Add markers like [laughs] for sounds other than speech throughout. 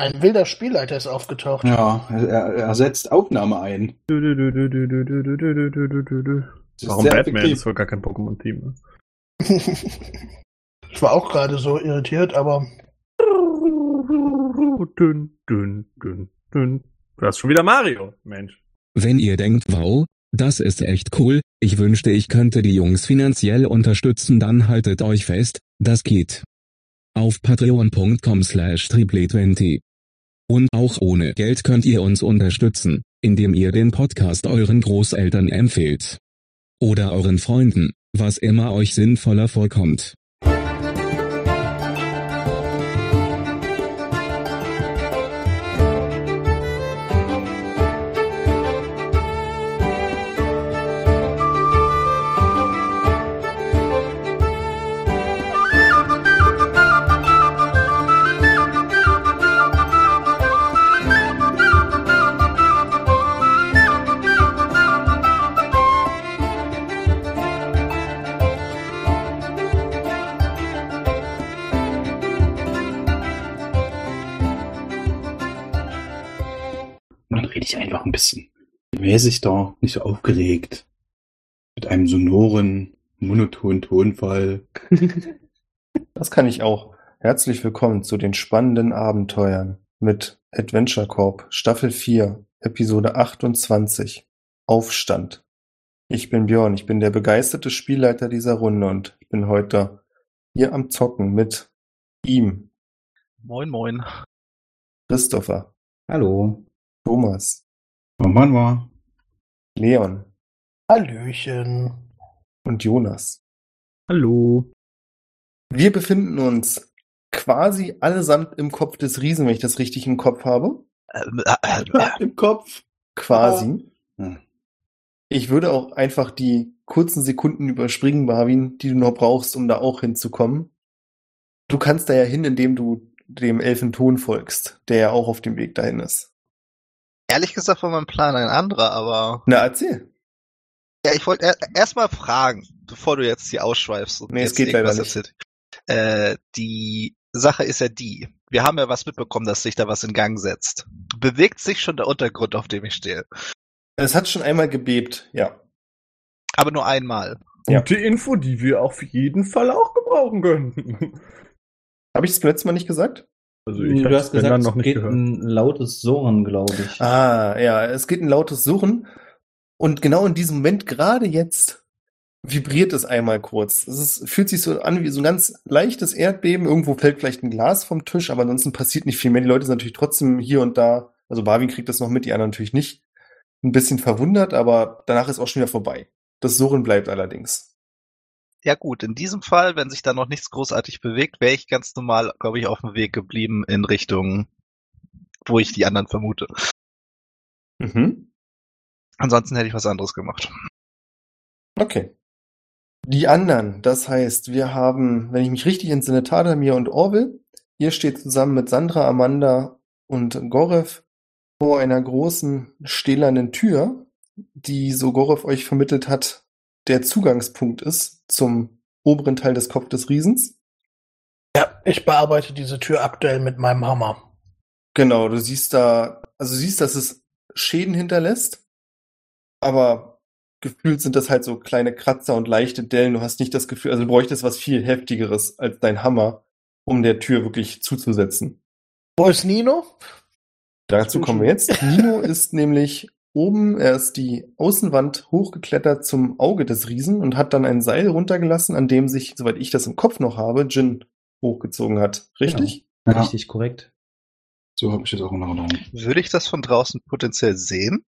Ein wilder Spielleiter ist aufgetaucht. Ja, er, er setzt Aufnahme ein. Warum Batman effektiv. ist wohl gar kein Pokémon-Team? Ne? ich war auch gerade so irritiert, aber. Dün, dün, dün, dün. Du hast schon wieder Mario, Mensch. Wenn ihr denkt, wow, das ist echt cool, ich wünschte, ich könnte die Jungs finanziell unterstützen, dann haltet euch fest, das geht. Auf patreon.com slash triple20 und auch ohne Geld könnt ihr uns unterstützen, indem ihr den Podcast euren Großeltern empfehlt. Oder euren Freunden, was immer euch sinnvoller vorkommt. Ein bisschen mäßigter, nicht so aufgeregt. Mit einem sonoren, monotonen Tonfall. [laughs] Das kann ich auch. Herzlich willkommen zu den spannenden Abenteuern mit Adventure Corp Staffel 4, Episode 28. Aufstand. Ich bin Björn, ich bin der begeisterte Spielleiter dieser Runde und ich bin heute hier am Zocken mit ihm, Moin, moin. Christopher, Hallo. Thomas, Mann war. Leon Hallöchen. und Jonas. Hallo. Wir befinden uns quasi allesamt im Kopf des Riesen, wenn ich das richtig im Kopf habe. Ähm, äh, äh, äh, Im Kopf. Quasi. Hm. Ich würde auch einfach die kurzen Sekunden überspringen, Marvin, die du noch brauchst, um da auch hinzukommen. Du kannst da ja hin, indem du dem Elfenton folgst, der ja auch auf dem Weg dahin ist. Ehrlich gesagt war mein Plan ein anderer, aber Na, erzähl. ja, ich wollte er, erst mal fragen, bevor du jetzt hier ausschweifst. Und Nee, es geht leider erzählt. Äh, die Sache ist ja die, wir haben ja was mitbekommen, dass sich da was in Gang setzt. Bewegt sich schon der Untergrund, auf dem ich stehe. Es hat schon einmal gebebt, ja. Aber nur einmal. Ja. Gute Info, die wir auf jeden Fall auch gebrauchen können. Habe ich das letzte Mal nicht gesagt? Also ich du hast gesagt, dann noch es nicht geht gehört. ein lautes Surren, glaube ich. Ah, ja, es geht ein lautes Surren. Und genau in diesem Moment, gerade jetzt, vibriert es einmal kurz. Es ist, fühlt sich so an wie so ein ganz leichtes Erdbeben. Irgendwo fällt vielleicht ein Glas vom Tisch, aber ansonsten passiert nicht viel mehr. Die Leute sind natürlich trotzdem hier und da, also Barwin kriegt das noch mit, die anderen natürlich nicht. Ein bisschen verwundert, aber danach ist auch schon wieder vorbei. Das Surren bleibt allerdings. Ja gut, in diesem Fall, wenn sich da noch nichts großartig bewegt, wäre ich ganz normal, glaube ich, auf dem Weg geblieben in Richtung, wo ich die anderen vermute. Mhm. Ansonsten hätte ich was anderes gemacht. Okay. Die anderen, das heißt, wir haben, wenn ich mich richtig entsinne, Tadamir und Orwell. Ihr steht zusammen mit Sandra, Amanda und Gorev vor einer großen stählernen Tür, die, so Gorev euch vermittelt hat, der Zugangspunkt ist zum oberen Teil des Kopf des Riesens. Ja, ich bearbeite diese Tür aktuell mit meinem Hammer. Genau, du siehst da, also du siehst, dass es Schäden hinterlässt, aber gefühlt sind das halt so kleine Kratzer und leichte Dellen. Du hast nicht das Gefühl, also du bräuchtest was viel heftigeres als dein Hammer, um der Tür wirklich zuzusetzen. Wo ist Nino? Dazu kommen wir jetzt. Nino [laughs] ist nämlich oben, er ist die Außenwand hochgeklettert zum Auge des Riesen und hat dann ein Seil runtergelassen, an dem sich, soweit ich das im Kopf noch habe, Jin hochgezogen hat. Richtig? Ja, Richtig korrekt. so habe ich das auch in Erinnerung. Würde ich das von draußen potenziell sehen?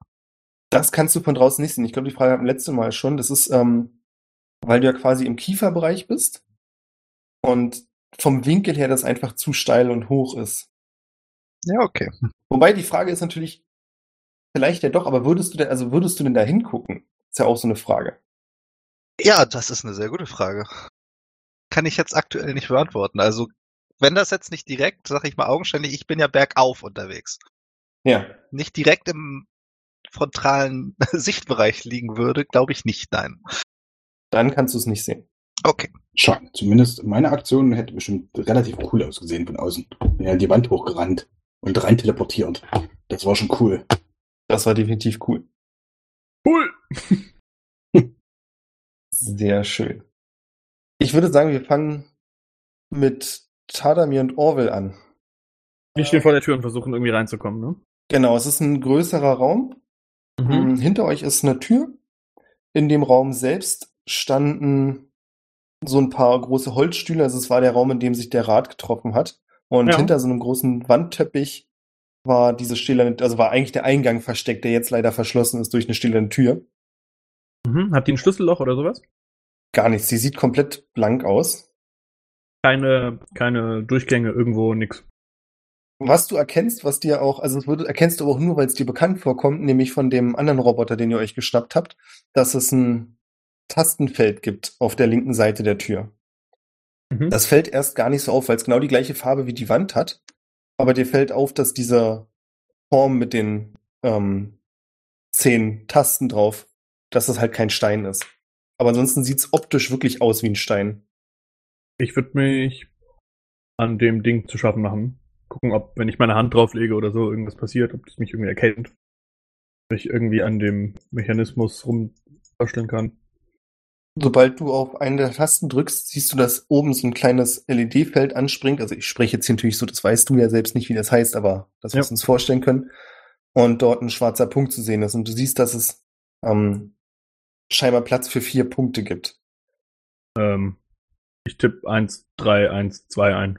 Das kannst du von draußen nicht sehen. Ich glaube, die Frage hatten wir letzte Mal schon. Das ist, ähm, weil du ja quasi im Kieferbereich bist und vom Winkel her das einfach zu steil und hoch ist. Ja, okay. Wobei die Frage ist natürlich, vielleicht ja doch, aber würdest du denn, also würdest du denn da hingucken? Ist ja auch so eine Frage. Ja, das ist eine sehr gute Frage. Kann ich jetzt aktuell nicht beantworten. Also, wenn das jetzt nicht direkt, sag ich mal augenscheinlich, ich bin ja bergauf unterwegs. Ja. Nicht direkt im frontalen [laughs] Sichtbereich liegen würde, glaube ich nicht, nein. Dann kannst du es nicht sehen. Okay. Schade. Zumindest meine Aktion hätte bestimmt relativ cool ausgesehen von außen. Ja, die Wand hochgerannt. und rein teleportiert. Das war schon cool. Das war definitiv cool. Cool. [laughs] Sehr schön. Ich würde sagen, wir fangen mit Tadamir und Orwell an. Wir stehen vor der Tür und versuchen irgendwie reinzukommen, ne? Genau, es ist ein größerer Raum. Mhm. Mm, Hinter euch ist eine Tür. In dem Raum selbst standen so ein paar große Holzstühle. Also es war der Raum, in dem sich der Rat getroffen hat. Und Ja. hinter so einem großen Wandteppich war diese stille, also war eigentlich der Eingang versteckt, der jetzt leider verschlossen ist durch eine stille Tür. Mhm. Hat die ein Schlüsselloch oder sowas? Gar nichts. Sie sieht komplett blank aus. Keine, keine Durchgänge irgendwo, nix. Was du erkennst, was dir auch, also würde, erkennst du aber auch nur, weil es dir bekannt vorkommt, nämlich von dem anderen Roboter, den ihr euch geschnappt habt, dass es ein Tastenfeld gibt auf der linken Seite der Tür. Mhm. Das fällt erst gar nicht so auf, weil es genau die gleiche Farbe wie die Wand hat. Aber dir fällt auf, dass diese Form mit den ähm, zehn Tasten drauf, dass das halt kein Stein ist. Aber ansonsten sieht's optisch wirklich aus wie ein Stein. Ich würde mich an dem Ding zu schaffen machen. Gucken, ob, wenn ich meine Hand drauflege oder so, irgendwas passiert, ob das mich irgendwie erkennt. Ob ich irgendwie an dem Mechanismus rumbasteln kann. Sobald du auf eine der Tasten drückst, siehst du, dass oben so ein kleines LED-Feld anspringt. Also ich spreche jetzt hier natürlich so, das weißt du ja selbst nicht, wie das heißt, aber das Ja. wir uns vorstellen können. Und dort ein schwarzer Punkt zu sehen ist. Und du siehst, dass es ähm, scheinbar Platz für vier Punkte gibt. Ähm, ich tippe 1, 3, 1, 2 ein.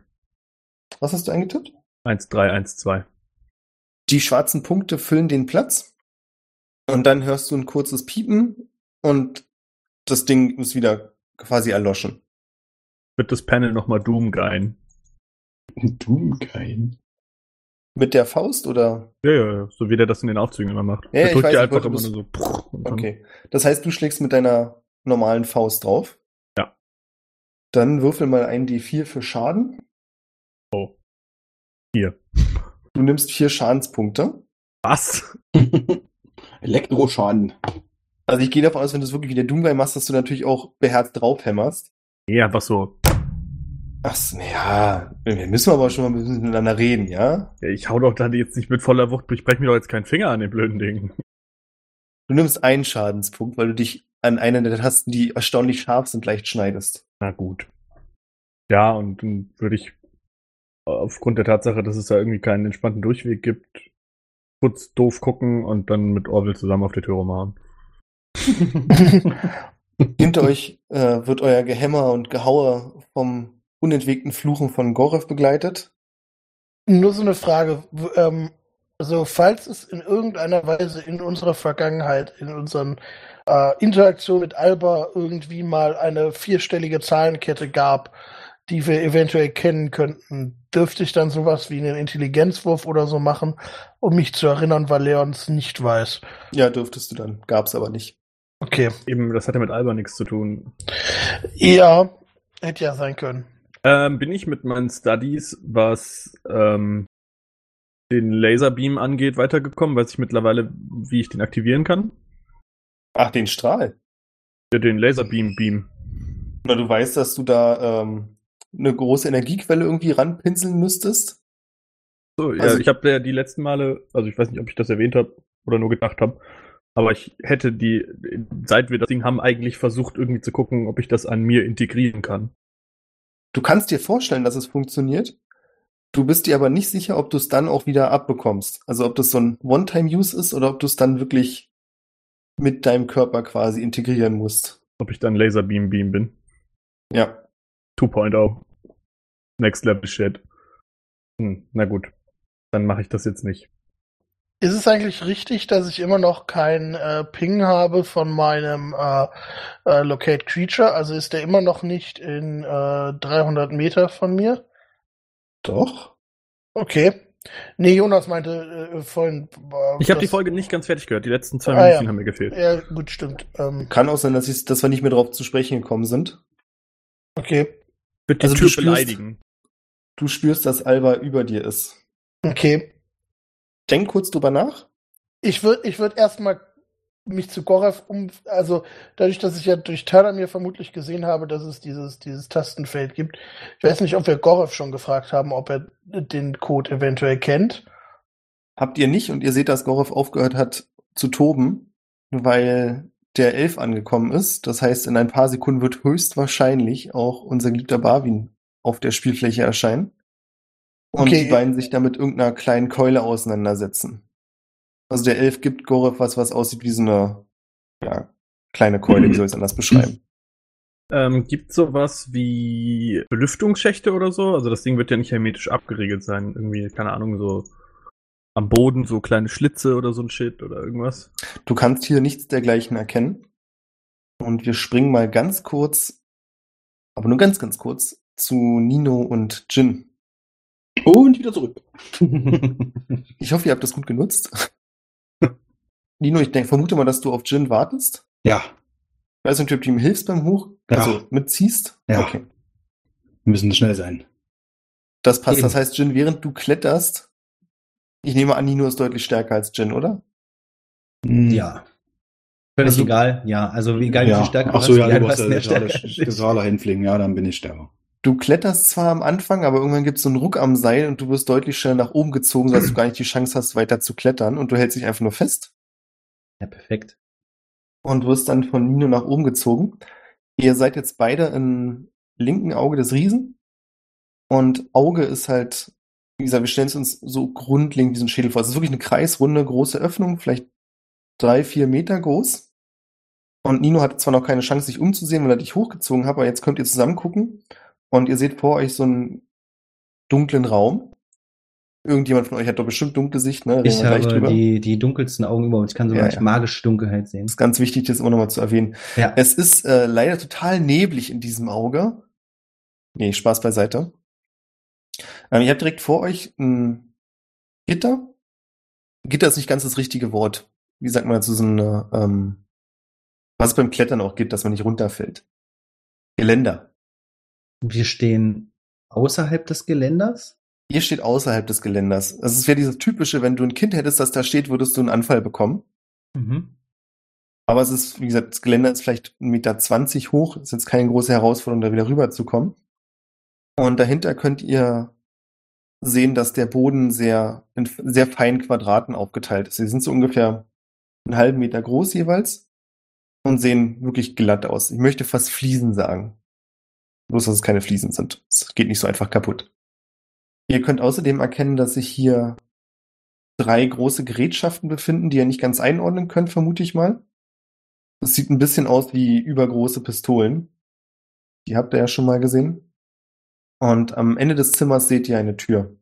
Was hast du eingetippt? 1, 3, 1, 2. Die schwarzen Punkte füllen den Platz. Und dann hörst du ein kurzes Piepen und das Ding ist wieder quasi erloschen. Wird das Panel nochmal Doom geilen? Doom kein. Mit der Faust oder? Ja, ja, ja, so wie der das in den Aufzügen immer macht. Ja, der ich drückt ich einfach immer nur so. [laughs] Okay. Das heißt, du schlägst mit deiner normalen Faust drauf. Ja. Dann würfel mal ein D4 für Schaden. Oh. Hier. Du nimmst vier Schadenspunkte. Was? [laughs] Elektroschaden. Also ich gehe davon aus, wenn du es wirklich wie der Doomguy machst, dass du natürlich auch beherzt draufhämmerst. Ja, einfach so. Ach, so, ja, wir müssen aber schon mal ein bisschen miteinander reden, ja? Ja, ich hau doch da jetzt nicht mit voller Wucht, ich brech mir doch jetzt keinen Finger an den blöden Ding. Du nimmst einen Schadenspunkt, weil du dich an einer der Tasten, die erstaunlich scharf sind, leicht schneidest. Na gut. Ja, und dann würde ich aufgrund der Tatsache, dass es da irgendwie keinen entspannten Durchweg gibt, kurz doof gucken und dann mit Orwell zusammen auf der Tür rumhauen. [laughs] Hinter euch äh, wird euer Gehämmer und Gehaue vom unentwegten Fluchen von Gorev begleitet. Nur so eine Frage. Ähm, also, falls es in irgendeiner Weise in unserer Vergangenheit, in unseren äh, Interaktionen mit Alba irgendwie mal eine vierstellige Zahlenkette gab, die wir eventuell kennen könnten, dürfte ich dann sowas wie einen Intelligenzwurf oder so machen, um mich zu erinnern, weil Leon es nicht weiß. Ja, dürftest du dann. Gab's aber nicht. Okay. Eben, das hat ja mit Alba nichts zu tun. Ja, hätte ja sein können. Ähm, bin ich mit meinen Studies, was ähm, den Laserbeam angeht, weitergekommen? Weiß ich mittlerweile, wie ich den aktivieren kann? Ach, den Strahl. Ja, Den Laserbeam-Beam. Na, du weißt, dass du da ähm, eine große Energiequelle irgendwie ranpinseln müsstest. So, ja, Also- ich habe ja die letzten Male, also ich weiß nicht, ob ich das erwähnt habe oder nur gedacht habe, aber ich hätte die, seit wir das Ding haben, eigentlich versucht, irgendwie zu gucken, ob ich das an mir integrieren kann. Du kannst dir vorstellen, dass es funktioniert. Du bist dir aber nicht sicher, ob du es dann auch wieder abbekommst. Also ob das so ein One-Time-Use ist oder ob du es dann wirklich mit deinem Körper quasi integrieren musst. Ob ich dann Laserbeam-Beam bin. Ja. 2.0. Next Level Shit. Hm, na gut. Dann mache ich das jetzt nicht. Ist es eigentlich richtig, dass ich immer noch keinen äh, Ping habe von meinem äh, äh, Locate Creature? Also ist der immer noch nicht in äh, 300 Meter von mir? Doch. Okay. Nee, Jonas meinte äh, vorhin. Äh, Ich habe die Folge nicht ganz fertig gehört. Die letzten zwei Ah, Minuten ja. haben mir gefehlt. Ja, gut, stimmt. Ähm, Kann auch sein, dass, ich, dass wir nicht mehr drauf zu sprechen gekommen sind. okay. Wird die Also du Tür spürst- beleidigen. Du spürst, dass Alba über dir ist. Okay. Denk kurz drüber nach. Ich würde ich würd erstmal mich zu Gorev um, also dadurch, dass ich ja durch Tadamir vermutlich gesehen habe, dass es dieses, dieses Tastenfeld gibt. Ich weiß nicht, ob wir Gorev schon gefragt haben, ob er den Code eventuell kennt. Habt ihr nicht und ihr seht, dass Gorev aufgehört hat zu toben, weil der Elf angekommen ist. Das heißt, in ein paar Sekunden wird höchstwahrscheinlich auch unser geliebter Barwin auf der Spielfläche erscheinen. Und Okay. die beiden sich da mit irgendeiner kleinen Keule auseinandersetzen. Also der Elf gibt Gorev was, was aussieht wie so eine ja, kleine Keule, wie soll ich es anders beschreiben? Ähm, gibt sowas wie Belüftungsschächte oder so? Also das Ding wird ja nicht hermetisch abgeriegelt sein. Irgendwie, keine Ahnung, so am Boden so kleine Schlitze oder so ein Shit oder irgendwas. Du kannst hier nichts dergleichen erkennen. Und wir springen mal ganz kurz, aber nur ganz, ganz kurz, zu Nino und Jin. Und wieder zurück. [laughs] Ich hoffe, ihr habt das gut genutzt. [laughs] Nino, ich denk, vermute mal, dass du auf Jin wartest. Ja, Ich weiß nicht, ob du ihm hilfst beim Hoch, Ja. also mitziehst. Ja. Okay. wir müssen schnell sein. Das passt. Eben. Das heißt, Jin, während du kletterst, ich nehme an, Nino ist deutlich stärker als Jin, oder? Hm. ja. Völlig Also- egal, ja. Also egal, wie ja. viel stärker Ach so, ja, ja, du du hast hast ja mehr stärker als ich. Skala hinfliegen, ja, dann bin ich stärker. Du kletterst zwar am Anfang, aber irgendwann gibt es so einen Ruck am Seil und du wirst deutlich schnell nach oben gezogen, sodass du gar nicht die Chance hast, weiter zu klettern und du hältst dich einfach nur fest Ja, perfekt. und wirst dann von Nino nach oben gezogen. Ihr seid jetzt beide im linken Auge des Riesen und Auge ist halt, wie gesagt, wir stellen es uns so grundlegend ein Schädel vor. Es ist wirklich eine kreisrunde, große Öffnung, vielleicht drei, vier Meter groß. Und Nino hatte zwar noch keine Chance, sich umzusehen, weil er dich hochgezogen hat, aber jetzt könnt ihr zusammen gucken und ihr seht vor euch so einen dunklen Raum. Irgendjemand von euch hat doch bestimmt dunkle Sicht, ne? Reden Ich habe die, die dunkelsten Augen überhaupt. Ich kann sogar Ja, nicht ja. magische Dunkelheit sehen. ist ganz wichtig, das immer nochmal zu erwähnen. Ja. Es ist äh, leider total neblig in diesem Auge. Nee, Spaß beiseite. Ähm, ihr habt direkt vor euch ein Gitter. Gitter ist nicht ganz das richtige Wort. Wie sagt man dazu so eine, ähm, was es beim Klettern auch gibt, dass man nicht runterfällt. Geländer. Wir stehen außerhalb des Geländers. Ihr steht außerhalb des Geländers. Also es wäre dieses typische, wenn du ein Kind hättest, das da steht, würdest du einen Anfall bekommen. Mhm. Aber es ist, wie gesagt, das Geländer ist vielleicht 1,20 Meter hoch. Ist jetzt keine große Herausforderung, da wieder rüberzukommen. Und dahinter könnt ihr sehen, dass der Boden sehr, in sehr feinen Quadraten aufgeteilt ist. Sie sind so ungefähr einen halben Meter groß jeweils und sehen wirklich glatt aus. Ich möchte fast Fliesen sagen. Bloß, dass es keine Fliesen sind. Es geht nicht so einfach kaputt. Ihr könnt außerdem erkennen, dass sich hier drei große Gerätschaften befinden, die ihr nicht ganz einordnen könnt, vermute ich mal. Es sieht ein bisschen aus wie übergroße Pistolen. Die habt ihr ja schon mal gesehen. Und am Ende des Zimmers seht ihr eine Tür.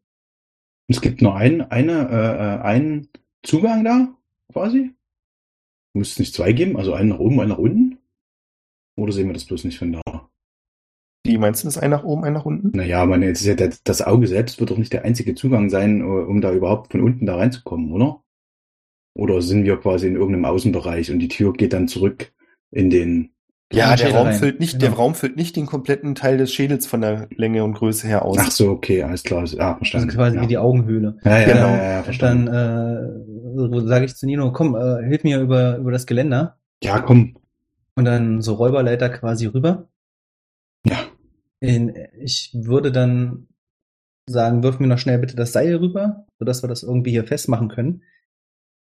Es gibt nur einen, eine, äh, äh, einen Zugang da, quasi. Muss es nicht zwei geben? Also einen nach oben, einen nach unten? Oder sehen wir das bloß nicht von da? Wie meinst du das? Ein nach oben, ein nach unten? Naja, man, jetzt ist ja der, das Auge selbst wird doch nicht der einzige Zugang sein, äh, um da überhaupt von unten da reinzukommen, oder? Oder sind wir quasi in irgendeinem Außenbereich und die Tür geht dann zurück in den. Ja, der Raum rein. füllt nicht, Genau. der Raum füllt nicht den kompletten Teil des Schädels von der Länge und Größe her aus. Ach so, okay, alles klar. Ja, Das verstanden. ist quasi ja. wie die Augenhöhle. Ja, ja, Genau. ja, ja, ja, verstanden. Dann äh, sage ich zu Nino, komm, äh, hilf mir über, über das Geländer. ja, komm. Und dann so Räuberleiter quasi rüber. Ich würde dann sagen, wirf mir noch schnell bitte das Seil rüber, sodass wir das irgendwie hier festmachen können.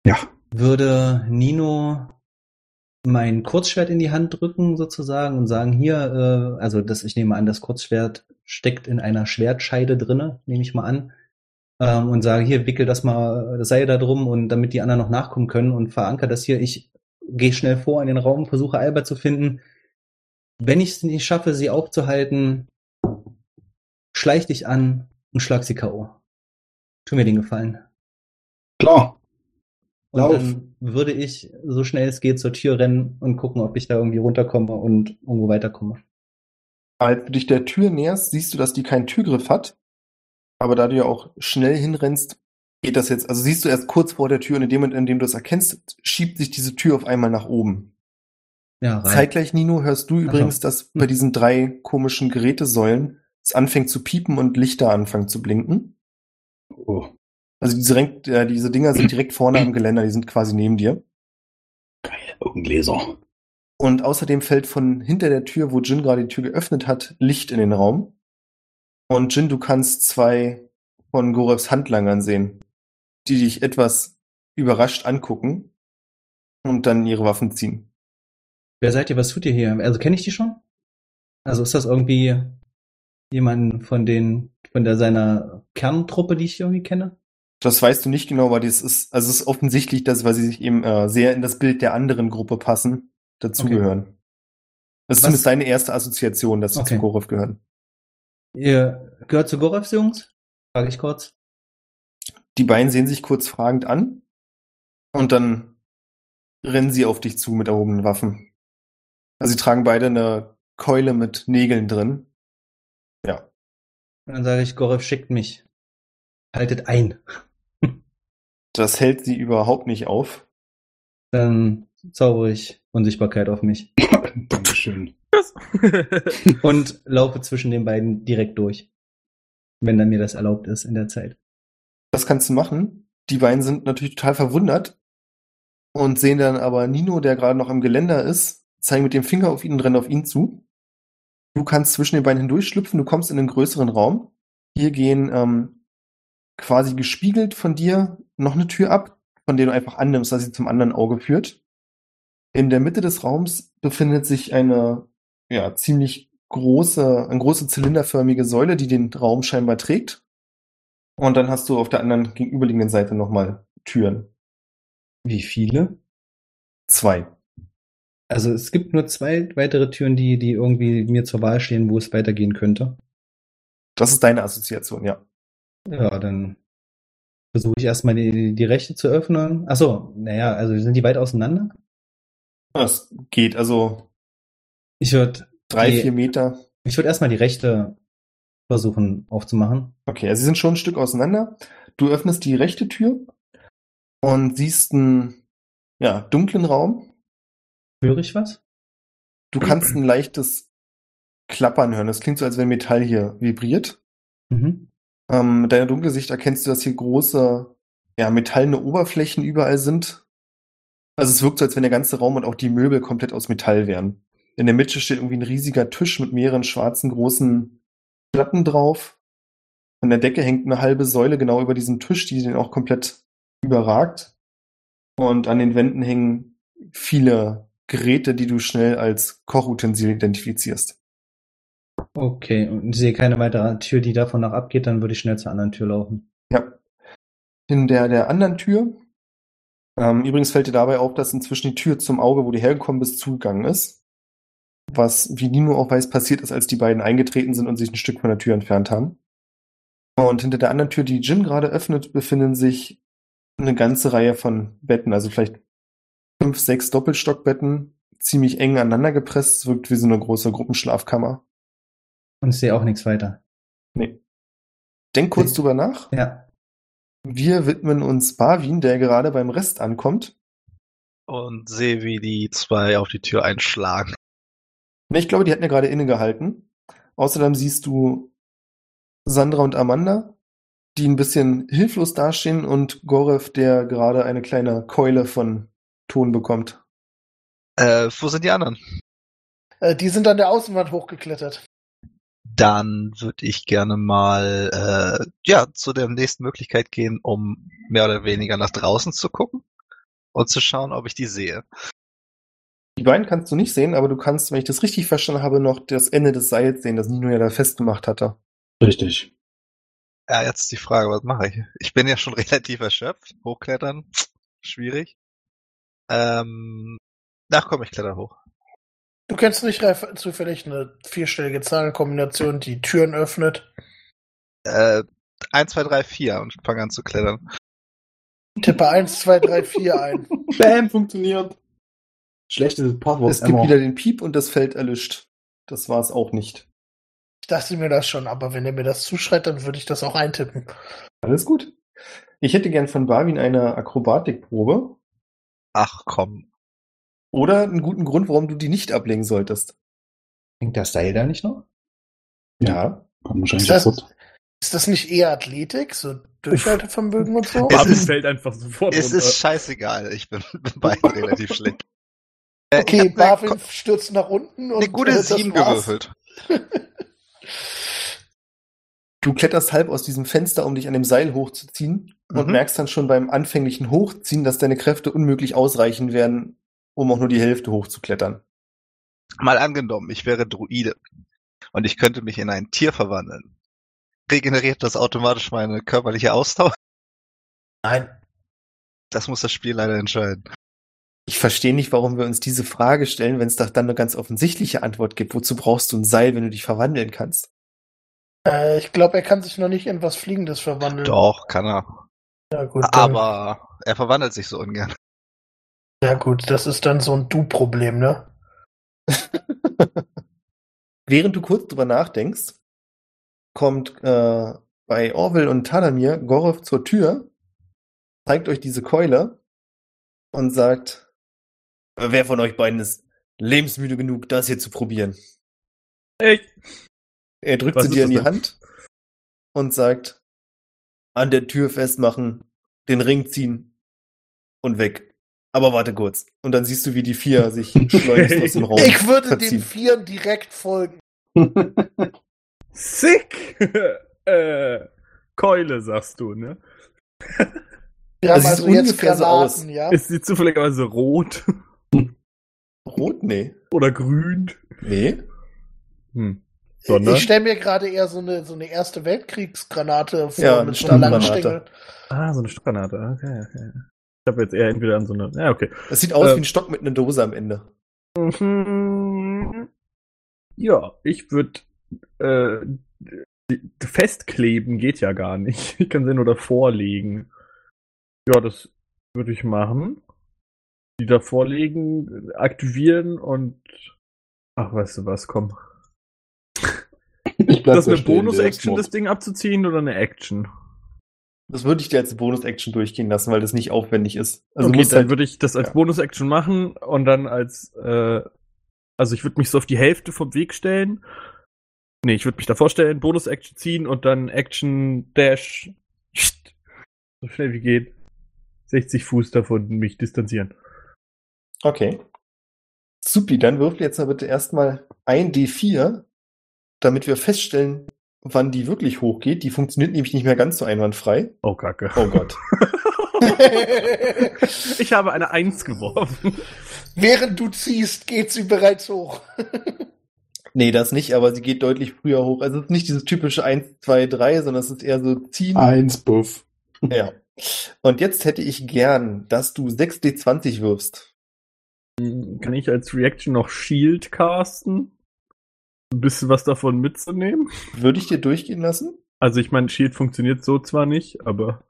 Ja. Würde Nino mein Kurzschwert in die Hand drücken sozusagen und sagen, hier, äh, also das, ich nehme an, das Kurzschwert steckt in einer Schwertscheide drinne, nehme ich mal an. Ähm, und sage, hier, wickel das mal, das Seil da drum und damit die anderen noch nachkommen können und veranker das hier. Ich gehe schnell vor in den Raum, versuche Albert zu finden. Wenn ich es nicht schaffe, sie aufzuhalten, schleich dich an und schlag sie K.O. Tu mir den Gefallen. Klar. Und Lauf. dann würde ich so schnell es geht zur Tür rennen und gucken, ob ich da irgendwie runterkomme und irgendwo weiterkomme. Als du dich der Tür näherst, siehst du, dass die keinen Türgriff hat. Aber da du ja auch schnell hinrennst, geht das jetzt, also siehst du erst kurz vor der Tür und in dem Moment, in dem du es erkennst, schiebt sich diese Tür auf einmal nach oben. Ja, rein. Zeitgleich, Nino, hörst du so. übrigens, dass bei diesen drei komischen Gerätesäulen es anfängt zu piepen und Lichter anfangen zu blinken. Oh. Also diese, äh, diese Dinger sind direkt vorne am Geländer, die sind quasi neben dir. Geil, Augengläser. Und außerdem fällt von hinter der Tür, wo Jin gerade die Tür geöffnet hat, Licht in den Raum. Und Jin, du kannst zwei von Gorevs Handlangern sehen, die dich etwas überrascht angucken und dann ihre Waffen ziehen. Wer seid ihr? Was tut ihr hier? Also kenne ich die schon? Also ist das irgendwie jemand von den, von der seiner Kerntruppe, die ich irgendwie kenne? Das weißt du nicht genau, weil das ist, also es ist offensichtlich, dass, weil sie sich eben äh, sehr in das Bild der anderen Gruppe passen, dazugehören. Das ist Was- zumindest deine erste Assoziation, dass sie Okay. zu Gorev gehören. Ihr gehört zu Gorevs Jungs? Frage ich kurz. Die beiden sehen sich kurz fragend an und dann rennen sie auf dich zu mit erhobenen Waffen. Also sie tragen beide eine Keule mit Nägeln drin. Ja. Und dann sage ich, Gorev schickt mich. Haltet ein. [laughs] Das hält sie überhaupt nicht auf. Dann zaubere ich Unsichtbarkeit auf mich [coughs] Dankeschön. [laughs] [laughs] und laufe zwischen den beiden direkt durch. Wenn dann mir das erlaubt ist in der Zeit. Das kannst du machen. Die beiden sind natürlich total verwundert und sehen dann aber Nino, der gerade noch am Geländer ist, zeigen mit dem Finger auf ihn und rennen auf ihn zu. Du kannst zwischen den beiden hindurchschlüpfen, du kommst in einen größeren Raum. Hier gehen ähm, quasi gespiegelt von dir noch eine Tür ab, von der du einfach annimmst, dass sie zum anderen Auge führt. In der Mitte des Raums befindet sich eine ja, ziemlich große, eine große zylinderförmige Säule, die den Raum scheinbar trägt. Und dann hast du auf der anderen gegenüberliegenden Seite nochmal Türen. Wie viele? Zwei. Also es gibt nur zwei weitere Türen, die, die irgendwie mir zur Wahl stehen, wo es weitergehen könnte. Das ist deine Assoziation, ja. Ja, dann versuche ich erstmal die, die rechte zu öffnen. Ach so, naja, also sind die weit auseinander? Das geht also Ich würde drei, Die- vier Meter. ich würde erstmal die rechte versuchen aufzumachen. Okay, also sie sind schon ein Stück auseinander. Du öffnest die rechte Tür und siehst einen ja, dunklen Raum. Höre ich was? Du kannst ein leichtes Klappern hören. Das klingt so, als wenn Metall hier vibriert. Mhm. Ähm, mit deiner Dunkelsicht erkennst du, dass hier große, ja, metallene Oberflächen überall sind. Also es wirkt so, als wenn der ganze Raum und auch die Möbel komplett aus Metall wären. In der Mitte steht irgendwie ein riesiger Tisch mit mehreren schwarzen großen Platten drauf. An der Decke hängt eine halbe Säule genau über diesem Tisch, die den auch komplett überragt. Und an den Wänden hängen viele Geräte, die du schnell als Kochutensil identifizierst. Okay, und ich sehe keine weitere Tür, die davon noch abgeht, dann würde ich schnell zur anderen Tür laufen. Ja. In der, der anderen Tür. Ähm, übrigens fällt dir dabei auf, dass inzwischen die Tür zum Auge, wo du hergekommen bist, zugegangen ist. Was, wie Nino auch weiß, passiert ist, als die beiden eingetreten sind und sich ein Stück von der Tür entfernt haben. Und hinter der anderen Tür, die Jin gerade öffnet, befinden sich eine ganze Reihe von Betten, also vielleicht fünf, sechs Doppelstockbetten, ziemlich eng aneinander gepresst, Es wirkt wie so eine große Gruppenschlafkammer. Und ich sehe auch nichts weiter. Nee. Denk kurz Nee. drüber nach. Ja. Wir widmen uns Barwin, der gerade beim Rest ankommt. Und sehe, wie die zwei auf die Tür einschlagen. Ne, Ich glaube, die hatten ja gerade innegehalten. Außerdem siehst du Sandra und Amanda, die ein bisschen hilflos dastehen und Gorev, der gerade eine kleine Keule von Ton bekommt. Äh, wo sind die anderen? Äh, die sind an der Außenwand hochgeklettert. Dann würde ich gerne mal äh, ja zu der nächsten Möglichkeit gehen, um mehr oder weniger nach draußen zu gucken und zu schauen, ob ich die sehe. Die beiden kannst du nicht sehen, aber du kannst, wenn ich das richtig verstanden habe, noch das Ende des Seils sehen, das Nino ja da festgemacht hatte. Richtig. Ja, jetzt die Frage, was mache ich? Ich bin ja schon [laughs] relativ erschöpft. Hochklettern, schwierig. Ähm, ach komm, ich kletter hoch. Du kennst nicht Ralf, zufällig eine vierstellige Zahlenkombination, die Türen öffnet. Äh, 1, 2, 3, 4 und fange an zu klettern. Tippe 1, 2, 3, 4 ein. [laughs] Bam, funktioniert. Schlechtes Passwort Es gibt wieder den Piep und das Feld erlischt. Das war es auch nicht. Ich dachte mir das schon, aber wenn er mir das zuschreit, dann würde ich das auch eintippen. Alles gut. Ich hätte gern von Barwin eine Akrobatikprobe Ach komm. oder einen guten Grund, warum du die nicht ablegen solltest. Hängt das Seil da nicht noch? Ja. Kommt wahrscheinlich Ist das-. Ist das nicht eher Athletik, so Durchhaltevermögen und so? [laughs] Es fällt einfach sofort Es runter. ist scheißegal. Ich bin, [laughs] beide relativ schlecht. Äh, Okay, Ko- stürzt nach unten und eine gute äh, das 7 war's. gewürfelt. [laughs] Du kletterst halb aus diesem Fenster, um dich an dem Seil hochzuziehen und Mhm. merkst dann schon beim anfänglichen Hochziehen, dass deine Kräfte unmöglich ausreichen werden, um auch nur die Hälfte hochzuklettern. Mal angenommen, ich wäre Druide und ich könnte mich in ein Tier verwandeln. Regeneriert das automatisch meine körperliche Ausdauer? Nein. Das muss das Spiel leider entscheiden. Ich verstehe nicht, warum wir uns diese Frage stellen, wenn es doch dann eine ganz offensichtliche Antwort gibt. Wozu brauchst du ein Seil, wenn du dich verwandeln kannst? Äh, ich glaube, er kann sich noch nicht in was Fliegendes verwandeln. Doch, kann er. Ja, gut, dann, Aber er verwandelt sich so ungern. ja gut, das ist dann so ein Du-Problem, ne? [laughs] Während du kurz drüber nachdenkst, kommt äh, bei Orwell und Talamir Gorov zur Tür, zeigt euch diese Keule und sagt, wer von euch beiden ist lebensmüde genug, das hier zu probieren? Ey, Er drückt Was sie dir in die denn? Hand und sagt, an der Tür festmachen, den Ring ziehen und weg. Aber warte kurz. Und dann siehst du, wie die vier sich [laughs] schleunigst aus dem Raum Ich würde den verziehen. Vieren direkt folgen. sick! [laughs] äh, Keule, sagst du, ne? Haben Das sieht also jetzt ungefähr so aus. ja? Ist sie zufälligerweise rot Rot? Nee. oder grün? Nee. Hm. Sondern? Ich stelle mir gerade eher so eine, so eine erste Weltkriegsgranate vor Ja, eine mit so einer langen. Stängel. Ah, so eine Stockgranate. Okay, okay. Ich habe jetzt eher entweder an so eine. Ja, okay. Das sieht aus Äh. wie ein Stock mit einer Dose am Ende. Mhm. Ja, ich würde äh, festkleben geht ja gar nicht. [laughs] Ich kann sie nur davor legen. Ja, das würde ich machen. Die davor legen, aktivieren und ach, weißt du was, komm. Ich bleib Ist das da eine Bonus-Action, das Ding abzuziehen oder eine Action? Das würde ich dir als Bonus-Action durchgehen lassen, weil das nicht aufwendig ist. Also okay, dann halt, würde ich das als ja. Bonus-Action machen und dann als, äh, also ich würde mich so auf die Hälfte vom Weg stellen. Nee, ich würde mich davor stellen, Bonus-Action ziehen und dann Action Dash so schnell wie geht 60 Fuß davon mich distanzieren. okay. Supi, dann würfel jetzt mal bitte erstmal ein D4, damit wir feststellen, wann die wirklich hochgeht. Die funktioniert nämlich nicht mehr ganz so einwandfrei. Oh, Kacke. Oh Gott. [laughs] ich habe eine Eins geworfen. Während du ziehst, geht sie bereits hoch. [laughs] Nee, das nicht, aber sie geht deutlich früher hoch. Also es ist nicht dieses typische 1, 2, 3, sondern es ist eher so ziehen. Eins, Buff. [laughs] Ja. Und jetzt hätte ich gern, dass du 6D20 wirfst. Kann ich als Reaction noch Shield casten? Ein bisschen was davon mitzunehmen? Würde ich dir durchgehen lassen? Also ich meine, Shield funktioniert so zwar nicht, aber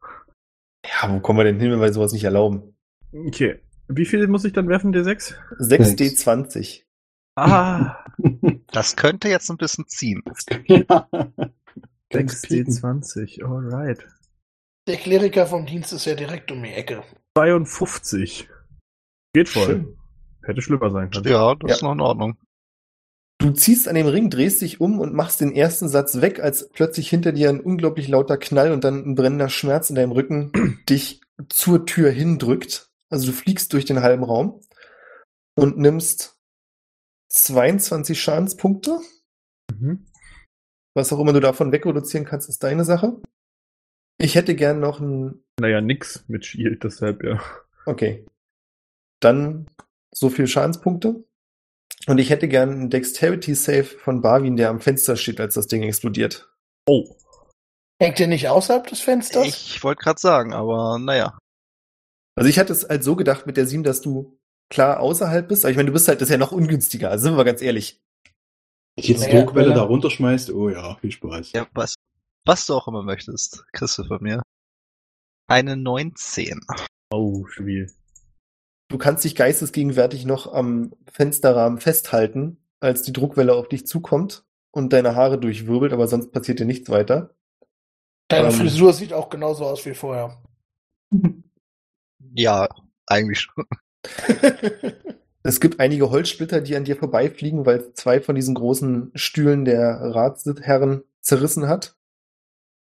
Ja, wo kommen wir denn hin, wenn wir sowas nicht erlauben? okay. Wie viel muss ich dann werfen, D6? 6D20. Ah, [laughs] Das könnte jetzt ein bisschen ziehen. ja. Ganz pieken. 6D20, alright. Der Kleriker vom Dienst ist ja direkt um die Ecke. 52. Geht voll. Schön. Hätte schlimmer sein können. Ja, das Ja. ist noch in Ordnung. Du ziehst an dem Ring, drehst dich um und machst den ersten Satz weg, als plötzlich hinter dir ein unglaublich lauter Knall und dann ein brennender Schmerz in deinem Rücken [clears throat] dich zur Tür hindrückt. Also du fliegst durch den halben Raum und nimmst 22 Schadenspunkte. Mhm. Was auch immer du davon wegreduzieren kannst, ist deine Sache. Ich hätte gern noch ein. Naja, nix mit Shield, deshalb ja. Okay. Dann so viel Schadenspunkte. Und ich hätte gern einen Dexterity Save von Barwin, der am Fenster steht, als das Ding explodiert. Oh. Hängt der nicht außerhalb des Fensters? Ich wollte gerade sagen, aber naja. Also ich hatte es halt so gedacht mit der 7, dass du klar außerhalb bist. Aber ich meine, du bist halt, das ist ja noch ungünstiger. Also sind wir ganz ehrlich. Wenn ich jetzt Naja, Druckwelle er- da runterschmeißt, oh ja, viel Spaß. Ja, was, was du auch immer möchtest, kriegst du von mir. Eine 19. Oh, schwierig. Du kannst dich geistesgegenwärtig noch am Fensterrahmen festhalten, als die Druckwelle auf dich zukommt und deine Haare durchwirbelt, aber sonst passiert dir nichts weiter. Deine ähm, Frisur sieht auch genauso aus wie vorher. Ja, eigentlich schon. [laughs] Es gibt einige Holzsplitter, die an dir vorbeifliegen, weil zwei von diesen großen Stühlen der Ratsherren zerrissen hat.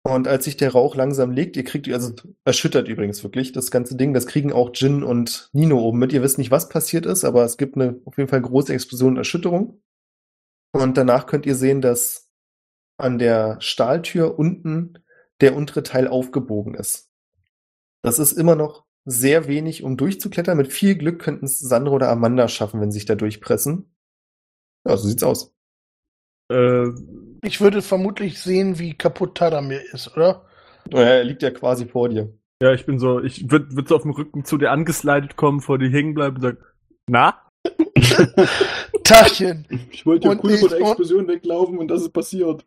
Und als sich der Rauch langsam legt, ihr kriegt, also erschüttert übrigens wirklich das ganze Ding, das kriegen auch Jin und Nino oben mit. Ihr wisst nicht, was passiert ist, aber es gibt eine auf jeden Fall große Explosion und Erschütterung. Und danach könnt ihr sehen, dass an der Stahltür unten der untere Teil aufgebogen ist. Das ist immer noch sehr wenig, um durchzuklettern. Mit viel Glück könnten es Sandra oder Amanda schaffen, wenn sie sich da durchpressen. Ja, so sieht's aus. Äh, Ich würde vermutlich sehen, wie kaputt Tadamir ist, oder? Oh ja, Er liegt ja quasi vor dir. ja, ich bin so, ich würde würd so auf dem Rücken zu dir angeslidet kommen, vor dir hängen bleiben und sagen, na? [laughs] Tachchen. Ich wollte ja Und cool vor ich- der Explosion weglaufen und das ist passiert.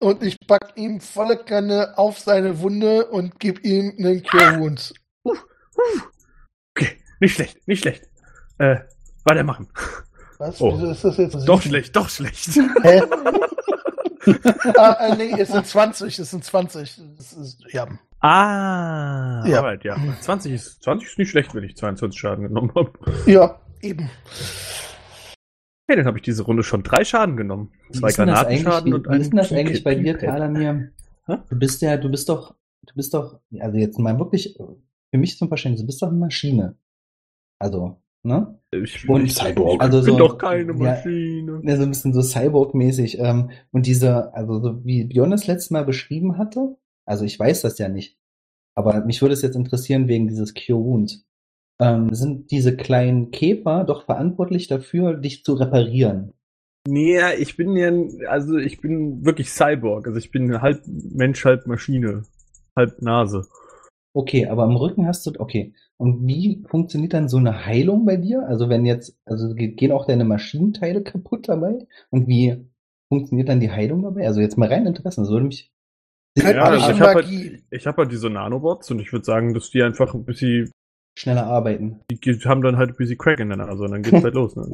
Und ich pack ihm volle Kanne auf seine Wunde und gib ihm einen Cure Wounds. Okay, nicht schlecht, nicht schlecht. Äh, weitermachen. Was? Oh. Wieso ist das jetzt? Doch schlecht, doch schlecht. Hä? [laughs] ah, nee, es sind 20, es sind 20. Das ist, ja. Ah, Ja. alright, ja. 20 ist, 20 ist nicht schlecht, wenn ich 22 Schaden genommen habe. ja, eben. Hey, dann habe ich diese Runde schon drei Schaden genommen. Wie Zwei Granatenschaden eigentlich- und wie, wie ist denn das eigentlich bei dir? Hä? Du bist ja, du bist doch, du bist doch, also jetzt mal wirklich, für mich zum Verständnis, du bist doch eine Maschine. Also, ne? Ich, Und- ich Cyborg. Also bin so, doch keine ja, Maschine. Ja, so ein bisschen so Cyborg-mäßig. Ähm, und diese, also so wie Björn das letztes Mal beschrieben hatte, also ich weiß das ja nicht, aber mich würde es jetzt interessieren wegen dieses Cure Wound. Ähm, sind diese kleinen Käfer doch verantwortlich dafür, dich zu reparieren? Nee, ich bin ja, also ich bin wirklich Cyborg. Also ich bin halb Mensch, halb Maschine. Halb Nase. Okay, aber am Rücken hast du, okay. Und wie funktioniert dann so eine Heilung bei dir? Also wenn jetzt, also ge- gehen auch deine Maschinenteile kaputt dabei? Und wie funktioniert dann die Heilung dabei? Also jetzt mal rein Interesse, das würde mich. Ja, also ich habe halt, ich hab halt diese Nanobots und ich würde sagen, dass die einfach ein bisschen, Schneller arbeiten. die haben dann halt ein bisschen Crack in der Nase und dann geht's halt [laughs] los. Ne?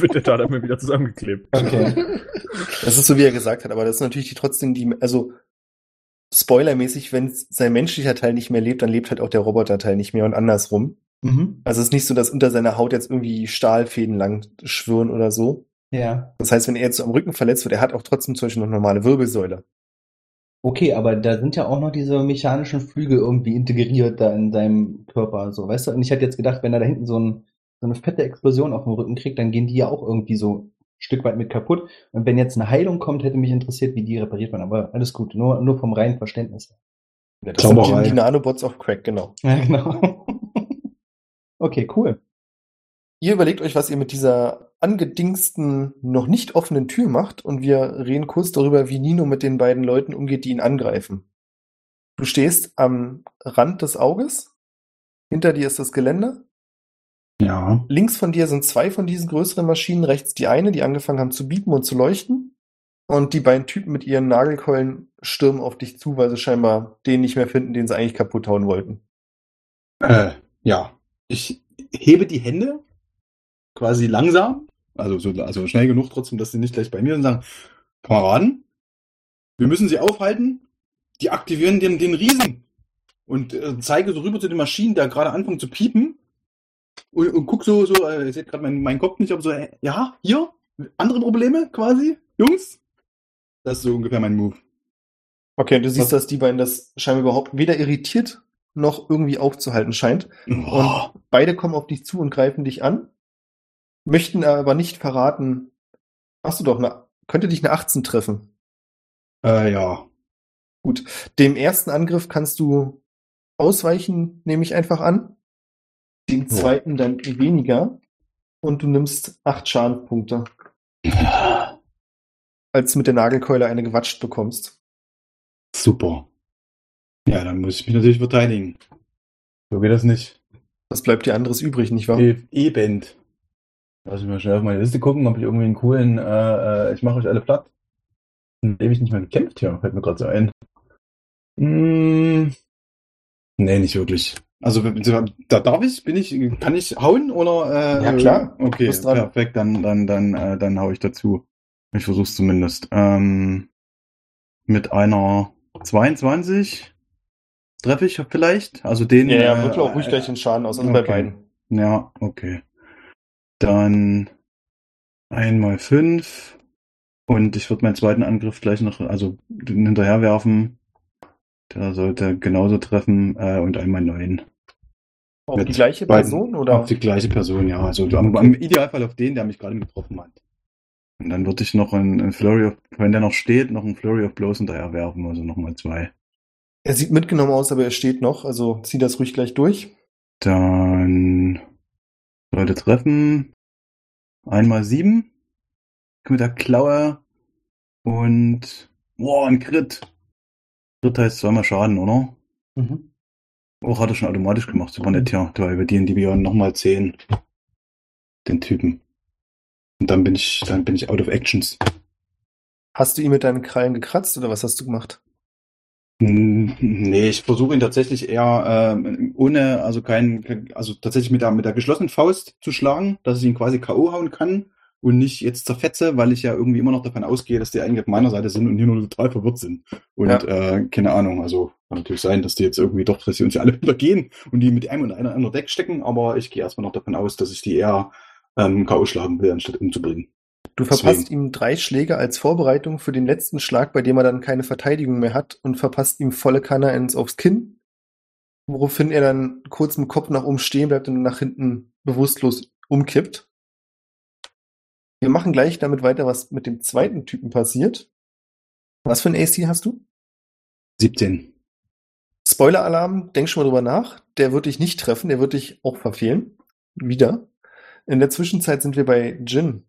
Wird der da dann wieder zusammengeklebt. Okay. Das ist so, wie er gesagt hat, aber das ist natürlich die trotzdem die, also spoilermäßig, wenn sein menschlicher Teil nicht mehr lebt, dann lebt halt auch der Roboterteil nicht mehr und andersrum. Mhm. Also es ist nicht so, dass unter seiner Haut jetzt irgendwie Stahlfäden lang schwirren oder so. Ja. Das heißt, wenn er jetzt so am Rücken verletzt wird, er hat auch trotzdem zum Beispiel noch normale Wirbelsäule. Okay, aber da sind ja auch noch diese mechanischen Flügel irgendwie integriert da in seinem Körper, so, weißt du? Und ich hätte jetzt gedacht, wenn er da hinten so, ein, so eine fette Explosion auf dem Rücken kriegt, dann gehen die ja auch irgendwie so Stück weit mit kaputt. Und wenn jetzt eine Heilung kommt, hätte mich interessiert, wie die repariert werden. Aber alles gut, nur, nur vom reinen Verständnis. Ja, das sind Zauberei. die, die Nanobots auf Crack, genau. [laughs] Ja, genau. okay, cool. Ihr überlegt euch, was ihr mit dieser angedingsten, noch nicht offenen Tür macht und wir reden kurz darüber, wie Nino mit den beiden Leuten umgeht, die ihn angreifen. Du stehst am Rand des Auges, hinter dir ist das Geländer, Ja. links von dir sind zwei von diesen größeren Maschinen, rechts die eine, die angefangen haben zu biepen und zu leuchten und die beiden Typen mit ihren Nagelkeulen stürmen auf dich zu, weil sie scheinbar den nicht mehr finden, den sie eigentlich kaputt hauen wollten. Äh, ja. Ich hebe die Hände quasi langsam, also, so, also schnell genug trotzdem, dass sie nicht gleich bei mir sind und sagen, Kameraden, wir müssen sie aufhalten, die aktivieren den, den Riesen. Und äh, zeige so rüber zu den Maschinen, der gerade anfangen zu piepen und, und guck so, so, äh, ihr seht gerade meinen mein Kopf nicht, aber so, äh, ja, hier, andere Probleme quasi, Jungs? Das ist so ungefähr mein Move. Okay, und du siehst, Was- dass die beiden das scheinbar überhaupt weder irritiert noch irgendwie aufzuhalten scheint. Oh, Und beide kommen auf dich zu und greifen dich an, möchten aber nicht verraten. Hast du doch eine, könnte dich eine 18 treffen. äh, ja. Dem ersten Angriff kannst du ausweichen, nehme ich einfach an. Dem zweiten dann weniger. Und du nimmst acht Schadenspunkte, als du mit der Nagelkeule eine gewatscht bekommst. Super. Ja, dann muss ich mich natürlich verteidigen. So geht das nicht. Was bleibt dir anderes übrig, nicht wahr? E- E-Band. Lass mich mal schnell auf meine Liste gucken, ob ich irgendwie einen coolen, äh, äh, ich mache euch alle platt. Hm, Ewig nicht mehr gekämpft hier, fällt mir gerade so ein. Mm, nee, nicht wirklich. Also, da darf ich, bin ich, kann ich hauen oder? Äh, Ja, klar. Okay, perfekt, dann, dann, dann, äh, dann hau ich dazu. Ich versuch's zumindest. Ähm, mit einer 22 treffe ich vielleicht. Also den. Ja, ja, äh, wirklich auch ruhig gleich den Schaden aus, also bei okay. beiden. Ja, okay. Dann einmal fünf. Und ich würde meinen zweiten Angriff gleich noch, also hinterher werfen. Der sollte genauso treffen äh, und einmal neun. Auf die gleiche beiden- Person oder? Auf die gleiche Person, ja. Also am, am Idealfall auf den, der mich gerade getroffen hat. Und dann würde ich noch ein Flurry of, wenn der noch steht, noch ein Flurry of Blows hinterher werfen, also nochmal zwei. Er sieht mitgenommen aus, aber er steht noch, also zieh das ruhig gleich durch. Dann Leute treffen. Einmal sieben. Mit der Klaue. Und. Boah, ein Crit. Crit heißt zweimal Schaden, oder? Mhm. Oh, hat er schon automatisch gemacht. Super nett, ja. Da war über die Beyond nochmal zehn. Den Typen. Und dann bin ich, dann bin ich out of actions. Hast du ihn mit deinen Krallen gekratzt oder was hast du gemacht? Nee, ich versuche ihn tatsächlich eher ähm, ohne, also kein, also tatsächlich mit der, mit der geschlossenen Faust zu schlagen, dass ich ihn quasi K.O. hauen kann und nicht jetzt zerfetze, weil ich ja irgendwie immer noch davon ausgehe, dass die eigentlich auf meiner Seite sind und hier nur total verwirrt sind. Und Ja. äh, keine Ahnung, also kann natürlich sein, dass die jetzt irgendwie doch, dass sie uns ja alle [laughs] hintergehen und die mit einem und einer anderen Deck stecken, aber ich gehe erstmal noch davon aus, dass ich die eher ähm, K.O. schlagen will, anstatt umzubringen. Du verpasst ihm drei Schläge als Vorbereitung für den letzten Schlag, bei dem er dann keine Verteidigung mehr hat und verpasst ihm volle Kanne ins aufs Kinn, woraufhin er dann kurz mit dem Kopf nach oben stehen bleibt und nach hinten bewusstlos umkippt. Wir machen gleich damit weiter, was mit dem zweiten Typen passiert. Was für ein AC hast du? 17. Spoiler-Alarm, denk schon mal drüber nach. Der wird dich nicht treffen, der wird dich auch verfehlen. Wieder. In der Zwischenzeit sind wir bei Jin.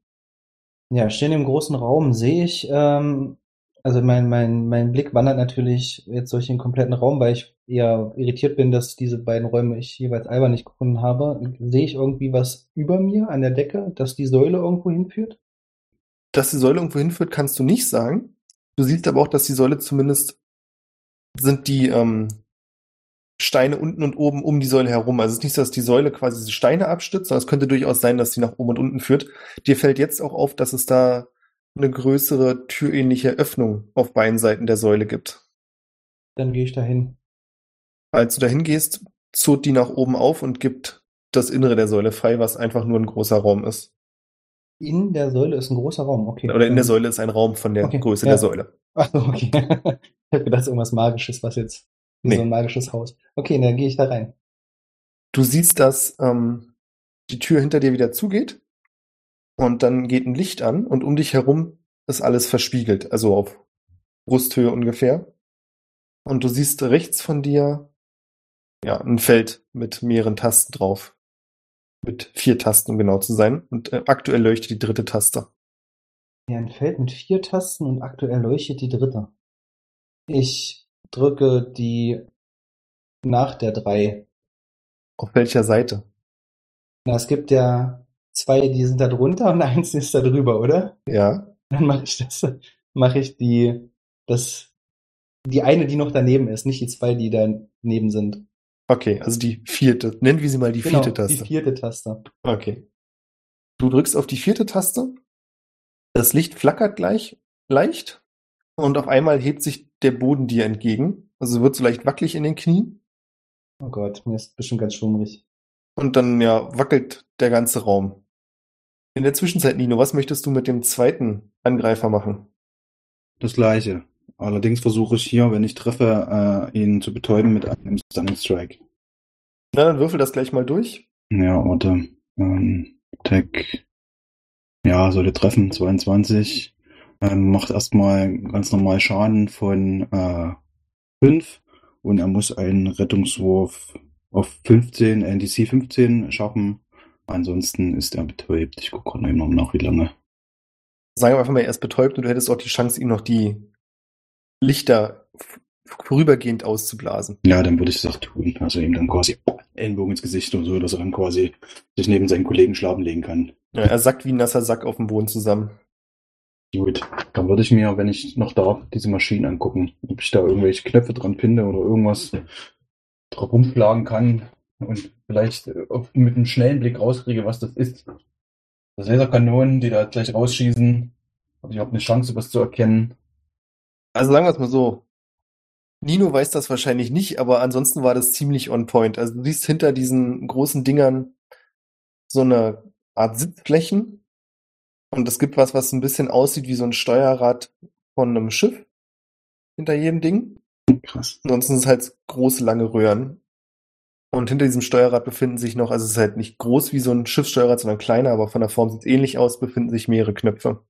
Ja, stehen im großen Raum sehe ich, ähm, also mein, mein, mein Blick wandert natürlich jetzt durch den kompletten Raum, weil ich eher irritiert bin, dass diese beiden Räume ich jeweils albern nicht gefunden habe. Sehe ich irgendwie was über mir an der Decke, dass die Säule irgendwo hinführt? Dass die Säule irgendwo hinführt, kannst du nicht sagen. Du siehst aber auch, dass die Säule zumindest sind die ähm, Steine unten und oben um die Säule herum. Also es ist nicht so, dass die Säule quasi diese Steine abstützt, sondern es könnte durchaus sein, dass sie nach oben und unten führt. Dir fällt jetzt auch auf, dass es da eine größere türähnliche Öffnung auf beiden Seiten der Säule gibt. Dann gehe ich dahin. Als du dahin gehst, zurrt die nach oben auf und gibt das Innere der Säule frei, was einfach nur ein großer Raum ist. In der Säule ist ein großer Raum, okay. Oder in der Ähm, Säule ist ein Raum von der Okay, Größe ja. der Säule. [laughs] Ach so, okay. [laughs] Ich hab gedacht, das ist irgendwas Magisches, was jetzt wie Nee. so ein magisches Haus. Okay, dann gehe ich da rein. Du siehst, dass ähm, die Tür hinter dir wieder zugeht und dann geht ein Licht an und um dich herum ist alles verspiegelt, also auf Brusthöhe ungefähr. Und du siehst rechts von dir ja ein Feld mit mehreren Tasten drauf. Mit vier Tasten, um genau zu sein. Und äh, aktuell leuchtet die dritte Taste. Ja, ein Feld mit vier Tasten und aktuell leuchtet die dritte. Ich drücke die nach der drei. Auf welcher Seite? Na, es gibt ja zwei, die sind da drunter und [laughs] eins ist da drüber, oder? Ja. Dann mache ich das, mache ich die, das, die eine, die noch daneben ist, nicht die zwei, die daneben sind. Okay, also die vierte. Nennen wir sie mal die Genau, vierte Taste. Die vierte Taste. Okay. Du drückst auf die vierte Taste. Das Licht flackert gleich leicht und auf einmal hebt sich der Boden dir entgegen. Also wird so leicht wackelig in den Knien Oh Gott, mir ist bestimmt ganz schummrig. und dann ja wackelt der ganze Raum. In der Zwischenzeit, Nino, was möchtest du mit dem zweiten Angreifer machen? Das gleiche. Allerdings versuche ich hier, wenn ich treffe, äh, ihn zu betäuben mit einem Stunning Strike. Na, dann würfel das gleich mal durch. Ja, warte. Ähm, Tech. Ja, sollte treffen, 22. Ähm, macht erstmal ganz normal Schaden von äh, 5 und er muss einen Rettungswurf auf 15, NDC 15 schaffen. Ansonsten ist er betäubt. Ich gucke gerade eben noch nach, wie lange. Sagen wir einfach mal, er ist betäubt und du hättest auch die Chance, ihm noch die Lichter vorübergehend auszublasen. Ja, dann würde ich das auch tun. Also ihm dann quasi Ellenbogen ins Gesicht und so, dass er dann quasi sich neben seinen Kollegen schlafen legen kann. Ja, er sackt wie ein nasser Sack auf dem Boden zusammen. Gut, dann würde ich mir, wenn ich noch darf, diese Maschinen angucken. Ob ich da irgendwelche Knöpfe dran finde oder irgendwas drauf rumschlagen kann und vielleicht äh, mit einem schnellen Blick rauskriege, was das ist. Das Laserkanonen, die da gleich rausschießen. Habe ich überhaupt eine Chance, was zu erkennen? Also sagen wir es mal so. Nino weiß das wahrscheinlich nicht, aber ansonsten war das ziemlich on point. Also du siehst hinter diesen großen Dingern so eine Art Sitzflächen und es gibt was, was ein bisschen aussieht wie so ein Steuerrad von einem Schiff hinter jedem Ding. krass. Ansonsten sind es halt große, lange Röhren. Und hinter diesem Steuerrad befinden sich noch, also es ist halt nicht groß wie so ein Schiffssteuerrad, sondern kleiner, aber von der Form sieht es ähnlich aus, befinden sich mehrere Knöpfe.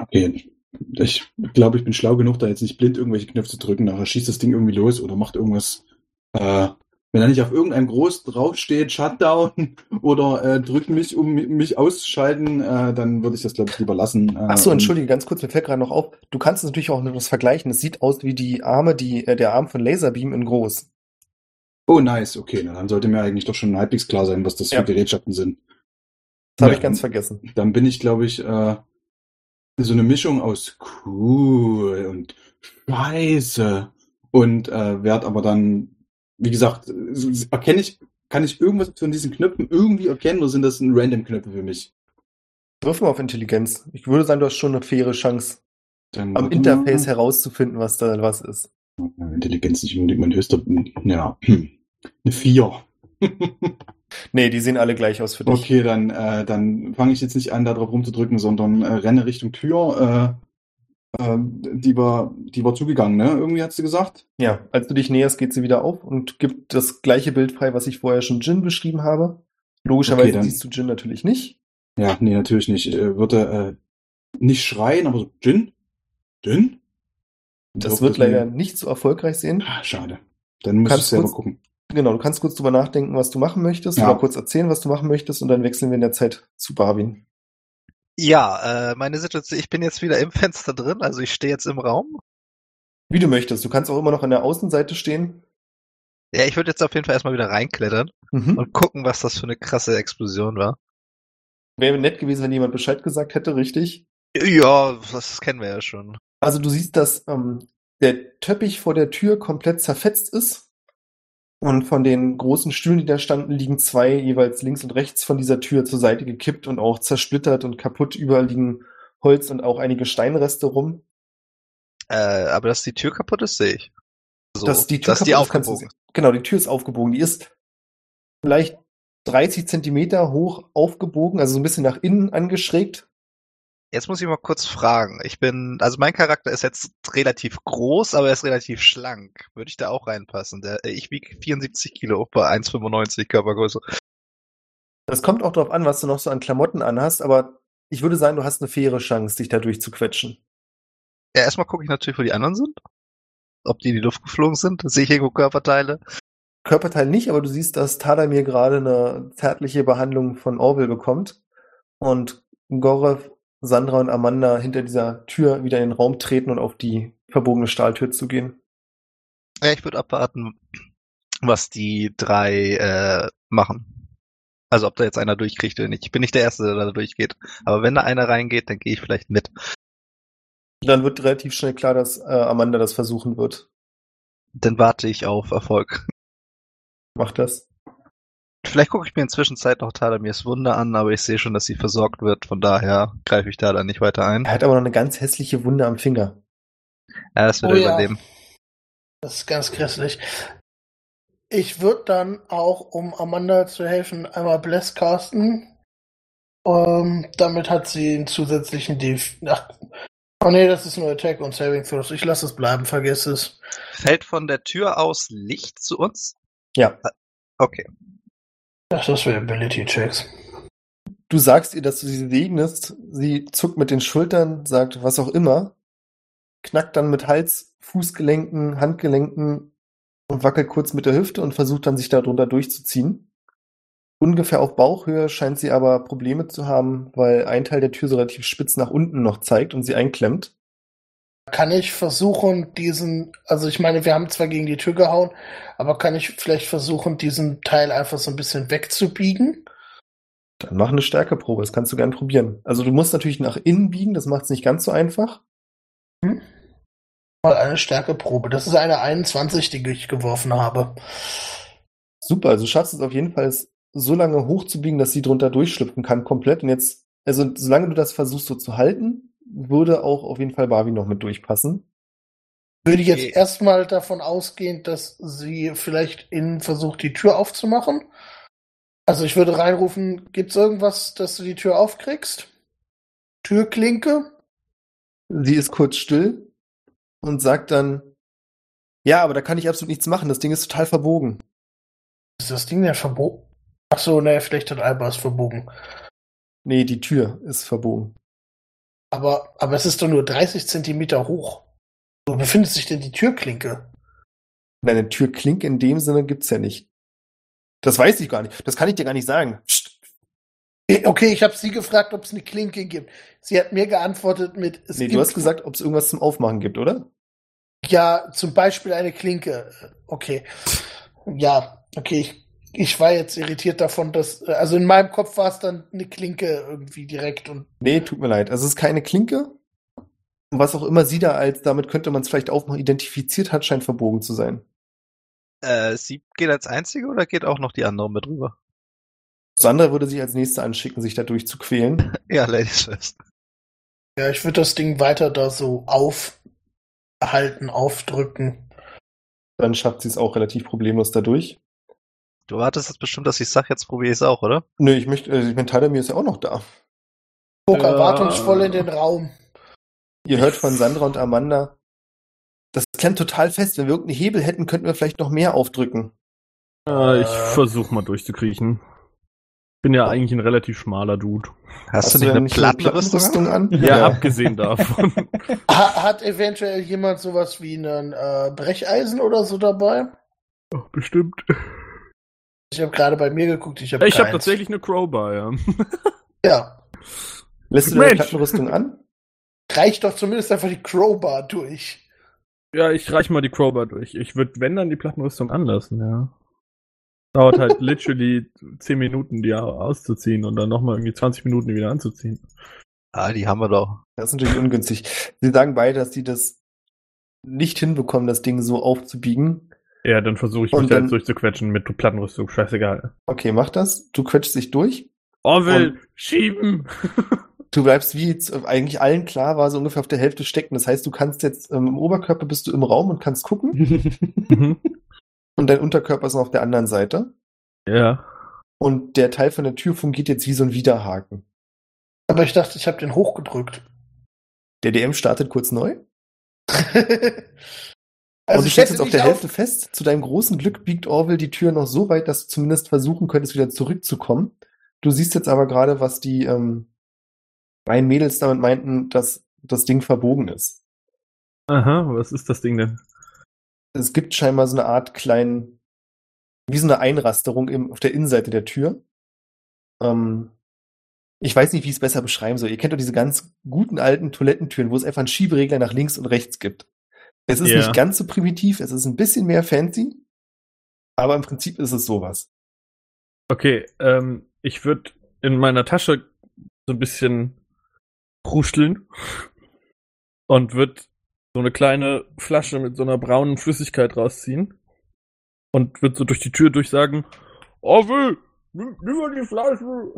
Okay, ich glaube, ich bin schlau genug, da jetzt nicht blind irgendwelche Knöpfe zu drücken. Nachher schießt das Ding irgendwie los oder macht irgendwas. Äh, wenn da nicht auf irgendeinem Groß draufsteht, Shutdown [laughs] oder äh, drückt mich, um mich auszuschalten, äh, dann würde ich das, glaube ich, lieber lassen. Äh, Ach so, und- entschuldige, ganz kurz, mir fällt gerade noch auf. Du kannst es natürlich auch noch was vergleichen. Es sieht aus wie die Arme, die, äh, der Arm von Laserbeam in groß. Oh, nice, okay. Na, dann sollte mir eigentlich doch schon halbwegs klar sein, was das Ja. für Gerätschaften sind. Das habe Ja. ich ganz vergessen. Dann bin ich, glaube ich, äh, so eine Mischung aus cool und scheiße. Und äh, werd aber dann, wie gesagt, äh, erkenne ich, kann ich irgendwas von diesen Knöpfen irgendwie erkennen oder sind das random Knöpfe für mich? Wirf mal auf Intelligenz. Ich würde sagen, du hast schon eine faire Chance, Dann am Interface herauszufinden, was da was ist. Intelligenz nicht unbedingt mein höchster, ja, hm, eine vier. [laughs] Nee, die sehen alle gleich aus für dich. Okay, dann, äh, dann fange ich jetzt nicht an, da drauf rumzudrücken, sondern äh, renne Richtung Tür. Äh, äh, die war, die war zugegangen, ne? Irgendwie hat sie gesagt. Ja, als du dich näherst, geht sie wieder auf und gibt das gleiche Bild frei, was ich vorher schon Jin beschrieben habe. Logischerweise Okay, siehst du Jin natürlich nicht. Ja, nee, natürlich nicht. Ich äh, würde äh, nicht schreien, aber so, Jin? Jin? Das wird leider mir- nicht so erfolgreich sehen. Ah, schade. Dann muss Kannst ich selber kurz- gucken. Genau, du kannst kurz drüber nachdenken, was du machen möchtest, Ja. oder kurz erzählen, was du machen möchtest, und dann wechseln wir in der Zeit zu Barwin. Ja, äh, meine Situation, ich bin jetzt wieder im Fenster drin, also ich stehe jetzt im Raum. Wie du möchtest. Du kannst auch immer noch an der Außenseite stehen. Ja, ich würde jetzt auf jeden Fall erstmal wieder reinklettern Mhm. und gucken, was das für eine krasse Explosion war. Wäre nett gewesen, wenn jemand Bescheid gesagt hätte, richtig? Ja, das kennen wir ja schon. Also du siehst, dass ähm, der Teppich vor der Tür komplett zerfetzt ist. Und von den großen Stühlen, die da standen, liegen zwei jeweils links und rechts von dieser Tür zur Seite gekippt und auch zersplittert und kaputt. Überall liegen Holz und auch einige Steinreste rum. Äh, aber dass die Tür kaputt ist, sehe ich. So, dass die Tür dass die kaputt ist, kannst du sehen. Genau, die Tür ist aufgebogen. Die ist vielleicht 30 Zentimeter hoch aufgebogen, also so ein bisschen nach innen angeschrägt. Jetzt muss ich mal kurz fragen. Ich bin, also mein Charakter ist jetzt relativ groß, aber er ist relativ schlank. Würde ich da auch reinpassen? Der, äh, ich wiege 74 Kilo bei 1,95 Körpergröße. Das kommt auch darauf an, was du noch so an Klamotten anhast, aber ich würde sagen, du hast eine faire Chance, dich da durchzuquetschen. Ja, erstmal gucke ich natürlich, wo die anderen sind. Ob die in die Luft geflogen sind. Sehe ich irgendwo Körperteile? Körperteil nicht, aber du siehst, dass Tadamir gerade eine zärtliche Behandlung von Orville bekommt und Gorev, Sandra und Amanda hinter dieser Tür wieder in den Raum treten und auf die verbogene Stahltür zugehen. Ja, ich würde abwarten, was die drei äh, machen. Also ob da jetzt einer durchkriegt oder nicht. Ich bin nicht der Erste, der da durchgeht. Aber wenn da einer reingeht, dann gehe ich vielleicht mit. Dann wird relativ schnell klar, dass äh, Amanda das versuchen wird. Dann warte ich auf Erfolg. Macht das. Vielleicht gucke ich mir inzwischen Zeit noch Tadamirs Wunder an, aber ich sehe schon, dass sie versorgt wird. Von daher greife ich da dann nicht weiter ein. Er hat aber noch eine ganz hässliche Wunde am Finger. Ja, das wird Oh er ja. überleben. Das ist ganz grässlich. Ich würde dann auch, um Amanda zu helfen, einmal Bless casten. Ähm, damit hat sie einen zusätzlichen Def. Ach, oh nee, das ist nur Attack und Saving Throws. Ich lasse es bleiben, vergiss es. Fällt von der Tür aus Licht zu uns? Ja. Okay. Das ist für Ability Checks. Du sagst ihr, dass du sie segnest. Sie zuckt mit den Schultern, sagt was auch immer, knackt dann mit Hals, Fußgelenken, Handgelenken und wackelt kurz mit der Hüfte und versucht dann sich darunter durchzuziehen. Ungefähr auf Bauchhöhe scheint sie aber Probleme zu haben, weil ein Teil der Tür so relativ spitz nach unten noch zeigt und sie einklemmt. Kann ich versuchen, diesen, also ich meine, wir haben zwar gegen die Tür gehauen, aber kann ich vielleicht versuchen, diesen Teil einfach so ein bisschen wegzubiegen? Dann mach eine Stärkeprobe, das kannst du gern probieren. Also du musst natürlich nach innen biegen, das macht es nicht ganz so einfach. Mal eine Stärkeprobe. Das ist eine 21, die ich geworfen habe. Super, also du schaffst es auf jeden Fall, es so lange hochzubiegen, dass sie drunter durchschlüpfen kann, komplett. Und jetzt, also solange du das versuchst so zu halten, würde auch auf jeden Fall Barbie noch mit durchpassen. Würde ich jetzt Okay. erstmal davon ausgehen, dass sie vielleicht innen versucht, die Tür aufzumachen. Also ich würde reinrufen, gibt's irgendwas, dass du die Tür aufkriegst? Türklinke? Sie ist kurz still und sagt dann, Ja, aber da kann ich absolut nichts machen. Das Ding ist total verbogen. Ist das Ding denn verbogen? Ach so, ne, vielleicht hat Alba es verbogen. Nee, die Tür ist verbogen. Aber, aber es ist doch nur 30 Zentimeter hoch. Wo befindet sich denn die Türklinke? Nein, eine Türklinke in dem Sinne gibt's ja nicht. Das weiß ich gar nicht. Das kann ich dir gar nicht sagen. Psst. Eh, Okay, ich habe sie gefragt, ob es eine Klinke gibt. Sie hat mir geantwortet mit, es Nee, du hast gesagt, ob es irgendwas zum Aufmachen gibt, oder? ja zum Beispiel eine Klinke. Okay, ja, okay, ich, ich war jetzt irritiert davon, dass, also in meinem Kopf war es dann eine Klinke irgendwie direkt und Nee, tut mir leid. Also es ist keine Klinke. Und was auch immer sie da als, damit könnte man es vielleicht aufmachen, identifiziert hat, scheint verbogen zu sein. Äh, sie geht als einzige oder geht auch noch die andere mit rüber? Sandra würde sich als nächste anschicken, sich dadurch zu quälen. [laughs] Ja, Ladies first. ja, ich würde das Ding weiter da so aufhalten, aufdrücken. Dann schafft sie es auch relativ problemlos dadurch. Du wartest jetzt bestimmt, dass ich sag, jetzt probiere ich es auch, oder? Nö, ich möchte, also ich mein Tyler mir ist ja auch noch da. Guck Ja. erwartungsvoll in den Raum. Ihr hört von Sandra und Amanda. Das klemmt total fest. Wenn wir irgendeinen Hebel hätten, könnten wir vielleicht noch mehr aufdrücken. Äh, ich Äh. versuch mal durchzukriechen. Bin ja eigentlich ein relativ schmaler Dude. Hast, du denn nicht eine Plattenrüstung? an? Ja, abgesehen davon. [laughs] Ha hat eventuell jemand sowas wie einen äh, Brecheisen oder so dabei? Ach, bestimmt. Ich habe gerade bei mir geguckt, ich habe Ich habe tatsächlich eine Crowbar, ja. [laughs] Ja, Lässt du deine. Plattenrüstung an? reicht doch zumindest einfach die Crowbar durch. Ja, ich reich mal die Crowbar durch. Ich würde, wenn dann, die Plattenrüstung anlassen, ja. Dauert halt [laughs] literally 10 Minuten, die auszuziehen und dann nochmal irgendwie 20 Minuten, die wieder anzuziehen. Ah, die haben wir doch. Das ist natürlich ungünstig. Sie sagen beide, dass sie das nicht hinbekommen, das Ding so aufzubiegen. Ja, dann versuche ich mich Und da dann- jetzt durchzuquetschen mit Plattenrüstung. Scheißegal. Okay, mach das. Du quetschst dich durch. Orwell, schieben! [laughs] Du bleibst, wie jetzt eigentlich allen klar war, so ungefähr auf der Hälfte stecken. Das heißt, du kannst jetzt ähm, im Oberkörper bist du im Raum und kannst gucken Mhm. [laughs] und dein Unterkörper ist noch auf der anderen Seite. ja. Und der Teil von der Tür fungiert jetzt wie so ein Widerhaken. Aber ich dachte, ich habe den hochgedrückt. Der DM startet kurz neu. [laughs] also und du hätte jetzt auf der Hälfte fest. Zu deinem großen Glück biegt Orwell die Tür noch so weit, dass du zumindest versuchen könntest, wieder zurückzukommen. Du siehst jetzt aber gerade, was die ähm, beiden Mädels damit meinten, dass das Ding verbogen ist. Aha, was ist das Ding denn? Es gibt scheinbar so eine Art kleinen, wie so eine Einrasterung im, auf der Innenseite der Tür. Ähm, ich weiß nicht, wie ich es besser beschreiben soll. Ihr kennt doch diese ganz guten alten Toilettentüren, wo es einfach einen Schieberegler nach links und rechts gibt. Es ist Ja. nicht ganz so primitiv, es ist ein bisschen mehr fancy, aber im Prinzip ist es sowas. Okay, ähm, ich würde in meiner Tasche so ein bisschen kruscheln und würde so eine kleine Flasche mit so einer braunen Flüssigkeit rausziehen und würde so durch die Tür durchsagen, Orwell, nimm, nimm mal die Flasche.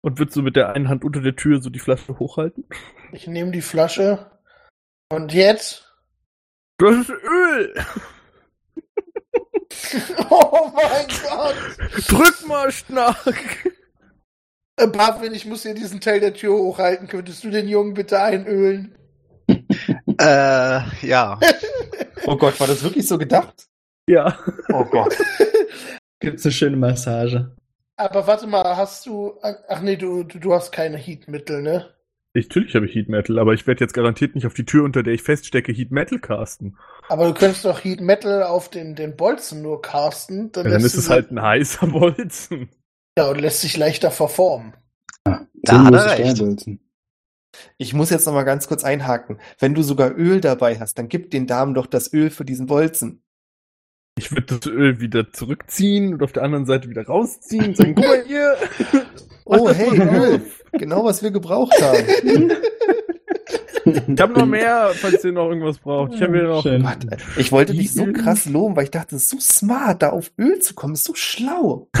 Und würde so mit der einen Hand unter der Tür so die Flasche hochhalten. Ich nehme die Flasche. Und jetzt? Das ist Öl! [laughs] Oh mein Gott! Drück mal, Schnack! Äh, Barwin, ich muss hier diesen Teil der Tür hochhalten. Könntest du den Jungen bitte einölen? Äh, ja. Oh Gott, war das wirklich so gedacht? Ja. Oh Gott. [laughs] Gibt's eine schöne Massage. Aber warte mal, hast du. Ach nee, du, du, du hast keine Heatmittel, ne? Ich, natürlich habe ich Heat Metal, aber ich werde jetzt garantiert nicht auf die Tür, unter der ich feststecke, Heat Metal casten. Aber du könntest doch Heat Metal auf den, den Bolzen nur casten. Dann, Ja, dann ist es halt ein heißer [laughs] Bolzen. Ja, und lässt sich leichter verformen. Ah, Da hat er recht. Steuerbolzen. Ich muss jetzt noch mal ganz kurz einhaken. Wenn du sogar Öl dabei hast, dann gib den Damen doch das Öl für diesen Bolzen. Ich würde das Öl wieder zurückziehen und auf der anderen Seite wieder rausziehen und sagen, guck mal hier. [laughs] Oh, hey, Öl. Genau, was wir gebraucht haben. Ich habe noch mehr, falls ihr noch irgendwas braucht. Ich habe hier noch. Gott, ich wollte dich so krass loben, weil ich dachte, es ist so smart, da auf Öl zu kommen, ist so schlau. [laughs]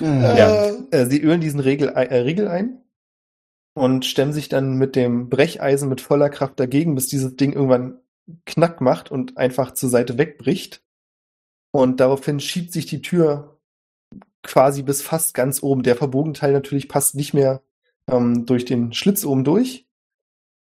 Ja. Äh, Äh, sie ölen diesen Regel, äh, Riegel ein und stemmen sich dann mit dem Brecheisen mit voller Kraft dagegen, bis dieses Ding irgendwann Knack macht und einfach zur Seite wegbricht. Und daraufhin schiebt sich die Tür quasi bis fast ganz oben. Der verbogene Teil natürlich passt nicht mehr ähm, durch den Schlitz oben durch.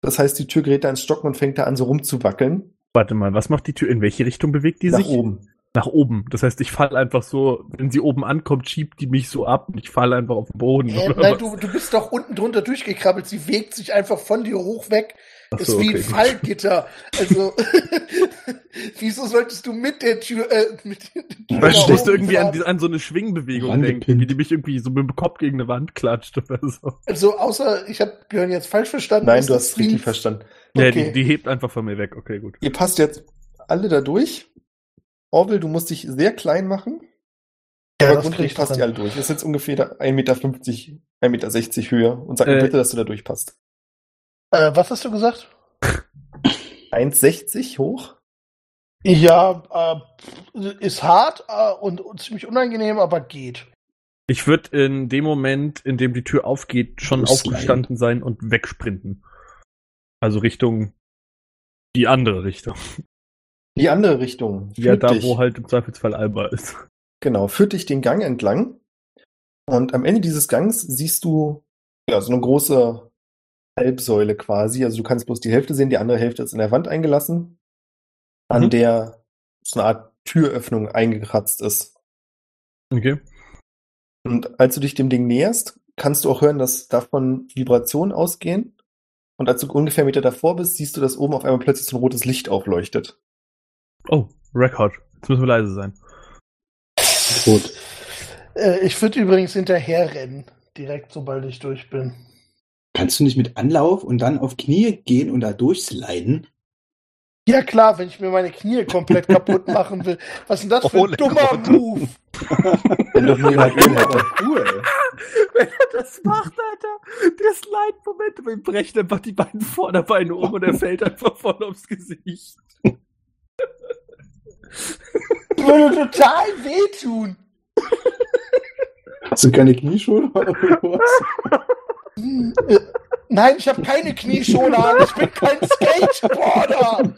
Das heißt, die Tür gerät da ins Stocken und fängt da an, so rumzuwackeln. Warte mal, was macht die Tür? In welche Richtung bewegt die nach sich? oben. Nach oben. Das heißt, ich falle einfach so, wenn sie oben ankommt, schiebt die mich so ab und ich falle einfach auf den Boden. Äh, oder nein, was? du, du bist doch unten drunter durchgekrabbelt. Sie wegt sich einfach von dir hoch weg. Ach ist so, wie okay, ein gut. Fallgitter. Also, [laughs] wieso solltest du mit der Tür, äh, mit der Tür Weil musste oben irgendwie an, an so eine Schwingbewegung Rangepinnt. denken, wie die mich irgendwie so mit dem Kopf gegen eine Wand klatscht oder so. Also, außer, ich habe Björn jetzt falsch verstanden. Nein, ist du hast richtig Ding- verstanden. Ja, Okay. die, die hebt einfach von mir weg. Okay, gut. Ihr passt jetzt alle da durch. Orwell, du musst dich sehr klein machen. Ja, aber grundlegend ich passt ihr alle durch. Es ist jetzt ungefähr 1,50 Meter, 1,60 Meter Höhe. Und sag mir Äh. bitte, dass du da durchpasst. Äh, was hast du gesagt? 1,60 hoch? Ja, äh, ist hart äh, und, und ziemlich unangenehm, aber geht. Ich würde in dem Moment, in dem die Tür aufgeht, schon Slide. aufgestanden sein und wegsprinten. Also Richtung die andere Richtung. Die andere Richtung. Ja, da dich, wo halt im Zweifelsfall Alba ist. Genau, führt dich den Gang entlang. Und am Ende dieses Gangs siehst du ja, so eine große Halbsäule quasi. Also du kannst bloß die Hälfte sehen, die andere Hälfte ist in der Wand eingelassen, an Mhm. der so eine Art Türöffnung eingekratzt ist. Okay. Und als du dich dem Ding näherst, kannst du auch hören, dass davon Vibrationen ausgehen. Und als du ungefähr einen Meter davor bist, siehst du, dass oben auf einmal plötzlich so ein rotes Licht aufleuchtet. Oh, Record. Jetzt müssen wir leise sein. Gut. Äh, ich würde übrigens hinterher rennen, direkt sobald ich durch bin. Kannst du nicht mit Anlauf und dann auf Knie gehen und da durchsliden? Ja klar, wenn ich mir meine Knie komplett [laughs] kaputt machen will. Was ist denn das für ein dummer Grund. Move? Wenn doch jemand Öl hätte. Cool. Wenn er das macht, Alter, der Slide-Moment, ihm brechen einfach die beiden Vorderbeine um und er fällt einfach voll aufs Gesicht. Würde total wehtun. Hast du keine Knieschoner oder was? Äh, Nein, ich habe keine Knieschone an. Ich bin kein Skateboarder.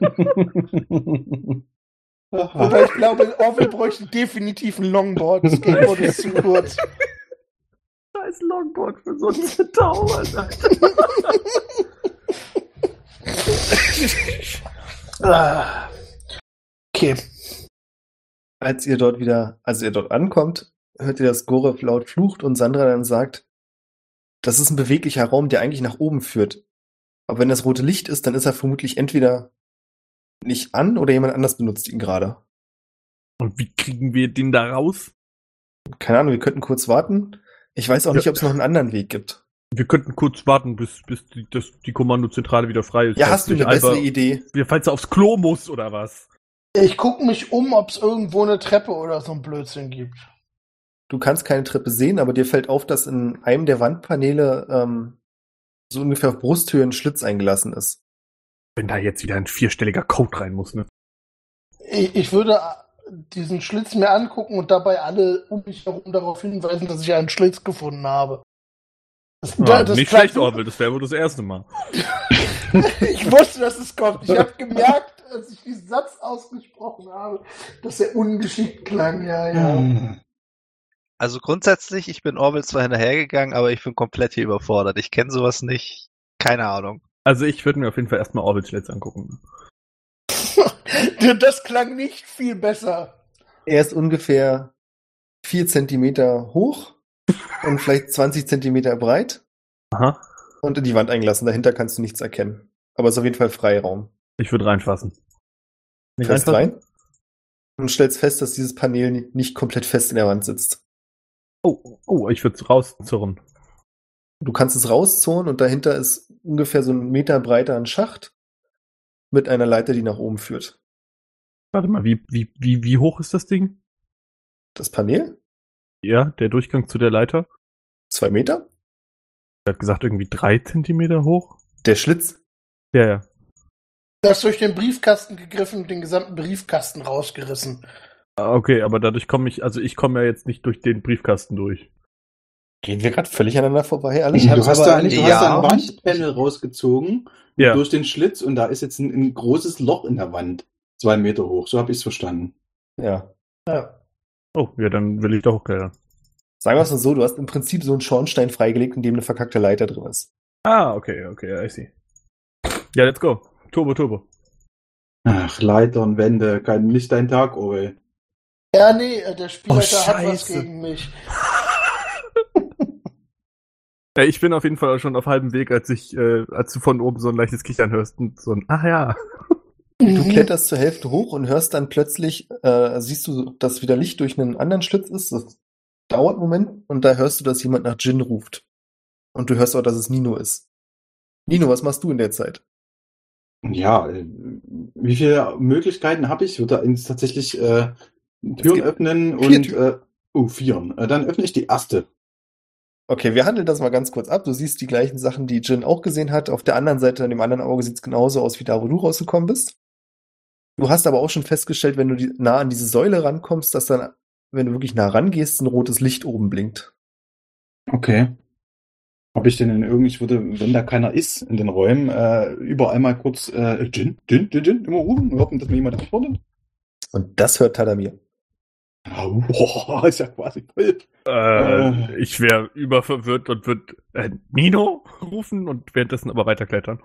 Aber ich glaube, Orwell bräuchte definitiv ein Longboard. Das Skateboard ist zu kurz. Scheiß Longboard für so einen Zentauer, Alter. Ah. Okay. Als ihr dort wieder, als ihr dort ankommt, hört ihr, dass Gorev laut flucht und Sandra dann sagt, das ist ein beweglicher Raum, der eigentlich nach oben führt. Aber wenn das rote Licht ist, dann ist er vermutlich entweder nicht an oder jemand anders benutzt ihn gerade. Und wie kriegen wir den da raus? Keine Ahnung, wir könnten kurz warten. Ich weiß auch Ja. nicht, ob es noch einen anderen Weg gibt. Wir könnten kurz warten, bis, bis die, das, die Kommandozentrale wieder frei ist. Ja, hast du eine bessere Alba- Idee? Falls er aufs Klo muss oder was? Ich gucke mich um, ob es irgendwo eine Treppe oder so ein Blödsinn gibt. Du kannst keine Treppe sehen, aber dir fällt auf, dass in einem der Wandpaneele ähm, so ungefähr auf Brusthöhe ein Schlitz eingelassen ist. Wenn da jetzt wieder ein vierstelliger Code rein muss, ne? Ich, ich würde diesen Schlitz mir angucken und dabei alle um mich herum darauf hinweisen, dass ich einen Schlitz gefunden habe. Das, Ah, das nicht schlecht, Orwell, das wäre wohl das erste Mal. [laughs] Ich wusste, dass es kommt. Ich habe gemerkt, als ich diesen Satz ausgesprochen habe, dass er ungeschickt klang. Ja, ja. Also grundsätzlich, ich bin Orwell zwar hinterhergegangen, aber ich bin komplett hier überfordert. Ich kenne sowas nicht. Keine Ahnung. Also ich würde mir auf jeden Fall erstmal Orwells Schlitz angucken. [laughs] Das klang nicht viel besser. Er ist ungefähr vier Zentimeter hoch [laughs] und vielleicht 20 Zentimeter breit Aha. und in die Wand eingelassen. Dahinter kannst du nichts erkennen. Aber es ist auf jeden Fall Freiraum. Ich würde reinfassen. Du fällst rein und stellst fest, dass dieses Panel ni- nicht komplett fest in der Wand sitzt. Oh, oh, ich würde es rauszurren. Du kannst es rauszonen und dahinter ist ungefähr so ein Meter breiter ein Schacht mit einer Leiter, die nach oben führt. Warte mal, wie, wie, wie, wie hoch ist das Ding? Das Panel? Ja, der Durchgang zu der Leiter? Zwei Meter? Er hat gesagt, irgendwie drei Zentimeter hoch. Der Schlitz? Ja, ja. Du hast durch den Briefkasten gegriffen und den gesamten Briefkasten rausgerissen. Ah, Okay, aber dadurch komme ich, also ich komme ja jetzt nicht durch den Briefkasten durch. Gehen wir gerade völlig aneinander vorbei, alle? Ich hab's du hast, da, nicht- du Ja. hast da ein Wandpanel rausgezogen Ja. durch den Schlitz und da ist jetzt ein, ein großes Loch in der Wand. Zwei Meter hoch. So habe ich es verstanden. Ja. Ja. Oh, ja, dann will ich da hochklettern. Sagen wir es mal so, du hast im Prinzip so einen Schornstein freigelegt, in dem eine verkackte Leiter drin ist. Ah, okay, okay, I see. Ja, let's go. Turbo, Turbo. Ach, Leitern, Wände, kein, nicht dein Tag, Orwell. Ja, nee, äh, der Spielleiter Oh, hat was Scheiße. gegen mich. [laughs] Ja, ich bin auf jeden Fall schon auf halbem Weg, als ich, äh, als du von oben so ein leichtes Kichern hörst und so ein, ach ja. Du Mhm. kletterst zur Hälfte hoch und hörst dann plötzlich, äh, siehst du, dass wieder Licht durch einen anderen Schlitz ist. Das dauert einen Moment und da hörst du, dass jemand nach Jin ruft. Und du hörst auch, dass es Nino ist. Nino, was machst du in der Zeit? Ja, äh, wie viele Möglichkeiten habe ich? Ich würde tatsächlich äh, Türen öffnen und Türen. äh, oh, vieren. Äh, dann öffne ich die erste. Okay, wir handeln das mal ganz kurz ab. Du siehst die gleichen Sachen, die Jin auch gesehen hat. Auf der anderen Seite, an dem anderen Auge, sieht es genauso aus wie da, wo du rausgekommen bist. Du hast aber auch schon festgestellt, wenn du die, nah an diese Säule rankommst, dass dann, wenn du wirklich nah rangehst, ein rotes Licht oben blinkt. Okay. Ob ich denn in irgendwie, ich würde, wenn da keiner ist in den Räumen, äh, überall mal kurz äh, Gin, Gin, Gin, Gin, immer rufen und hoffen, dass mir jemand antwortet. Und das hört Tadamir. Boah, [laughs] ist ja quasi voll. Äh. Ich wäre überverwirrt und würde äh, Nino rufen und währenddessen aber weiterklettern.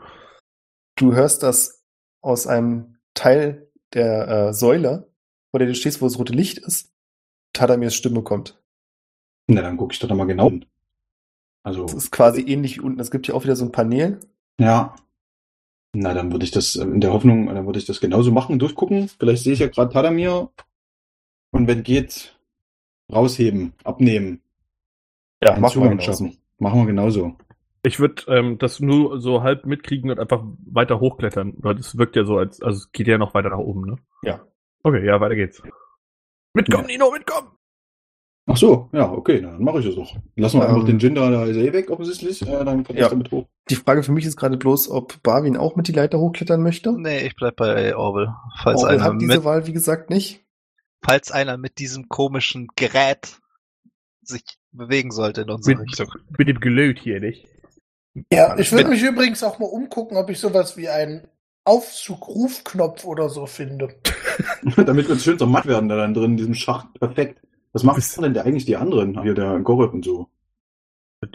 Du hörst das aus einem Teil der äh, Säule, vor der du stehst, wo das rote Licht ist, Tadamirs Stimme kommt. Na, dann gucke ich doch mal genau hin. Also, Das ist quasi ähnlich wie unten. Es gibt hier auch wieder so ein Panel. ja. Na, dann würde ich das äh, in der Hoffnung, dann würde ich das genauso machen, durchgucken. Vielleicht sehe ich ja gerade Tadamir. Und wenn geht, rausheben, abnehmen, Ja, einen mach mal Zugang genauso. schaffen. Machen wir genauso. Ich würde ähm, das nur so halb mitkriegen und einfach weiter hochklettern. Weil das wirkt ja so, als also es geht ja noch weiter nach oben, ne? Ja. Okay, ja, weiter geht's. Mitkommen, Nino, mitkommen! Ach so, ja, okay, dann mache ich das doch. Lassen wir Ähm. einfach den Gin da, da ist er eh weg, offensichtlich. Äh, dann kann ich Ja. damit hoch. Die Frage für mich ist gerade bloß, ob Barwin auch mit die Leiter hochklettern möchte. Nee, ich bleib bei Orwell. Falls Orwell einer hat diese mit, Wahl, wie gesagt, nicht. Falls einer mit diesem komischen Gerät sich bewegen sollte in unsere Mit, Richtung. mit dem Gelöt hier, nicht? Ja, ich würde mich übrigens auch mal umgucken, ob ich sowas wie einen Aufzug-Rufknopf oder so finde. [laughs] damit wir schön so matt werden da dann drin in diesem Schacht. Perfekt. Was machen denn der eigentlich die anderen? Hier der Gorek und so.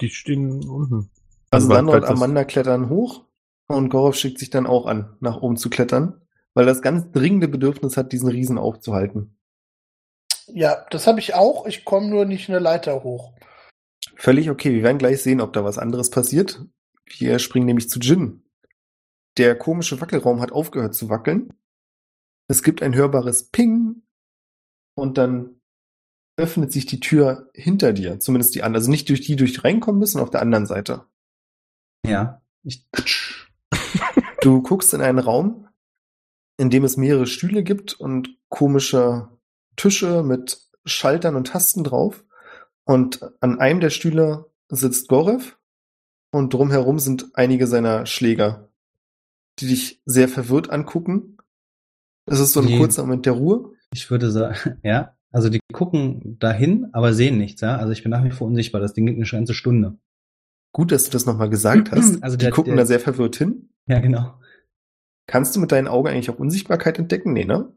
Die stehen unten. Also Sandra und Amanda klettern hoch und Gorov schickt sich dann auch an, nach oben zu klettern, weil er das ganz dringende Bedürfnis hat, diesen Riesen aufzuhalten. Ja, das habe ich auch. Ich komme nur nicht eine Leiter hoch. Völlig okay. Wir werden gleich sehen, ob da was anderes passiert. Wir springen nämlich zu Jin. Der komische Wackelraum hat aufgehört zu wackeln. Es gibt ein hörbares Ping und dann öffnet sich die Tür hinter dir, zumindest die andere. Also nicht durch die, durch die reinkommen müssen, auf der anderen Seite. Ja. Ich, [laughs] Du guckst in einen Raum, in dem es mehrere Stühle gibt und komische Tische mit Schaltern und Tasten drauf. Und an einem der Stühle sitzt Gorev und drumherum sind einige seiner Schläger, die dich sehr verwirrt angucken. Es ist so ein Die- kurzer Moment der Ruhe. ich würde sagen, [laughs] ja. Also die gucken dahin, aber sehen nichts, ja. Also ich bin nach wie vor unsichtbar. Das Ding geht eine ganze Stunde. Gut, dass du das nochmal gesagt [clears throat] hast. Also die der- gucken der- da sehr verwirrt hin. Ja, genau. Kannst du mit deinen Augen eigentlich auch Unsichtbarkeit entdecken? Nee, ne?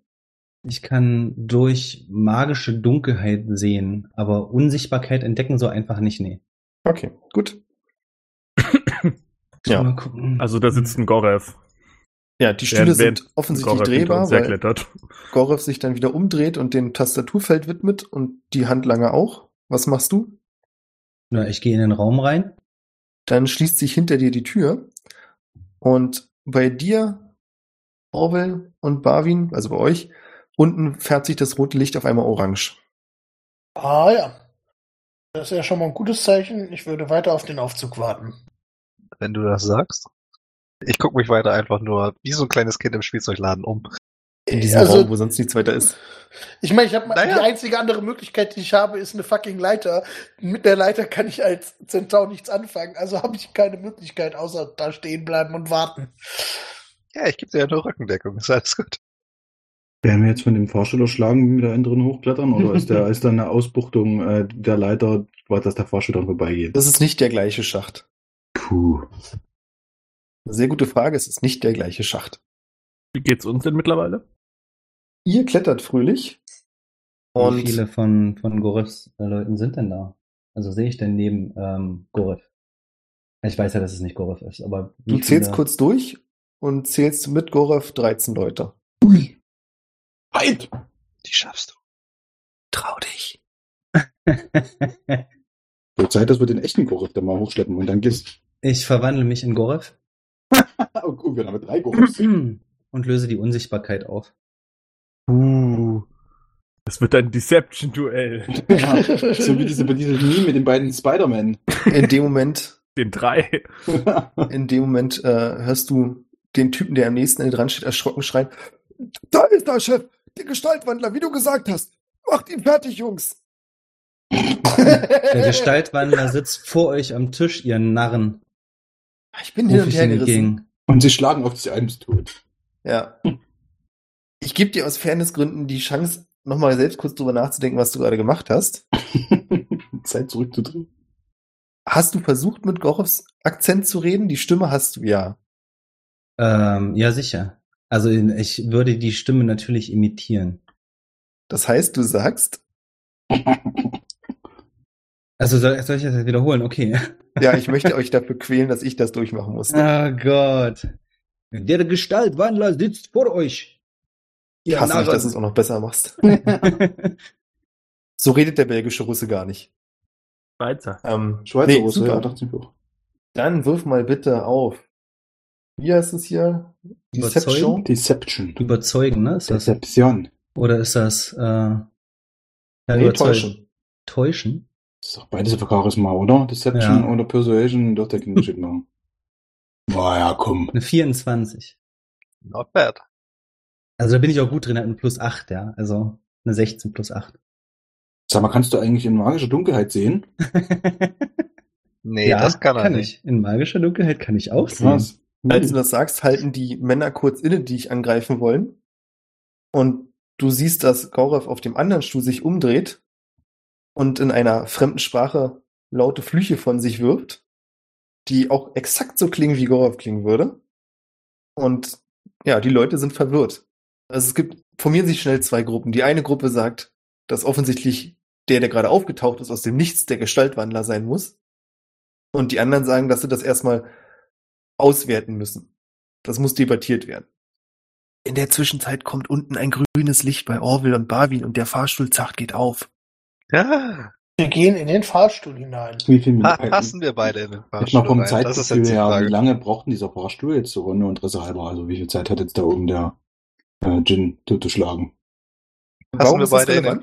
Ich kann durch magische Dunkelheit sehen, aber Unsichtbarkeit entdecken so einfach nicht, nee. Okay, gut. Ja. Mal gucken. Also da sitzt ein Gorev. Ja, die Stühle Während- sind offensichtlich Gorev drehbar, weil herklettert. Gorev sich dann wieder umdreht und dem Tastaturfeld widmet und die Handlanger auch. Was machst du? Na, ich gehe in den Raum rein. Dann schließt sich hinter dir die Tür und bei dir, Orwell und Barwin, also bei euch, unten färbt sich das rote Licht auf einmal orange. Ah ja. Das ist ja schon mal ein gutes Zeichen. Ich würde weiter auf den Aufzug warten. Wenn du das sagst. Ich gucke mich weiter einfach nur wie so ein kleines Kind im Spielzeugladen um. In diesem Also- Raum, wo sonst nichts weiter ist. Ich meine, ich habe Naja. die einzige andere Möglichkeit, die ich habe, ist eine fucking Leiter. Mit der Leiter kann ich als Zentaur nichts anfangen. Also habe ich keine Möglichkeit, außer da stehen bleiben und warten. Ja, ich gebe dir ja nur Rückendeckung. Ist alles gut. Werden wir jetzt von dem Fahrstuhl erschlagen, wenn wir da innen drin hochklettern? Oder ist da [laughs] ist da eine Ausbuchtung äh, der Leiter, dass der Fahrstuhl vorbeigeht? Das ist nicht der gleiche Schacht. Puh. Sehr gute Frage, es ist nicht der gleiche Schacht. Wie geht's uns denn mittlerweile? Ihr klettert fröhlich Wie und viele von, von Gorevs äh, Leuten sind denn da? Also sehe ich denn neben ähm, Gorev? Ich weiß ja, dass es nicht Gorev ist, aber wie du zählst viele- kurz durch und zählst mit Gorev 13 Leute. Ui. Halt! Die schaffst du. Trau dich. [laughs] Wird Zeit, dass wir den echten Korrekt mal hochschleppen und dann geht's. ich verwandle mich in Gorev [laughs] Oh, gut, wir haben drei Korrekts. [clears throat] und löse die Unsichtbarkeit auf. Uh. Das wird ein Deception-Duell. ja, so wie diese, diese Meme mit den beiden Spider-Man. In dem Moment, Den drei. [laughs] in dem Moment äh, hörst du den Typen, der am nächsten Ende dran steht, erschrocken schreien. Da ist der Chef, der Gestaltwandler, wie du gesagt hast. Macht ihn fertig, Jungs. Der Gestaltwandler sitzt vor euch am Tisch, ihr Narren. Ich bin hin und her gerissen. Und sie schlagen auf sich eines tot. Ja. Ich gebe dir aus Fairnessgründen die Chance, nochmal selbst kurz drüber nachzudenken, was du gerade gemacht hast. [laughs] Zeit zurückzudrehen. Hast du versucht, mit Gorofs Akzent zu reden? Die Stimme hast du ja. Ähm, ja, sicher. Also ich würde die Stimme natürlich imitieren. Das heißt, du sagst, Also soll, soll ich das jetzt wiederholen? Okay. ja, ich möchte euch dafür quälen, dass ich das durchmachen musste. Oh Gott. Der Gestaltwandler sitzt vor euch. Ich hasse mich, Narren. dass du es auch noch besser machst. [laughs] So redet der belgische Russe gar nicht. Schweizer. Ähm, Schweizer nee, Russe, super. ja, dachte ich auch. Dann wirf mal bitte auf. Wie heißt es hier? Überzeugen? Deception. Überzeugen, ne? Ist das, Deception. oder ist das äh, ja, Nee, überzeugen. täuschen. Täuschen? Das ist doch beides für Charisma, oder? Deception Ja. oder Persuasion, doch der Kinderschied machen. Boah, ja, komm. Eine 24. Not bad. Also da bin ich auch gut drin, hat eine plus 8, ja. Also eine 16 plus 8. Sag mal, kannst du eigentlich in magischer Dunkelheit sehen? [laughs] Nee, das kann er nicht. ich. In magischer Dunkelheit kann ich auch sehen. Als du das sagst, halten die Männer kurz inne, die dich angreifen wollen. Und du siehst, dass Gaurav auf dem anderen Stuhl sich umdreht und in einer fremden Sprache laute Flüche von sich wirft, die auch exakt so klingen, wie Gaurav klingen würde. Und ja, die Leute sind verwirrt. Also es gibt, formieren sich schnell zwei Gruppen. Die eine Gruppe sagt, dass offensichtlich der, der gerade aufgetaucht ist, aus dem Nichts der Gestaltwandler sein muss. Und die anderen sagen, dass sie das erstmal auswerten müssen. Das muss debattiert werden. In der Zwischenzeit kommt unten ein grünes Licht bei Orville und Barwin und der Fahrstuhl zacht geht auf. Ja, Wir gehen in den Fahrstuhl hinein. Wie viel Minuten? passen wir beide in den Jetzt Fahrstuhl mal vom rein? Das ist Zeitgefühl her, wie lange braucht denn dieser Fahrstuhl jetzt zur Runde und Interesse halber? Also wie viel Zeit hat jetzt da oben der äh, Gin zu schlagen? Passen Warum wir beide in den,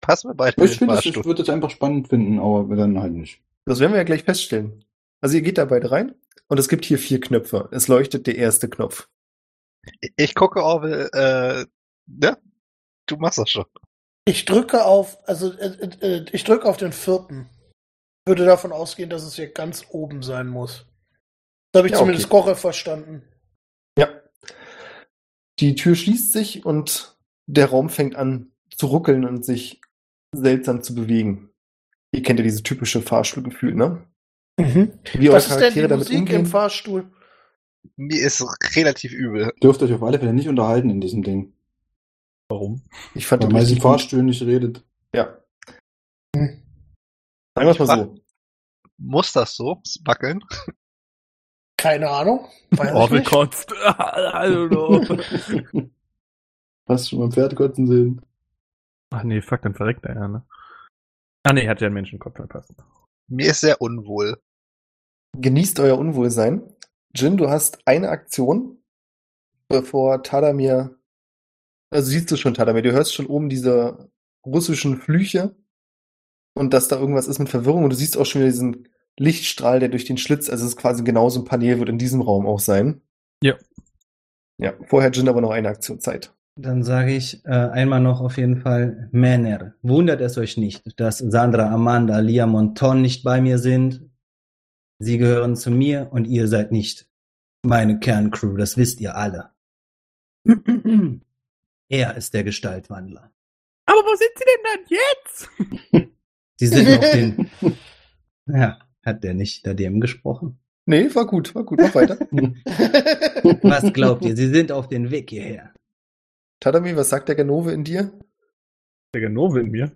passen wir beide in Ich den finde, das, ich Fahrstuhl. würde das einfach spannend finden, aber dann halt nicht. Das werden wir ja gleich feststellen. Also ihr geht da beide rein und es gibt hier vier Knöpfe. Es leuchtet der erste Knopf. Ich gucke Orwell, äh, ja, du machst das schon. Ich drücke auf, also äh, äh, ich drücke auf den vierten. Ich würde davon ausgehen, dass es hier ganz oben sein muss. Da habe ich Ja, zumindest okay. Koche verstanden. Ja. Die Tür schließt sich und der Raum fängt an zu ruckeln und sich seltsam zu bewegen. Ihr kennt ja dieses typische Fahrstuhlgefühl, ne? Wie eure Was ist denn die Charaktere damit Musik im umgehen. Fahrstuhl? Mir ist relativ übel. Dürft euch auf alle Fälle nicht unterhalten in diesem Ding. Warum? Ich fand Weil man in. Fahrstühlen nicht redet. Ja. Hm. Sagen wir es mal so. Muss das so wackeln? Keine Ahnung. Weiß Orwell nicht. kotzt. [laughs] I don't know. [laughs] Hast du schon mal Pferd kotzen sehen? Ach nee, fuck, dann verreckt er ja, ne? Ah nee, hat ja einen Menschenkopf verpasst. Mir ist sehr unwohl. Genießt euer Unwohlsein. Jin, du hast eine Aktion, bevor Tadamir. Also siehst du schon, Tadamir, du hörst schon oben diese russischen Flüche und dass da irgendwas ist mit Verwirrung und du siehst auch schon wieder diesen Lichtstrahl, der durch den Schlitz, also es ist quasi genauso ein Panel, wird in diesem Raum auch sein. Ja. Ja, vorher Jin aber noch eine Aktion Zeit. Dann sage ich äh, einmal noch auf jeden Fall, Männer, wundert es euch nicht, dass Sandra, Amanda, Lia Monton nicht bei mir sind. Sie gehören zu mir und ihr seid nicht meine Kerncrew, das wisst ihr alle. [clears throat] er ist der Gestaltwandler. Aber wo sind sie denn dann jetzt? [laughs] Sie sind auf den... [laughs] Ja, hat der nicht da dem gesprochen? Nee, war gut, war gut, mach weiter. [laughs] Was glaubt ihr? Sie sind auf den Weg hierher. Tadamir, was sagt der Ganove in dir? Der Ganove in mir.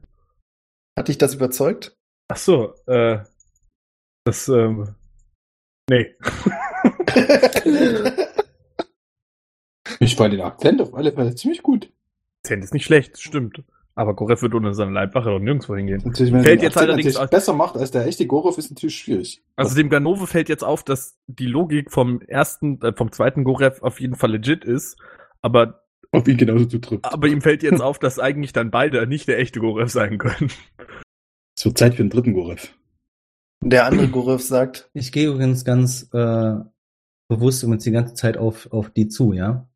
Hat dich das überzeugt? Ach so, äh, das, ähm, nee. [laughs] Ich fand den Akzent auf alle Fälle ziemlich gut. Akzent ist nicht schlecht, stimmt. Aber Gorev wird ohne seine Leibwache doch nirgendwo hingehen. Natürlich, wenn Fällt jetzt Akzent allerdings auf- besser macht als der echte Gorov, ist natürlich schwierig. Also dem Ganove fällt jetzt auf, dass die Logik vom ersten, äh, vom zweiten Gorev auf jeden Fall legit ist, aber, Auf ihn genauso zutrifft. aber ihm fällt jetzt auf, dass eigentlich dann beide nicht der echte Gorev sein können. Es wird Zeit für den dritten Gorov. Der andere Gorev sagt, Ich gehe übrigens ganz äh, bewusst übrigens die ganze Zeit auf, auf die zu, ja.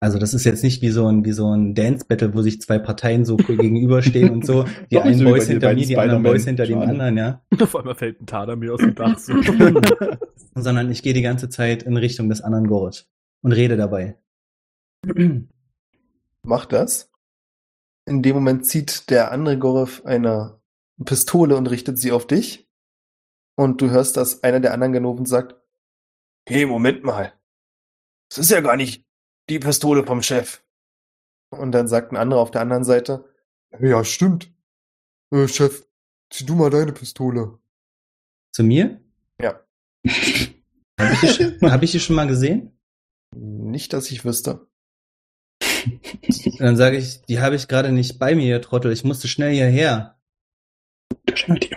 Also das ist jetzt nicht wie so ein, wie so ein Dance-Battle, wo sich zwei Parteien so [laughs] gegenüberstehen und so. Die einen so Boys hinter mir, die anderen. Boys hinter dem anderen, ja. [laughs] Auf einmal fällt ein Tader mir aus dem Dach. So. [laughs] Sondern ich gehe die ganze Zeit in Richtung des anderen Gorot und rede dabei. [clears throat] mach das. In dem Moment zieht der andere Gorev eine Pistole und richtet sie auf dich. Und du hörst, dass einer der anderen Ganoven sagt, hey, Moment mal. Das ist ja gar nicht die Pistole vom Chef. Und dann sagt ein anderer auf der anderen Seite, ja, stimmt. Äh, Chef, zieh du mal deine Pistole. Zu mir? Ja. [laughs] Habe ich, die schon- hab ich die schon mal gesehen? Nicht, dass ich wüsste. Dann sage ich, die habe ich gerade nicht bei mir, ihr Trottel. Ich musste schnell hierher. Der schnallt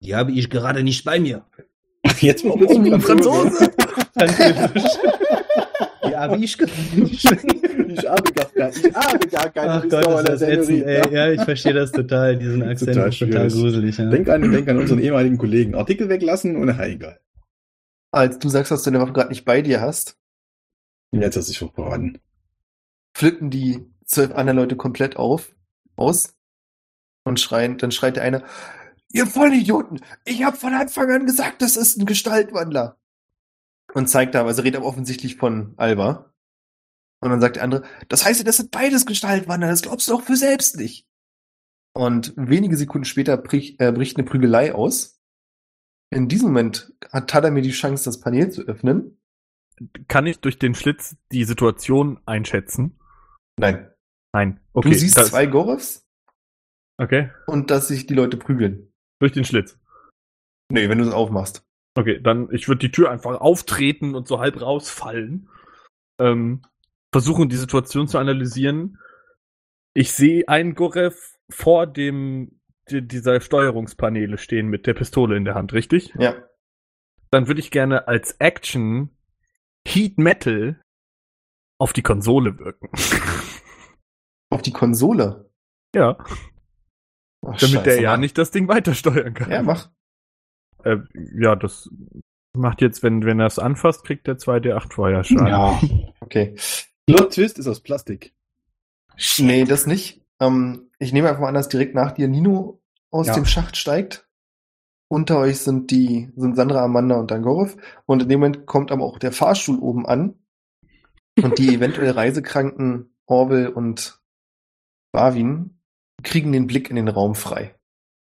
Die habe ich gerade nicht bei mir. [laughs] Jetzt es ein Franzose. [laughs] Französisch. [laughs] Die habe ich gerade nicht bei mir. Ich habe gar keine, ich habe gar keine Ach Gott, ist das ätzend, ey. Ja, ich verstehe das total. Diesen Akzent Total ist total schwierig. gruselig. Ja. Denk an, denk an unseren ehemaligen Kollegen. Artikel weglassen und na, egal. Als du sagst, dass du deine Waffe gerade nicht bei dir hast, Jetzt hast du dich verraten. flippen die zwölf anderen Leute komplett auf, aus und schreien, dann schreit der eine, ihr Vollidioten, ich habe von Anfang an gesagt, das ist ein Gestaltwandler. Und zeigt da, also redet aber offensichtlich von Alba. Und dann sagt der andere, das heißt, das sind beides Gestaltwandler, das glaubst du doch für selbst nicht. Und wenige Sekunden später bricht, äh, bricht eine Prügelei aus. In diesem Moment hat Tadamir die Chance, das Panel zu öffnen. Kann ich durch den Schlitz die Situation einschätzen? Nein. Nein. Okay. du siehst zwei Gorevs Okay. und dass sich die Leute prügeln. Durch den Schlitz. Nee, wenn du es aufmachst. Okay, dann ich würde die Tür einfach auftreten und so halb rausfallen. Ähm, versuchen die Situation zu analysieren. Ich sehe einen Gorev vor dem die, dieser Steuerungspaneele stehen mit der Pistole in der Hand, richtig? Ja. Dann würde ich gerne als Action Heat Metal auf die Konsole wirken. [laughs] Auf die Konsole. ja, Ach, damit scheiße, der ja Mann. nicht das Ding weiter steuern kann. Ja, mach. Äh, ja, das macht jetzt, wenn, wenn er es anfasst, kriegt der 2D8 Feuerschaden. Ja. Okay. Plot Twist ist aus Plastik. Nee, das nicht. Ähm, ich nehme einfach mal an, dass direkt nach dir Nino aus Ja. dem Schacht steigt. Unter euch sind die, sind Sandra, Amanda und Dangorov. Und in dem Moment kommt aber auch der Fahrstuhl oben an. Und die [laughs] eventuell reisekranken Orwell und Barwin kriegen den Blick in den Raum frei.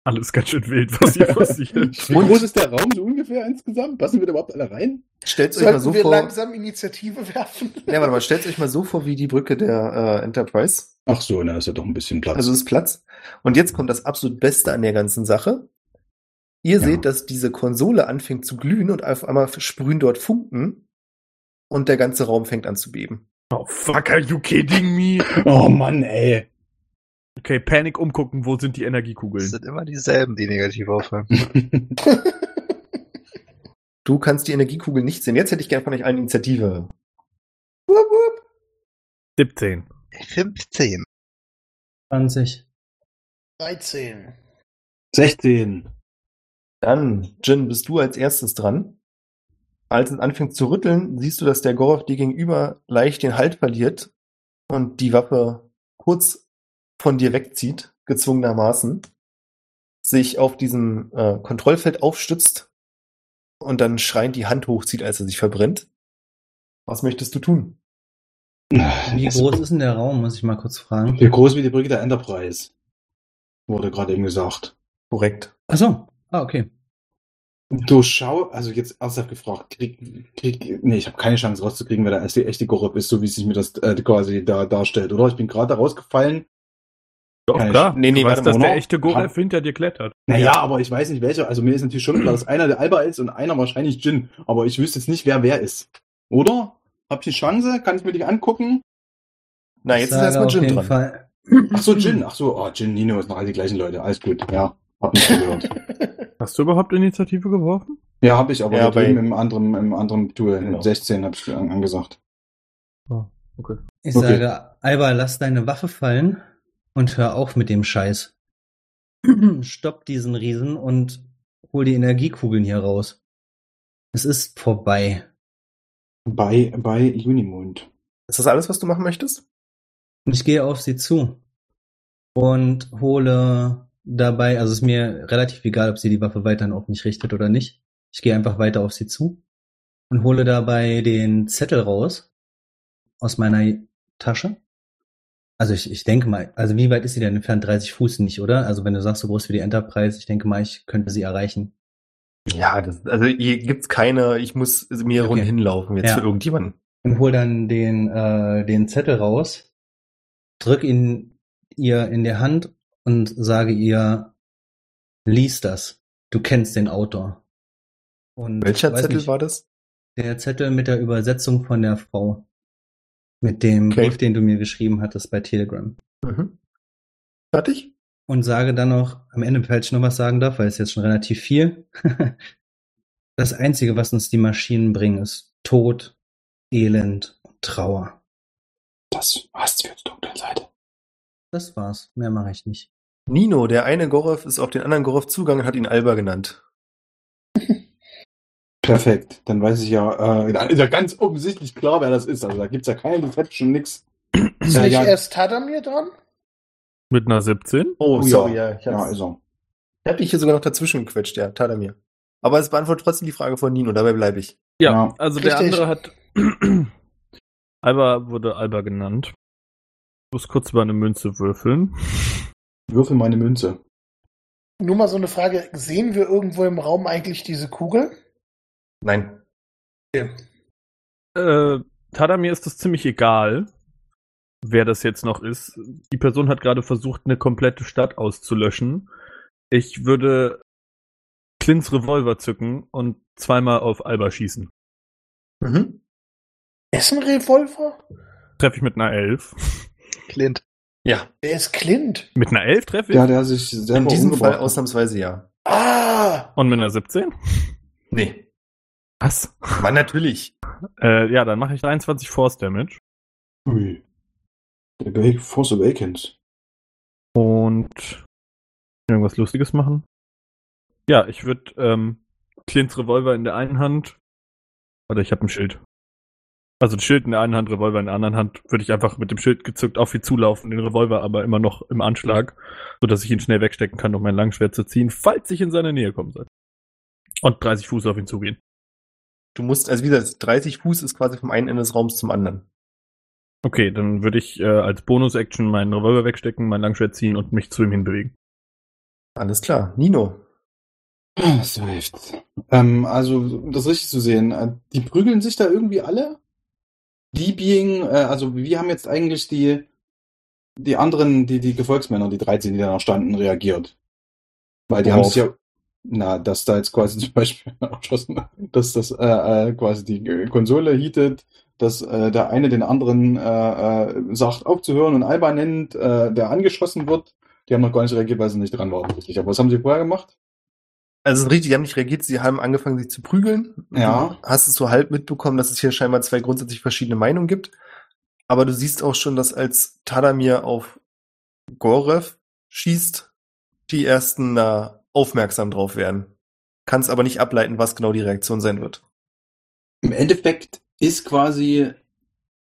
Alles ganz schön wild, was hier [laughs] passiert. Wie groß ist der Raum so ungefähr insgesamt? Passen wir da überhaupt alle rein? Stellt euch mal so wir vor. langsam Initiative werfen? [laughs] Ja, warte mal, stellt euch mal so vor wie die Brücke der äh, Enterprise. Ach so, na, ist ja doch ein bisschen Platz. Also es ist Platz. Und jetzt kommt das absolut Beste an der ganzen Sache. Ihr Ja. seht, dass diese Konsole anfängt zu glühen und auf einmal sprühen dort Funken und der ganze Raum fängt an zu beben. Oh, fuck, are you kidding me? oh Mann, ey. Okay, Panik umgucken, wo sind die Es Energiekugeln? sind immer dieselben, die negativ auffallen. [laughs] Du kannst die Energiekugel nicht sehen. Jetzt hätte ich gerne von euch allen Initiative. Wupp, wupp. 17. 15. 20. 13. 16. Dann, Jin, bist du als erstes dran. Als es anfängt zu rütteln, siehst du, dass der Gorov dir gegenüber leicht den Halt verliert und die Waffe kurz von dir wegzieht, gezwungenermaßen, sich auf diesem äh, Kontrollfeld aufstützt und dann schreiend die Hand hochzieht, als er sich verbrennt. Was möchtest du tun? Wie groß ist denn der Raum, muss ich mal kurz fragen. Wie groß wie die Brücke der Enterprise? Wurde gerade eben gesagt. Korrekt. Ach so. Ah, okay. Du schau, also jetzt ernsthaft gefragt, krieg, krieg, nee, ich habe keine Chance rauszukriegen, wer der erste echte Gorop ist, so wie sich mir das äh, quasi da darstellt, oder? Ich bin gerade rausgefallen. Doch, Kann ich- klar. Nee, nee, du weißt, dass der echte Gorev Ha- hinter dir klettert. Naja, aber ich weiß nicht welcher. Also mir ist natürlich schon klar, dass einer der Alba ist und einer wahrscheinlich Jin. Aber ich wüsste jetzt nicht, wer wer ist. Oder? Hab ich die Chance? Kann ich mir die angucken? Na, jetzt ist sage erstmal Jin dran. Fall. Ach so, Jin. Ach so, oh, Jin, Nino ist noch alle die gleichen Leute. Alles gut. Ja, hab nicht gehört. [laughs] Hast du überhaupt Initiative geworfen? ja, hab ich, aber Ja, bei- im anderen, im anderen Tool. Genau. 16 hab ich an, angesagt. Oh, okay. Ich Okay. sage, Alba, lass deine Waffe fallen und hör auf mit dem Scheiß. [clears throat] Stopp diesen Riesen und hol die Energiekugeln hier raus. Es ist vorbei. Bei, bei Unimond. Ist das alles, was du machen möchtest? Und ich gehe auf sie zu und hole dabei, also ist mir relativ egal, ob sie die Waffe weiterhin auf mich richtet oder nicht. Ich gehe einfach weiter auf sie zu und hole dabei den Zettel raus aus meiner Tasche. Also ich, ich denke mal, also wie weit ist sie denn entfernt? 30 Fuß nicht, oder? Also wenn du sagst, so groß wie die Enterprise, ich denke mal, ich könnte sie erreichen. Ja, das, also hier gibt's keine, ich muss mir Okay. rund hinlaufen jetzt Ja. für irgendjemanden. und hol dann den, äh, den Zettel raus, drück ihn ihr in der Hand und sage ihr, lies das. Du kennst den Autor. Und Welcher Zettel nicht, war das? Der Zettel mit der Übersetzung von der Frau. Mit dem Okay. Brief, den du mir geschrieben hattest bei Telegram. Mhm. Fertig? Und sage dann noch, am Ende, falls ich noch was sagen darf, weil es jetzt schon relativ viel. [laughs] das Einzige, was uns die Maschinen bringen, ist Tod, Elend und Trauer. Das war's für die dunkle Seite. Das war's. Mehr mache ich nicht. Nino, der eine Gorov, ist auf den anderen Gorov zugegangen und hat ihn Alba genannt. Perfekt. Dann weiß ich ja, äh, dann ist ja ganz offensichtlich klar, wer das ist. Also da gibt's ja keine Deception, nix. Ist Ja, nicht ja. erst Tadamir dran? Mit einer 17? Oh, Oh, sorry, ja. ja. Ich, Ja, hab's- ist er. ich hab dich hier sogar noch dazwischen gequetscht, ja, Tadamir. Aber es beantwortet trotzdem die Frage von Nino, dabei bleibe ich. Ja, Ja. also der Richtig. andere hat. [clears throat] Alba wurde Alba genannt. Ich muss kurz über eine Münze würfeln. Würfel meine Münze. Nur mal so eine Frage. Sehen wir irgendwo im Raum eigentlich diese Kugel? Nein. Äh, Tadamir ist das ziemlich egal, wer das jetzt noch ist. Die Person hat gerade versucht, eine komplette Stadt auszulöschen. Ich würde Clint's Revolver zücken und zweimal auf Alba schießen. Mhm. Ist ein Revolver? Treffe ich mit einer 11. Clint. Ja, Der ist Clint. Mit einer 11 treffe ich? Ja, der sich selber in diesem Fall umgebracht hat. ausnahmsweise ja. Ah! Und mit einer 17? Nee. Was? Mann, natürlich. Äh, ja, dann mache ich 23 Force Damage. Ui. Der Awake- Force Awakens. Und irgendwas Lustiges machen. Ja, ich würde ähm, Clint's Revolver in der einen Hand. Oder ich habe ein Schild. Also ein Schild in der einen Hand, Revolver in der anderen Hand, würde ich einfach mit dem Schild gezückt auf ihn zulaufen, den Revolver aber immer noch im Anschlag, sodass ich ihn schnell wegstecken kann, um mein Langschwert zu ziehen, falls ich in seine Nähe kommen soll. Und 30 Fuß auf ihn zugehen. Du musst, also wie gesagt, 30 Fuß ist quasi vom einen Ende des Raums zum anderen. Okay, dann würde ich äh, als Bonus-Action meinen Revolver wegstecken, mein Langschwert ziehen und mich zu ihm hinbewegen. Alles klar. Nino. Ah, So hilft's. Ähm, also, um das richtig zu sehen, äh, die prügeln sich da irgendwie alle? Die being, äh, also wir haben jetzt eigentlich die, die anderen, die, die Gefolgsmänner, die 13, die da noch standen, reagiert. Weil die haben sich ja, na, dass da jetzt quasi [laughs] zum Beispiel dass das äh, äh, quasi die äh, Konsole heatet, dass äh, der eine den anderen äh, äh, sagt aufzuhören und Alba nennt, äh, der angeschossen wird. Die haben noch gar nicht reagiert, weil sie nicht dran waren, richtig. Aber was haben sie vorher gemacht? Also es ist richtig, die haben nicht reagiert, sie haben angefangen, sich zu prügeln. Ja. Du hast es so halb mitbekommen, dass es hier scheinbar zwei grundsätzlich verschiedene Meinungen gibt. Aber du siehst auch schon, dass als Tadamir auf Gorev schießt, die ersten da aufmerksam drauf werden. Kannst aber nicht ableiten, was genau die Reaktion sein wird. Im Endeffekt ist quasi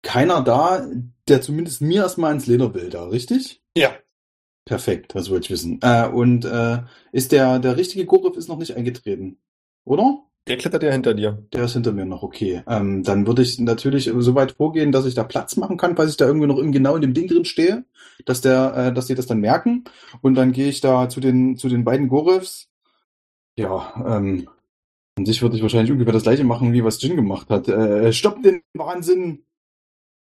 keiner da, der zumindest mir erstmal ins Leder will, da, richtig? Ja. Perfekt, das wollte ich wissen. Äh, und äh, ist der, der richtige Gorif ist noch nicht eingetreten, oder? Der klettert ja hinter dir. Der ist hinter mir noch, okay. Ähm, dann würde ich natürlich so weit vorgehen, dass ich da Platz machen kann, falls ich da irgendwie noch im, genau in dem Ding drin stehe, dass der, äh, dass die das dann merken. Und dann gehe ich da zu den, zu den beiden Gorifs. Ja, ähm, an sich würde ich wahrscheinlich ungefähr das gleiche machen, wie was Jin gemacht hat. Äh, stopp den Wahnsinn!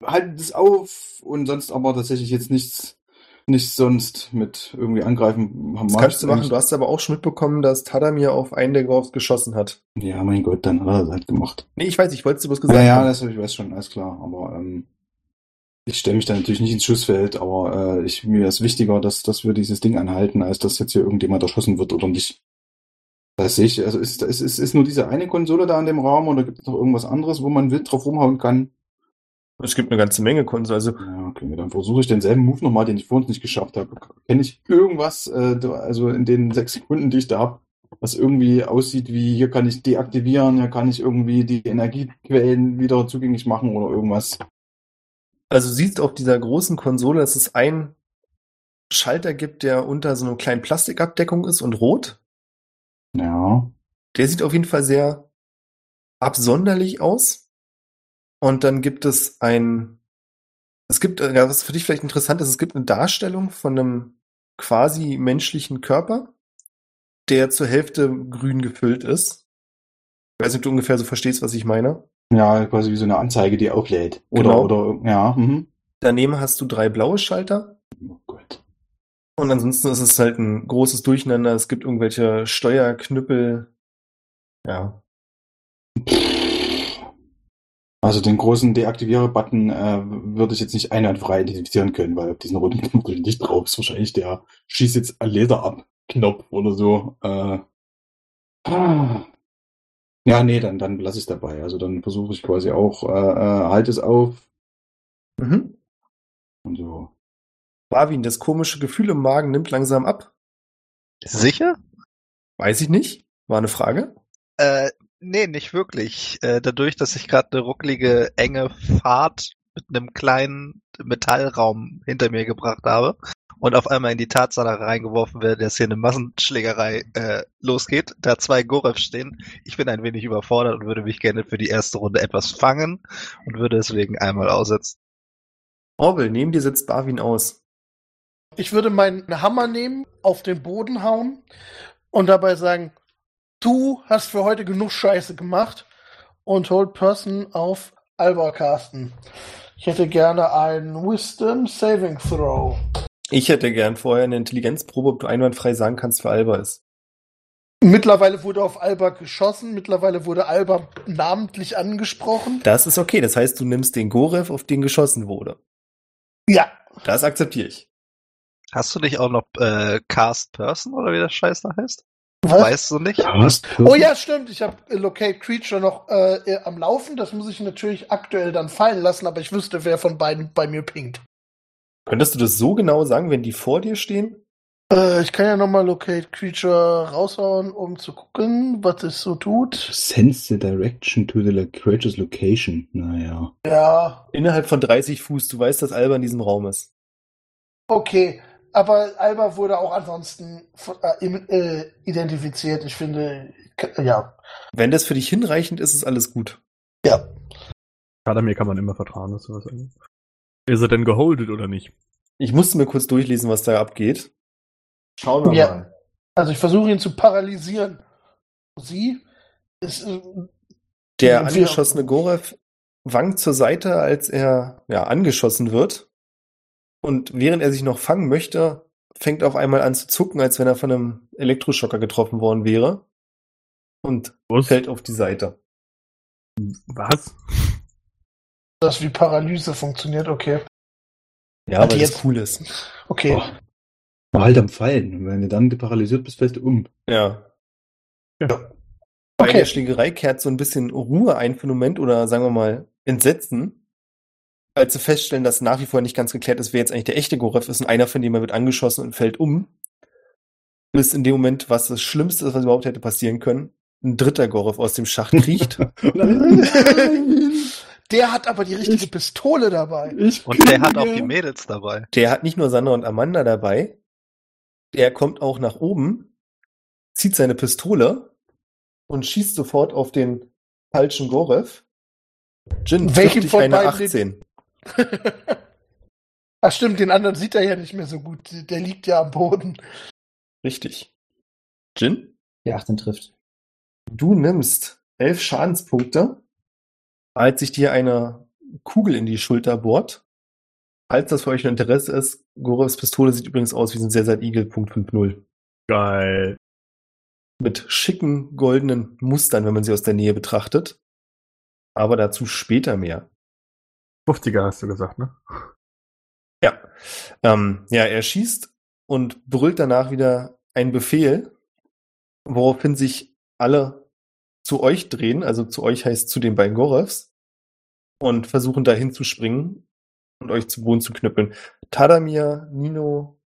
Haltet es auf! Und sonst aber tatsächlich jetzt nichts, nicht sonst mit irgendwie angreifen. Das kannst du machen. Du hast aber auch schon mitbekommen, dass Tadamir auf einen der Gorfs geschossen hat. Ja, mein Gott, dann hat er das halt gemacht. Nee, ich weiß, ich wollte es dir bloß gesagt Ja, ja, haben. das ich weiß schon, alles klar. Aber ähm, ich stelle mich da natürlich nicht ins Schussfeld, aber äh, ich, mir ist wichtiger, dass, dass wir dieses Ding anhalten, als dass jetzt hier irgendjemand erschossen wird oder nicht. Das sehe ich, also ist, ist, ist, ist nur diese eine Konsole da in dem Raum oder gibt es noch irgendwas anderes, wo man wild drauf rumhauen kann? Es gibt eine ganze Menge Konsolen. Also, Ja, okay, dann versuche ich denselben Move nochmal, den ich vorhin nicht geschafft habe. Kenne ich irgendwas, äh, also in den sechs Sekunden, die ich da habe, was irgendwie aussieht wie, hier kann ich deaktivieren, hier kann ich irgendwie die Energiequellen wieder zugänglich machen oder irgendwas. also du siehst auf dieser großen Konsole, dass es einen Schalter gibt, der unter so einer kleinen Plastikabdeckung ist und rot. Ja. Der sieht auf jeden Fall sehr absonderlich aus. Und dann gibt es ein, es gibt, was für dich vielleicht interessant ist, es gibt eine Darstellung von einem quasi menschlichen Körper, der zur Hälfte grün gefüllt ist. Ich weiß nicht, ob du ungefähr so verstehst, was ich meine. Ja, quasi wie so eine Anzeige, die auch lädt. Oder, Genau. oder, ja, mhm. Daneben hast du drei blaue Schalter. Oh Gott. Und ansonsten ist es halt ein großes Durcheinander. Es gibt irgendwelche Steuerknüppel. Ja. [laughs] Also den großen Deaktiviere-Button äh, würde ich jetzt nicht einwandfrei identifizieren können, weil auf diesen roten Knopf nicht drauf ist wahrscheinlich der Schieß jetzt Laser ab Knopf oder so. Äh, ah. ja, nee, dann, dann lasse ich es dabei. Also dann versuche ich quasi auch, äh, äh, halt es auf Mhm. und so. Marvin, das komische Gefühl im Magen nimmt langsam ab. Sicher? Weiß ich nicht. War eine Frage. Äh, nee, nicht wirklich. Äh, dadurch, dass ich gerade eine rucklige, enge Fahrt mit einem kleinen Metallraum hinter mir gebracht habe und auf einmal in die Tatsache reingeworfen werde, dass hier eine Massenschlägerei äh, losgeht, da zwei Gorev stehen. Ich bin ein wenig überfordert und würde mich gerne für die erste Runde etwas fangen und würde deswegen einmal aussetzen. Orbel, neben dir sitzt Barwin aus. Ich würde meinen Hammer nehmen, auf den Boden hauen und dabei sagen, du hast für heute genug Scheiße gemacht und Hold Person auf Alba casten. Ich hätte gerne einen Wisdom Saving Throw. Ich hätte gern vorher eine Intelligenzprobe, ob du einwandfrei sagen kannst, wer Alba ist. Mittlerweile wurde auf Alba geschossen, mittlerweile wurde Alba namentlich angesprochen. Das ist okay. Das heißt, du nimmst den Gorev, auf den geschossen wurde. Ja, Das akzeptiere ich. Hast du nicht auch noch äh, Cast Person oder wie das Scheiß da heißt? Was? Weißt du nicht? Oh ja, stimmt. Ich habe Locate Creature noch äh, am Laufen. Das muss ich natürlich aktuell dann fallen lassen, aber ich wüsste, wer von beiden bei mir pinkt. Könntest du das so genau sagen, wenn die vor dir stehen? Äh, ich kann ja nochmal Locate Creature raushauen, um zu gucken, was es so tut. Sense the direction to the creature's location. Naja. Ja, Innerhalb von 30 Fuß, du weißt, dass Alba in diesem Raum ist. okay. Aber Alba wurde auch ansonsten von- äh, äh, identifiziert. Ich finde, ja. Wenn das für dich hinreichend ist, ist alles gut. Ja. Kadamir kann man immer vertrauen, was sowas angeht. Ist er denn geholdet oder nicht? Ich musste mir kurz durchlesen, was da abgeht. Schauen wir Ja. mal. Also ich versuche ihn zu paralysieren. Sie ist. Äh, Der angeschossene Gorev wankt zur Seite, als er ja, angeschossen wird. Und während er sich noch fangen möchte, fängt er auf einmal an zu zucken, als wenn er von einem Elektroschocker getroffen worden wäre. Und Was? fällt auf die Seite. Was? das wie Paralyse funktioniert, okay. Ja, Hat weil die das jetzt- cool ist. Okay. Boah. War halt am Fallen. Wenn du dann paralysiert bist, fällst du um. Ja. Ja. Bei Okay. der Schlägerei kehrt so ein bisschen Ruhe ein für einen Moment oder sagen wir mal Entsetzen, als sie feststellen, dass nach wie vor nicht ganz geklärt ist, wer jetzt eigentlich der echte Gorev ist und einer von dem er wird angeschossen und fällt um. Bis in dem Moment, was das Schlimmste ist, was überhaupt hätte passieren können, ein dritter Gorev aus dem Schacht kriecht. [laughs] Der hat aber die richtige Pistole dabei. Ich Und der hat auch die Mädels dabei. Der hat nicht nur Sandra und Amanda dabei, der kommt auch nach oben, zieht seine Pistole und schießt sofort auf den falschen Gorev. Jin, Welchen von eine beiden den- 18. [laughs] Ach stimmt, den anderen sieht er ja nicht mehr so gut. Der liegt ja am Boden. Richtig. Jin, Die 18 trifft. du nimmst elf Schadenspunkte, als sich dir eine Kugel in die Schulter bohrt. Falls das für euch ein Interesse ist, Gorevs Pistole sieht übrigens aus wie ein Eagle Punkt 5.0. Geil. Mit schicken goldenen Mustern, wenn man sie aus der Nähe betrachtet. Aber dazu später mehr. 50er hast du gesagt, ne? Ja. Ähm, ja, er schießt und brüllt danach wieder einen Befehl, woraufhin sich alle zu euch drehen, also zu euch heißt zu den beiden Gorevs, und versuchen dahin zu springen und euch zu Boden zu knüppeln. Tadamir, Nino,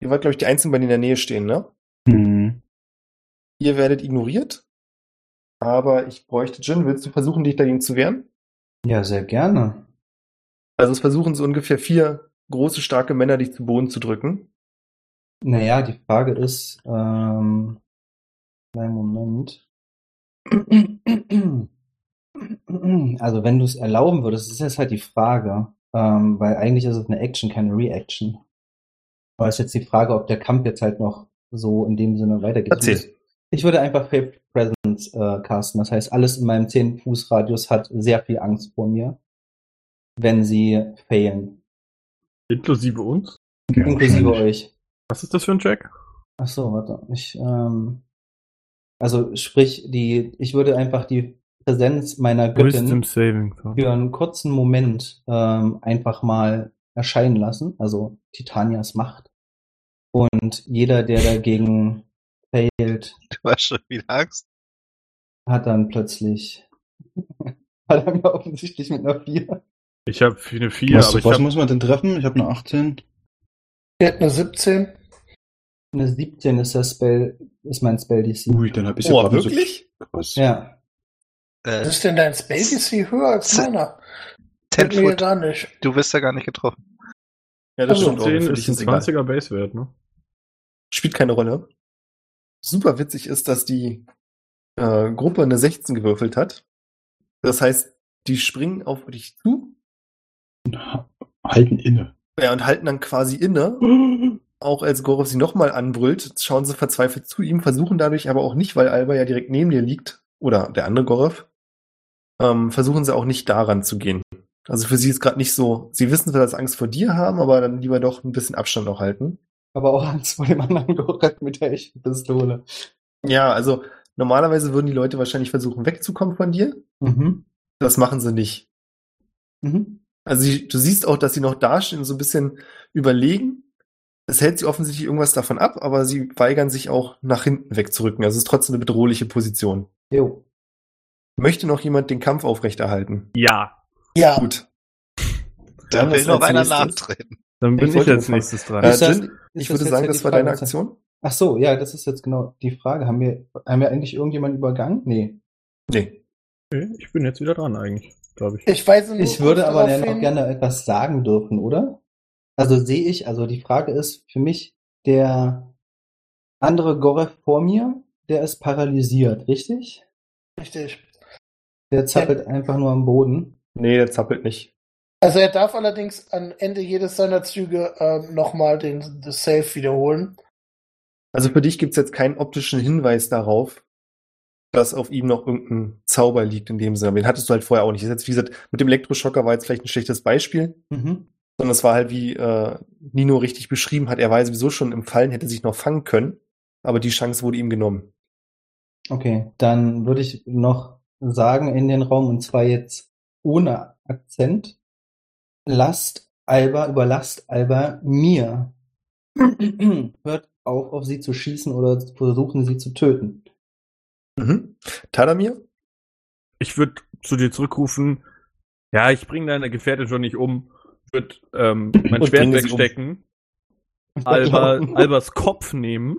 ihr wart, glaube ich, die Einzigen, bei denen in der Nähe stehen, ne? Hm. Ihr werdet ignoriert, aber ich bräuchte Jin. Willst du versuchen, dich dagegen zu wehren? Ja, sehr gerne. Also es versuchen so ungefähr vier große, starke Männer, dich zu Boden zu drücken. Naja, die Frage ist, ähm, kleinen Moment. Also, wenn du es erlauben würdest, ist jetzt halt die Frage, ähm, weil eigentlich ist es eine Action, keine Reaction. Aber ist jetzt die Frage, ob der Kampf jetzt halt noch so in dem Sinne weitergeht. Erzähl. Ich würde einfach Faith Presence äh, casten. Das heißt, alles in meinem 10-Fuß-Radius hat sehr viel Angst vor mir, wenn sie failen. Inklusive uns? Ja, Inklusive euch. Was ist das für ein Check? Ach so, warte. Ich, ähm, also sprich, die, ich würde einfach die Präsenz meiner Göttin für einen kurzen Moment ähm, einfach mal erscheinen lassen, also Titanias Macht. Und jeder, der dagegen failt, Du hast schon wieder Angst. hat dann plötzlich [laughs] hat er mir offensichtlich mit einer 4. Ich habe eine 4, was aber ich was habe muss man denn treffen? Ich habe eine 18. Er hat eine 17. Eine 17 ist das Spell, ist mein Spell DC. Ui, dann habe ich Oh, ja so wirklich? krass. Ja. Äh, Was ist denn dein Spell DC höher als meiner? 10 Fällt mir Foot. gar nicht. Du wirst ja gar nicht getroffen. Ja, das also stimmt. auch. 10 Für ist dich ein ist egal. 20er Basewert, ne? Spielt keine Rolle. Super witzig ist, dass die äh, Gruppe eine 16 gewürfelt hat. Das heißt, die springen auf dich zu Halten inne. ja, und halten dann quasi inne. [gasps] Auch als Gorov sie nochmal anbrüllt, schauen sie verzweifelt zu ihm, versuchen dadurch aber auch nicht, weil Alba ja direkt neben dir liegt, oder der andere Gorov, ähm, versuchen sie auch nicht daran zu gehen. Also für sie ist gerade nicht so, sie wissen zwar, dass sie Angst vor dir haben, aber dann lieber doch ein bisschen Abstand auch halten. Aber auch Angst vor dem anderen Gorek mit der echten Pistole. Ja, also normalerweise würden die Leute wahrscheinlich versuchen wegzukommen von dir. Mhm. Das machen sie nicht. Mhm. Also sie, du siehst auch, dass sie noch dastehen und so ein bisschen überlegen. Es hält sie offensichtlich irgendwas davon ab, aber sie weigern sich auch nach hinten wegzurücken. Also es ist trotzdem eine bedrohliche Position. Jo. Möchte noch jemand den Kampf aufrechterhalten? Ja. Ja. Gut. Da Dann will noch einer nachtreten. Dann bin Ich ich, als nächstes dran. Äh, Jin, ich würde sagen, das war Frage, deine Aktion? Ach so, ja, das ist jetzt genau die Frage. Haben wir, haben wir eigentlich irgendjemanden übergangen? Nee. Nee. Okay, ich bin jetzt wieder dran eigentlich, glaube ich. Ich weise nur Ich würde aber dann auch gerne etwas sagen dürfen, oder? Also sehe ich, also die Frage ist für mich, der andere Gorev vor mir, der ist paralysiert, richtig? Richtig. Der zappelt einfach nur am Boden. Nee, der zappelt nicht. Also er darf allerdings am Ende jedes seiner Züge ähm, nochmal den das Save wiederholen. Also für dich gibt's jetzt keinen optischen Hinweis darauf, dass auf ihm noch irgendein Zauber liegt in dem Sinne. Den hattest du halt vorher auch nicht. Das ist jetzt, wie gesagt, mit dem Elektroschocker war jetzt vielleicht ein schlechtes Beispiel, Mhm. sondern es war halt, wie äh, Nino richtig beschrieben hat, er war sowieso schon im Fallen, hätte sich noch fangen können, aber die Chance wurde ihm genommen. Okay, dann würde ich noch sagen in den Raum, und zwar jetzt ohne Akzent, lasst Alba, überlasst Alba mir. [clears throat] Hört auf, auf sie zu schießen oder versuchen, sie zu töten. Mhm. Tadamir? Ich würde zu dir zurückrufen, ja, ich bringe deine Gefährtin schon nicht um. Ich würde ähm, [laughs] mein Und Schwert um. wegstecken, [laughs] Alba, Albas Kopf nehmen,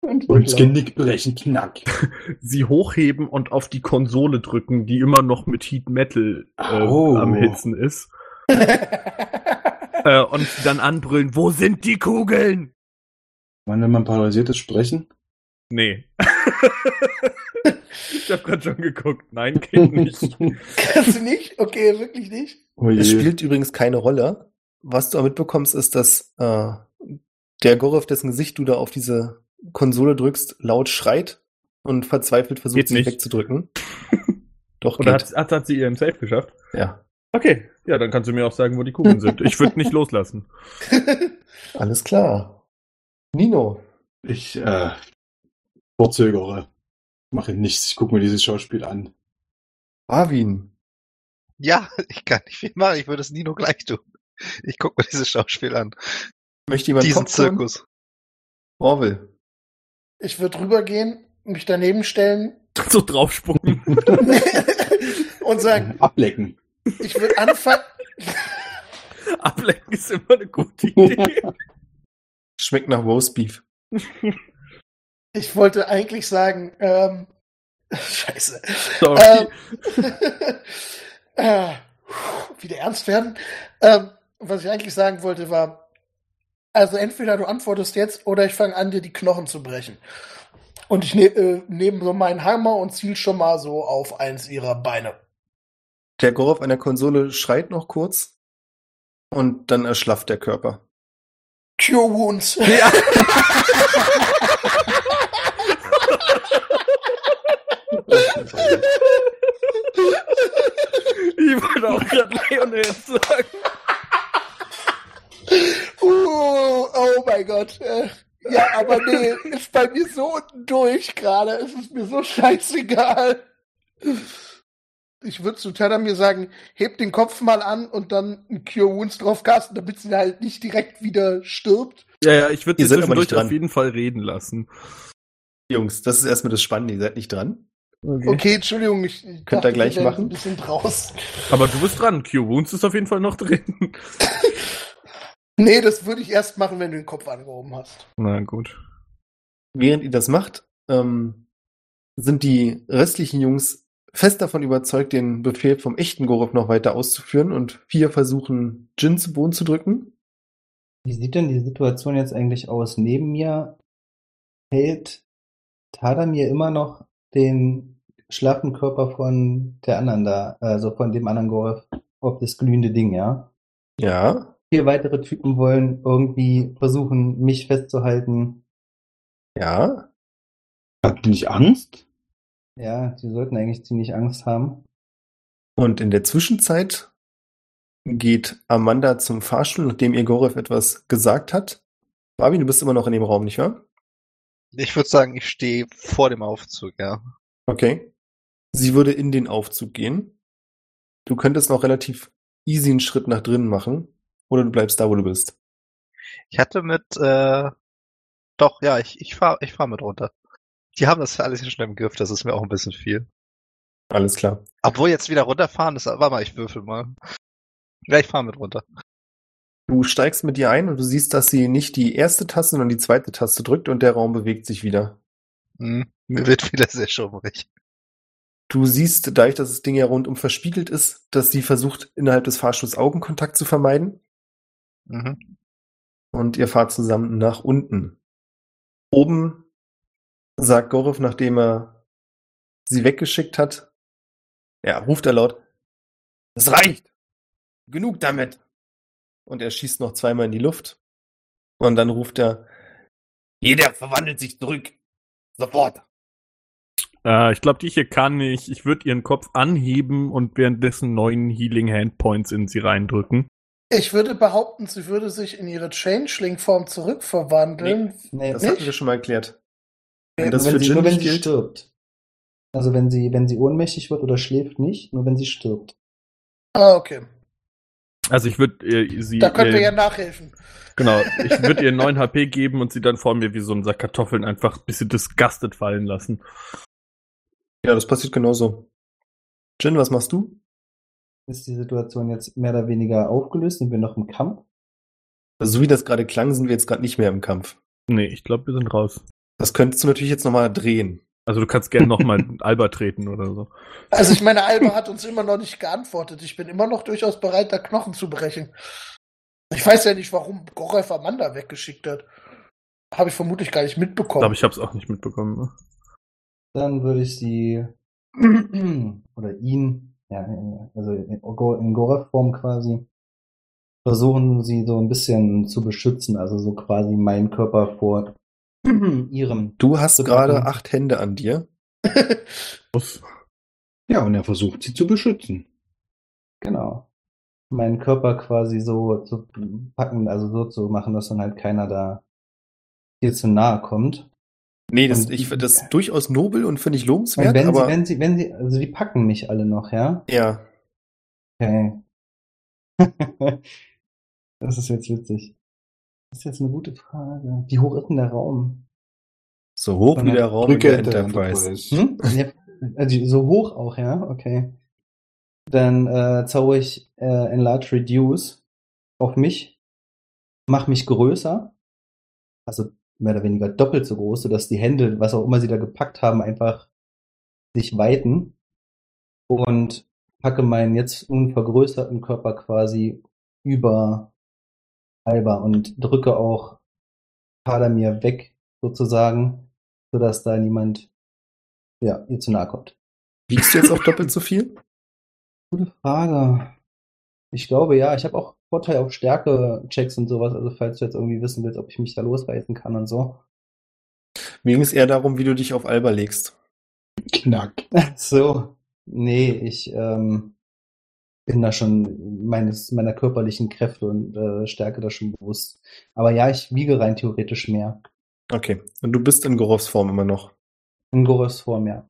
Und das Genick brechen, knack. [laughs] sie hochheben und auf die Konsole drücken, die immer noch mit Heat Metal äh, Oh. am Hitzen ist. Äh, und dann anbrüllen, wo sind die Kugeln? Wann, wenn man paralysiert ist, sprechen? Nee. Ich habe gerade schon geguckt. Nein, geht nicht. [laughs] Kannst du nicht? Okay, wirklich nicht? Oh. Es spielt übrigens keine Rolle. Was du aber mitbekommst, ist, dass äh, der Gorov, dessen Gesicht du da auf diese Konsole drückst, laut schreit und verzweifelt versucht, Geht sich nicht. wegzudrücken. [laughs] Doch, Oder geht. hat, hat, hat sie ihren Safe geschafft? Ja. Okay, ja, dann kannst du mir auch sagen, wo die Kugeln sind. Ich würde nicht [laughs] loslassen. Alles klar. Nino. Ich äh, vorzögere. Mache nichts. Ich gucke mir dieses Schauspiel an. Arvin. Ja, [laughs] ich kann nicht viel machen. Ich würde es Nino gleich tun. Ich gucke mir dieses Schauspiel an. Möchte jemand Diesen Popcorn? Zirkus. Orwell. Ich würde rübergehen, mich daneben stellen [laughs] So draufspucken. [laughs] und sagen, Ablecken. ich würde anfangen. Ablenken ist immer eine gute Idee. Schmeckt nach Roastbeef. Ich wollte eigentlich sagen, ähm, [laughs] Scheiße. Sorry. Ähm, [laughs] äh, wieder ernst werden. Ähm, was ich eigentlich sagen wollte war, also entweder du antwortest jetzt oder ich fange an, dir die Knochen zu brechen. Und ich ne äh, nehme so meinen Hammer und ziel schon mal so auf eins ihrer Beine. Der Gorov an der Konsole schreit noch kurz und dann erschlafft der Körper. Cure Wounds. Ja. [laughs] [laughs] Ich wollte auch gerade Lionel sagen. Uh, oh mein Gott. Äh, Ja, aber nee, ist bei mir so unten durch gerade. Es ist mir so scheißegal. Ich würde zu Tadamir sagen, heb den Kopf mal an und dann ein Cure Wounds drauf casten, damit sie halt nicht direkt wieder stirbt. Ja, ja, ich würde sie zwischendurch auf jeden Fall reden lassen. Jungs, das ist erstmal das Spannende. Ihr seid nicht dran. Okay, Entschuldigung, ich, Könnt ihr gleich machen? Ein bisschen draus. Aber du bist dran. Cure Wounds ist auf jeden Fall noch drin. [laughs] Nee, das würde ich erst machen, wenn du den Kopf angehoben hast. Na gut. Während ihr das macht, ähm, sind die restlichen Jungs fest davon überzeugt, den Befehl vom echten Gorov noch weiter auszuführen und vier versuchen, Jin zu Boden zu drücken. Wie sieht denn die Situation jetzt eigentlich aus? Neben mir hält Tadamir immer noch den schlaffen Körper von der anderen da, also von dem anderen Gorf auf das glühende Ding, ja? Ja. Vier weitere Typen wollen irgendwie versuchen, mich festzuhalten. Ja. Habt ihr nicht Angst? Ja, die sollten eigentlich ziemlich Angst haben. Und in der Zwischenzeit geht Amanda zum Fahrstuhl, nachdem ihr Gorov etwas gesagt hat. Fabi, du bist immer noch in dem Raum, nicht wahr? Ich würde sagen, ich stehe vor dem Aufzug, ja. Okay. Sie würde in den Aufzug gehen. Du könntest noch relativ easy einen Schritt nach drinnen machen. Oder du bleibst da, wo du bist. Ich hatte mit, äh, doch, ja, ich, ich fahr, ich fahr mit runter. Die haben das alles schon im Griff, das ist mir auch ein bisschen viel. Alles klar. Obwohl jetzt wieder runterfahren ist, warte mal, ich würfel mal. Ja, ich fahr mit runter. Du steigst mit ihr ein und du siehst, dass sie nicht die erste Taste, sondern die zweite Taste drückt und der Raum bewegt sich wieder. Hm, mir wird wieder sehr schummrig. Du siehst, dadurch, dass das Ding ja rundum verspiegelt ist, dass sie versucht, innerhalb des Fahrstuhls Augenkontakt zu vermeiden. Mhm. Und ihr fahrt zusammen nach unten. Oben sagt Gorov, nachdem er sie weggeschickt hat, ja, ruft er laut, es reicht! Genug damit! Und er schießt noch zweimal in die Luft. Und dann ruft er, jeder verwandelt sich zurück! Sofort! Äh, ich glaube, die hier kann ich. Ich würde ihren Kopf anheben und währenddessen neun Healing Handpoints in sie reindrücken. Ich würde behaupten, sie würde sich in ihre Changeling-Form zurückverwandeln. Nee, Das Nicht? hatten wir schon mal erklärt. Wenn das nur für wenn sie, nur wenn sie gilt, stirbt. Also wenn sie, wenn sie ohnmächtig wird oder schläft nicht, nur wenn sie stirbt. Ah, okay. Also ich würde äh, sie. Da können wir äh, ja nachhelfen. Genau, [laughs] ich würde ihr 9 HP geben und sie dann vor mir wie so ein Sack Kartoffeln einfach ein bisschen disgusted fallen lassen. ja, das passiert genauso. Jin, was machst du? Ist die Situation jetzt mehr oder weniger aufgelöst? Sind wir noch im Kampf? Also, so wie das gerade klang, sind wir jetzt gerade nicht mehr im Kampf. Nee, ich glaube, wir sind raus. Das könntest du natürlich jetzt nochmal drehen. Also du kannst gerne nochmal [laughs] Alba treten oder so. Also ich meine, Alba hat uns immer noch nicht geantwortet. Ich bin immer noch durchaus bereit, da Knochen zu brechen. Ich weiß ja nicht, warum Goref Amanda weggeschickt hat. Habe ich vermutlich gar nicht Ich mitbekommen. glaube, ich habe es auch nicht mitbekommen. Ne? Dann würde ich sie [clears throat] oder ihn, ja, also in Goref-Form quasi, versuchen sie so ein bisschen zu beschützen, also so quasi meinen Körper vor [clears throat] ihrem. Du hast gerade acht Hände an dir. [laughs] Ja, und er versucht sie zu beschützen. Genau. meinen Körper quasi so zu packen, also so zu machen, dass dann halt keiner da hier zu nahe kommt. Nee, das, Und- ich finde das durchaus nobel und finde ich lobenswert, wenn aber sie, wenn sie, wenn sie, also die packen mich alle noch, ja? ja. Okay. [laughs] das ist jetzt witzig. Das ist jetzt eine gute Frage. Wie hoch ist denn der Raum? So hoch wie der Raum in Drücke der Enter, Enterprise. Enterprise. Hm? Ja, also so hoch auch, ja? Okay. Dann äh, zauber ich äh, Enlarge Reduce auf mich, mach mich größer, also mehr oder weniger doppelt so groß, sodass die Hände, was auch immer sie da gepackt haben, einfach sich weiten und packe meinen jetzt unvergrößerten Körper quasi über Alba und drücke auch Padamir weg, sozusagen, sodass da niemand ja, ihr zu nahe kommt. Wiegst du jetzt auch doppelt so viel? Gute Frage. Ich glaube ja, ich habe auch Vorteil auf Stärke-Checks und sowas, also falls du jetzt irgendwie wissen willst, ob ich mich da losreißen kann und so. Mir ging es eher darum, wie du dich auf Alba legst. Knack. [laughs] So. Nee, ich ähm, bin da schon meines, meiner körperlichen Kräfte und äh, Stärke da schon bewusst. Aber ja, ich wiege rein theoretisch mehr. Okay. Und du bist in Gorovs Form immer noch. In Goros Form, ja.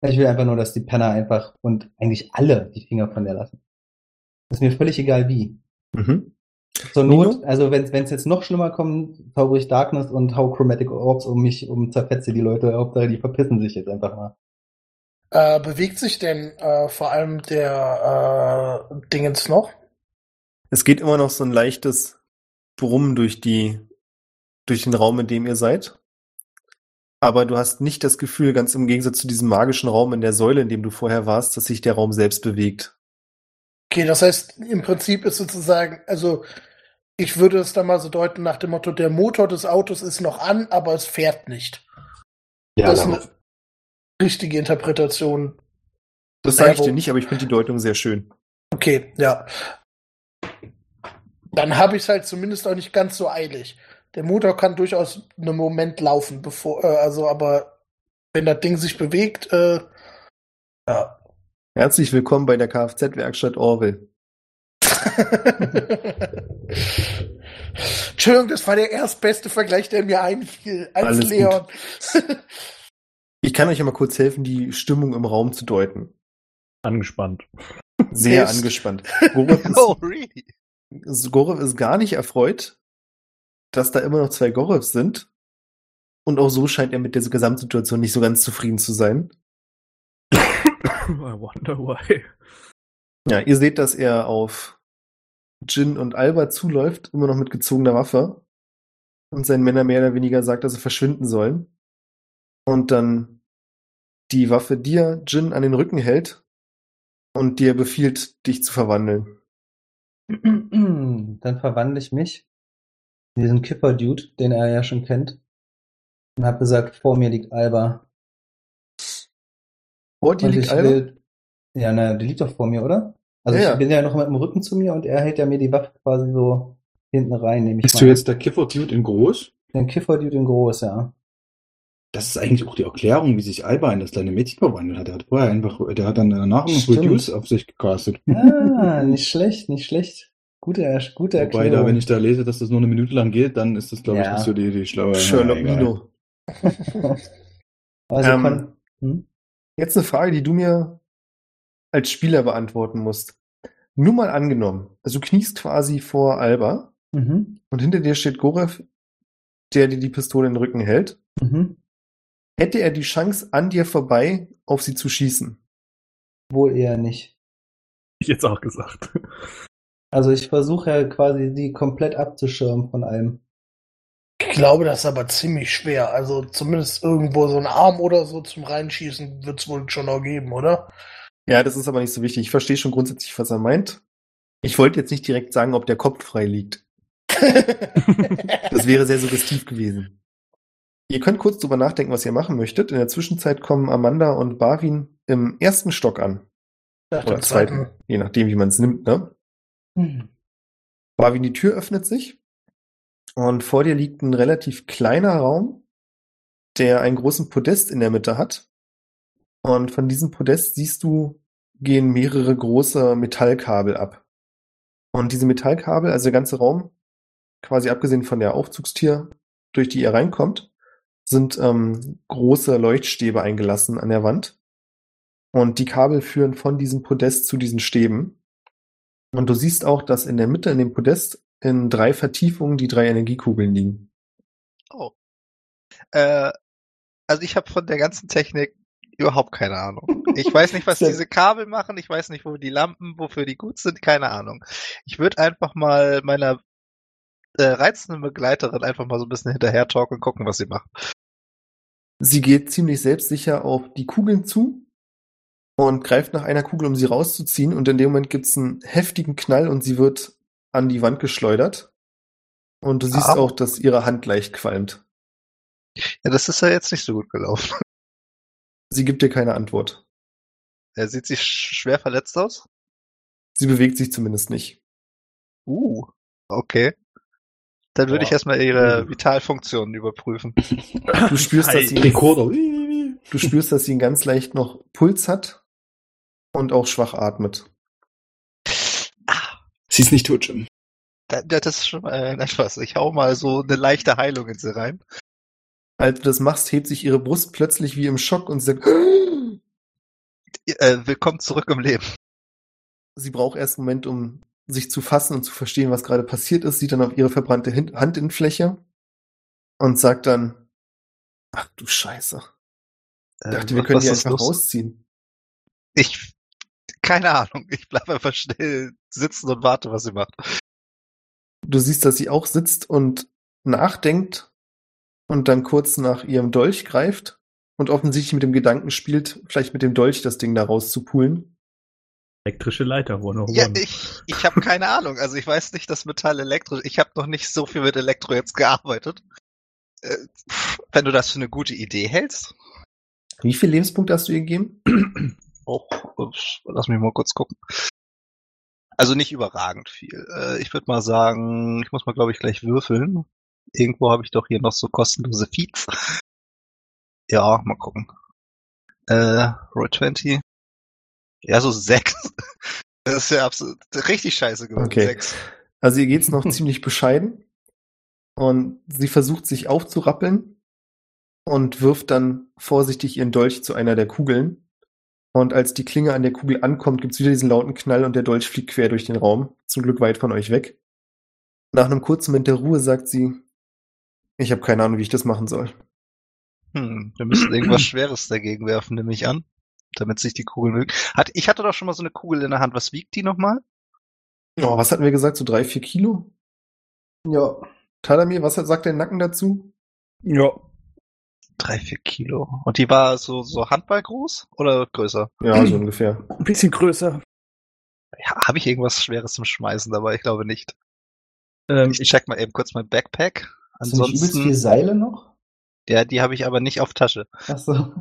Ich will einfach nur, dass die Penner einfach und eigentlich alle die Finger von der lassen. ist mir völlig egal wie. Mhm. Zur Not, Nino? also wenn es jetzt noch schlimmer kommt, zaubere ich Darkness und hau Chromatic Orbs um mich, um zerfetze die Leute. Hauptsache, die verpissen sich jetzt einfach mal. Äh, bewegt sich denn äh, vor allem der äh, Dingens noch? Es geht immer noch so ein leichtes Brummen durch die, durch den Raum, in dem ihr seid. Aber du hast nicht das Gefühl, ganz im Gegensatz zu diesem magischen Raum in der Säule, in dem du vorher warst, dass sich der Raum selbst bewegt. Okay, das heißt, im Prinzip ist sozusagen, also ich würde es dann mal so deuten nach dem Motto, der Motor des Autos ist noch an, aber es fährt nicht. Ja, das richtige Interpretation. Das sage ich dir nicht, aber ich finde die Deutung sehr schön. Okay, ja. Dann habe ich es halt zumindest auch nicht ganz so eilig. Der Motor kann durchaus einen Moment laufen, bevor, äh, also aber wenn das Ding sich bewegt, äh, ja. Herzlich willkommen bei der Kfz-Werkstatt Orwell. [laughs] Entschuldigung, das war der erstbeste Vergleich, der mir einfiel, als Alles Leon. [laughs] Ich kann euch ja mal kurz helfen, die Stimmung im Raum zu deuten. Angespannt. Sehr Ist- angespannt. [laughs] Gorov ist, Oh, really? Gorov ist gar nicht erfreut, dass da immer noch zwei Gorovs sind. Und auch so scheint er mit der Gesamtsituation nicht so ganz zufrieden zu sein. [coughs] I wonder why. Ja, ihr seht, dass er auf Jin und Alba zuläuft, immer noch mit gezogener Waffe. Und seinen Männer mehr oder weniger sagt, dass sie verschwinden sollen. Und dann die Waffe dir, Jin, an den Rücken hält und dir befiehlt, dich zu verwandeln. [clears throat] Dann verwandle ich mich in diesen Kipper-Dude, den er ja schon kennt. Und habe gesagt, vor mir liegt Alba. Vor dir Und liegt ich Alba? will, ja, na, die liegt doch vor mir, oder? Also Ja, ich bin ja noch mit dem Rücken zu mir und er hält ja mir die Waffe quasi so hinten rein, nehme ich Bist mal. du jetzt der Kiffer-Dude in groß? Den Kiffer-Dude in groß, ja. Das ist eigentlich auch die Erklärung, wie sich Alba in das kleine Mädchen verwandelt hat. Der hat vorher einfach, der hat dann danach noch Stimmt. Reduce auf sich gecastet. Ah, nicht schlecht, nicht schlecht. Gute, Er- gute Wobei Erklärung. da, wenn ich da lese, dass das nur eine Minute lang geht, dann ist das, glaube ich, Ja. nicht so die, die schlaue. Sherlock. Nino. [laughs] also Ähm, kon- hm? Jetzt eine Frage, die du mir als Spieler beantworten musst. Nur mal angenommen, also du kniest quasi vor Alba mhm. und hinter dir steht Gorev, der dir die Pistole in den Rücken hält. Mhm. Hätte er die Chance, an dir vorbei auf sie zu schießen? Wohl eher nicht. Ich jetzt auch gesagt. Also ich versuche ja quasi die komplett abzuschirmen von allem. Ich glaube, das ist aber ziemlich schwer. Also zumindest irgendwo so ein Arm oder so zum Reinschießen wird es wohl schon noch geben, oder? Ja, das ist aber nicht so wichtig. Ich verstehe schon grundsätzlich, was er meint. Ich wollte jetzt nicht direkt sagen, ob der Kopf frei liegt. [laughs] Das wäre sehr suggestiv gewesen. Ihr könnt kurz drüber nachdenken, was ihr machen möchtet. In der Zwischenzeit kommen Amanda und Barwin im ersten Stock an. Nach Oder zweiten, zweiten. je nachdem, wie man es nimmt, ne? Hm. Barwin, die Tür öffnet sich und vor dir liegt ein relativ kleiner Raum, der einen großen Podest in der Mitte hat. Und von diesem Podest siehst du, gehen mehrere große Metallkabel ab. Und diese Metallkabel, also der ganze Raum, quasi abgesehen von der Aufzugstür, durch die ihr reinkommt, sind ähm, große Leuchtstäbe eingelassen an der Wand. Und die Kabel führen von diesem Podest zu diesen Stäben. Und du siehst auch, dass in der Mitte in dem Podest in drei Vertiefungen die drei Energiekugeln liegen. Oh. Äh, also ich habe von der ganzen Technik überhaupt keine Ahnung. Ich weiß nicht, was [laughs] diese Kabel machen. Ich weiß nicht, wo die Lampen, wofür die gut sind. Keine Ahnung. Ich würde einfach mal meiner äh, reizenden Begleiterin einfach mal so ein bisschen hinterher talken und gucken, was sie macht. Sie geht ziemlich selbstsicher auf die Kugeln zu und greift nach einer Kugel, um sie rauszuziehen. Und in dem Moment gibt's einen heftigen Knall und sie wird an die Wand geschleudert. Und du siehst Ah. auch, dass ihre Hand leicht qualmt. Ja, das ist ja jetzt nicht so gut gelaufen. [laughs] Sie gibt dir keine Antwort. Er sieht sich sch- schwer verletzt aus. Sie bewegt sich zumindest nicht. Uh, okay. Dann würde Boah. ich erstmal ihre. Vitalfunktionen überprüfen. Du spürst, dass sie, Rekorder. du spürst, dass sie einen ganz leicht noch Puls hat und auch schwach atmet. Ah, Sie ist nicht tot, Jim. da- da- das ist schon mal äh, etwas. Ich hau mal so eine leichte Heilung in sie rein. Als du das machst, hebt sich ihre Brust plötzlich wie im Schock und sie sagt, Äh, willkommen zurück im Leben. sie braucht erst einen Moment, um sich zu fassen und zu verstehen, was gerade passiert ist, sieht dann auf ihre verbrannte Hin Handinnenfläche und sagt dann, ach du Scheiße. Ich dachte, wir was- können die einfach los? rausziehen. Ich, keine Ahnung. Ich bleibe einfach schnell sitzen und warte, was sie macht. Du siehst, dass sie auch sitzt und nachdenkt und dann kurz nach ihrem Dolch greift und offensichtlich mit dem Gedanken spielt, vielleicht mit dem Dolch das Ding da rauszupulen. Elektrische Leiter, one oh Ja, one. ich, ich habe keine Ahnung. Also ich weiß nicht, dass Metall elektrisch. Ich habe noch nicht so viel mit Elektro jetzt gearbeitet. Äh, wenn du das für eine gute Idee hältst. Wie viele Lebenspunkte hast du ihr gegeben? Oh, ups, lass mich mal kurz gucken. Also nicht überragend viel. Äh, ich würde mal sagen, ich muss mal, glaube ich, gleich würfeln. Irgendwo habe ich doch hier noch so kostenlose Feeds. Ja, mal gucken. Äh, Roll 20. Ja, so sechs. [laughs] Das ist ja absolut richtig scheiße geworden. Okay. Sechs. Also ihr geht's noch [laughs] ziemlich bescheiden und sie versucht sich aufzurappeln und wirft dann vorsichtig ihren Dolch zu einer der Kugeln. Und als die Klinge an der Kugel ankommt, gibt's wieder diesen lauten Knall und der Dolch fliegt quer durch den Raum, zum Glück weit von euch weg. Nach einem kurzen Moment der Ruhe sagt sie, ich habe keine Ahnung, wie ich das machen soll. Hm, wir müssen irgendwas [clears throat] Schweres dagegen werfen, nehme ich an. Damit sich die Kugel mögen. Hat, ich hatte doch schon mal so eine Kugel in der Hand. Was wiegt die nochmal? Oh, was hatten wir gesagt? So drei, vier Kilo? Ja. Tadamir, was sagt dein Nacken dazu? Ja. Drei, vier Kilo. Und die war so, so handballgroß oder größer? Ja, so ungefähr. Ein bisschen größer. Ja, habe ich irgendwas Schweres zum Schmeißen dabei? Ich glaube nicht. Ähm, Ich check mal eben kurz mein Backpack. Du nicht übelst viel Ansonsten, Seile noch? ja, die habe ich aber nicht auf Tasche. Ach so.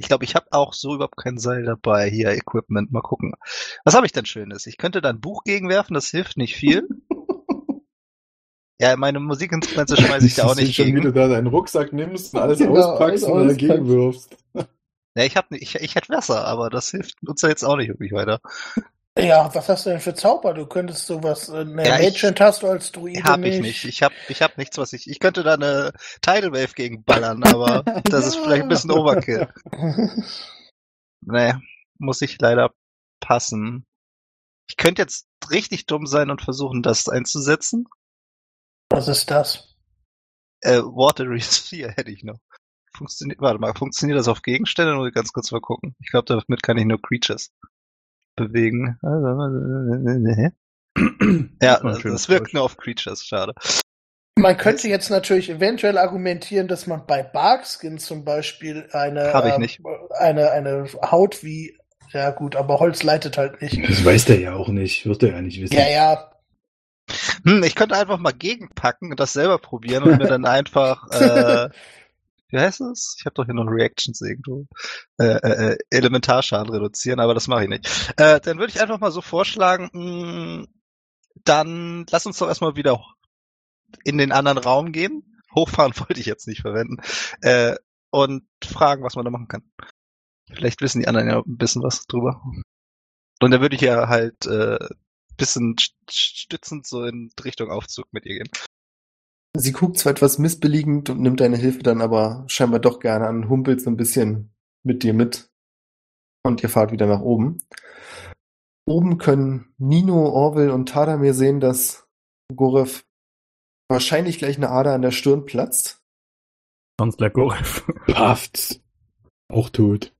Ich glaube, ich habe auch so überhaupt kein Seil dabei. Hier, Equipment, mal gucken. Was habe ich denn Schönes? Ich könnte da ein Buch gegenwerfen, das hilft nicht viel. [laughs] Ja, meine Musikinstrumente schmeiße ich da auch nicht schon, wie du gegen. da deinen Rucksack nimmst und alles Genau, auspackst alles und dagegen auspackst. wirfst. Ja, ich hab, ich, ich hätte Wasser, aber das hilft uns ja jetzt auch nicht wirklich weiter. Ja, was hast du denn für Zauber? Du könntest sowas, äh, ne, Ja, Magent hast du als Druide Hab nicht. ich nicht. Ich hab, ich hab nichts, was ich. Ich könnte da eine Tidal Wave gegen ballern, aber [laughs] das ist vielleicht ein bisschen Overkill. [laughs] Nee, muss ich leider passen. Ich könnte jetzt richtig dumm sein und versuchen, das einzusetzen. Was ist das? Äh, Watery Sphere [laughs] hätte ich noch. Funktioniert, warte mal, funktioniert das auf Gegenstände? Ich ganz kurz mal gucken. Ich glaube, damit kann ich nur Creatures bewegen. [clears throat] Ja, Das wirkt nur auf Creatures, schade. Man könnte jetzt natürlich eventuell argumentieren, dass man bei Barkskin zum Beispiel eine, Hab ich ähm, nicht. eine, eine Haut wie, ja gut, aber Holz leitet halt nicht. Das weiß der ja auch nicht. Wird er ja nicht wissen. Ja, ja. Hm, ich könnte einfach mal gegenpacken und das selber probieren und mir dann [laughs] einfach, äh, wie heißt es? Ich habe doch hier noch Reactions irgendwo. Äh, äh, äh, Elementarschaden reduzieren, aber das mache ich nicht. Äh, dann würde ich einfach mal so vorschlagen, mh, dann lass uns doch erstmal wieder in den anderen Raum gehen. Hochfahren [laughs] wollte ich jetzt nicht verwenden. Äh, und fragen, was man da machen kann. Vielleicht wissen die anderen ja ein bisschen was drüber. Und dann würde ich ja halt äh, bisschen st- stützend so in Richtung Aufzug mit ihr gehen. Sie guckt zwar etwas missbilligend und nimmt deine Hilfe dann aber scheinbar doch gerne an, humpelt so ein bisschen mit dir mit. Und ihr fahrt wieder nach oben. Oben können Nino, Orwell und Tadamir sehen, dass Gorev wahrscheinlich gleich eine Ader an der Stirn platzt. Sonst leck Gorev. Pafft. Auch tot.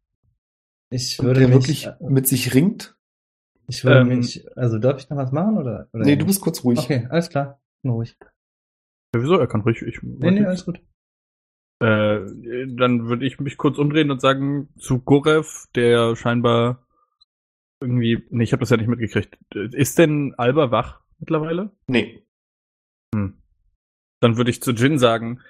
Ich würde der mich, wirklich äh, mit sich ringt. ich würde Ähm, mich, also darf ich noch was machen oder? oder Nee, du bist kurz ruhig. Okay, alles klar. Bin ruhig. Ja, wieso? Er kann ruhig. Ich, Nee, nee, alles gut. Äh, dann würde ich mich kurz umdrehen und sagen zu Gorev, der scheinbar irgendwie, nee, ich habe das ja nicht mitgekriegt. Ist denn Alba wach mittlerweile? Nee. Hm. Dann würde ich zu Jin sagen,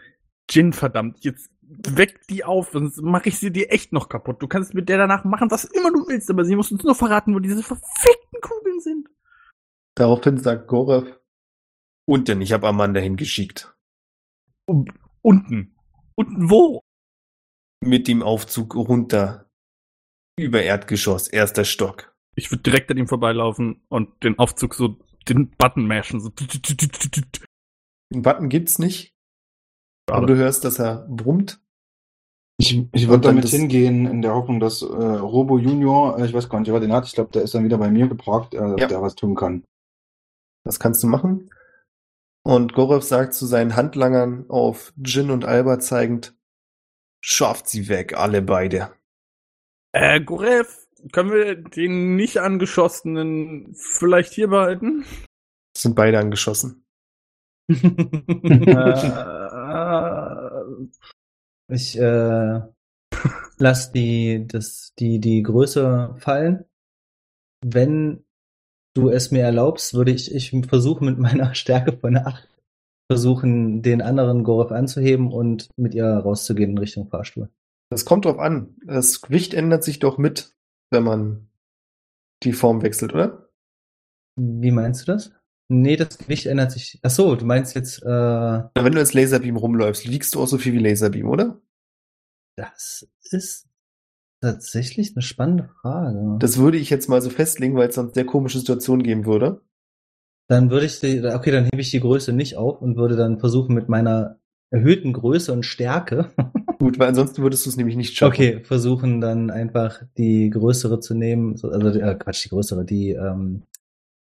Jin, verdammt, jetzt weck die auf, sonst mache ich sie dir echt noch kaputt. Du kannst mit der danach machen, was immer du willst, aber sie muss uns nur verraten, wo diese verfickten Kugeln sind. Daraufhin sagt Gorev, und denn ich habe Amanda hingeschickt. Unten. Unten wo? Mit dem Aufzug runter. Über Erdgeschoss, erster Stock. Ich würde direkt an ihm vorbeilaufen und den Aufzug so, den Button mashen. So. Den Button gibt's nicht. Aber Schade. du hörst, dass er brummt. Ich, ich würde damit hingehen, in der Hoffnung, dass äh, Robo Junior, äh, ich weiß gar nicht, wer den hat, ich glaube, der ist dann wieder bei mir geparkt, äh, Ja. der was tun kann. Das kannst du machen. Und Gorev sagt zu seinen Handlangern auf Jin und Alba zeigend, schafft sie weg, alle beide. Äh, Gorev, können wir den nicht angeschossenen vielleicht hier behalten? Sind beide angeschossen. äh, Ich äh, lass die, das, die, die Größe fallen. Wenn du es mir erlaubst, würde ich, ich versuchen mit meiner [laughs] Stärke von 8 versuchen, den anderen Gorev anzuheben und mit ihr rauszugehen in Richtung Fahrstuhl. Das kommt drauf an. Das Gewicht ändert sich doch mit, wenn man die Form wechselt, oder? Wie meinst du das? Nee, das Gewicht ändert sich. Ach so, du meinst jetzt, äh, Wenn du als Laserbeam rumläufst, wiegst du auch so viel wie Laserbeam, oder? das ist tatsächlich eine spannende Frage. Das würde ich jetzt mal so festlegen, weil es sonst sehr komische Situationen geben würde. Dann würde ich die, okay, dann hebe ich die Größe nicht auf und würde dann versuchen mit meiner erhöhten Größe und Stärke, [laughs] Gut, weil ansonsten würdest du es nämlich nicht schaffen. okay, versuchen dann einfach die größere zu nehmen, so- also äh, Quatsch, die größere, die ähm,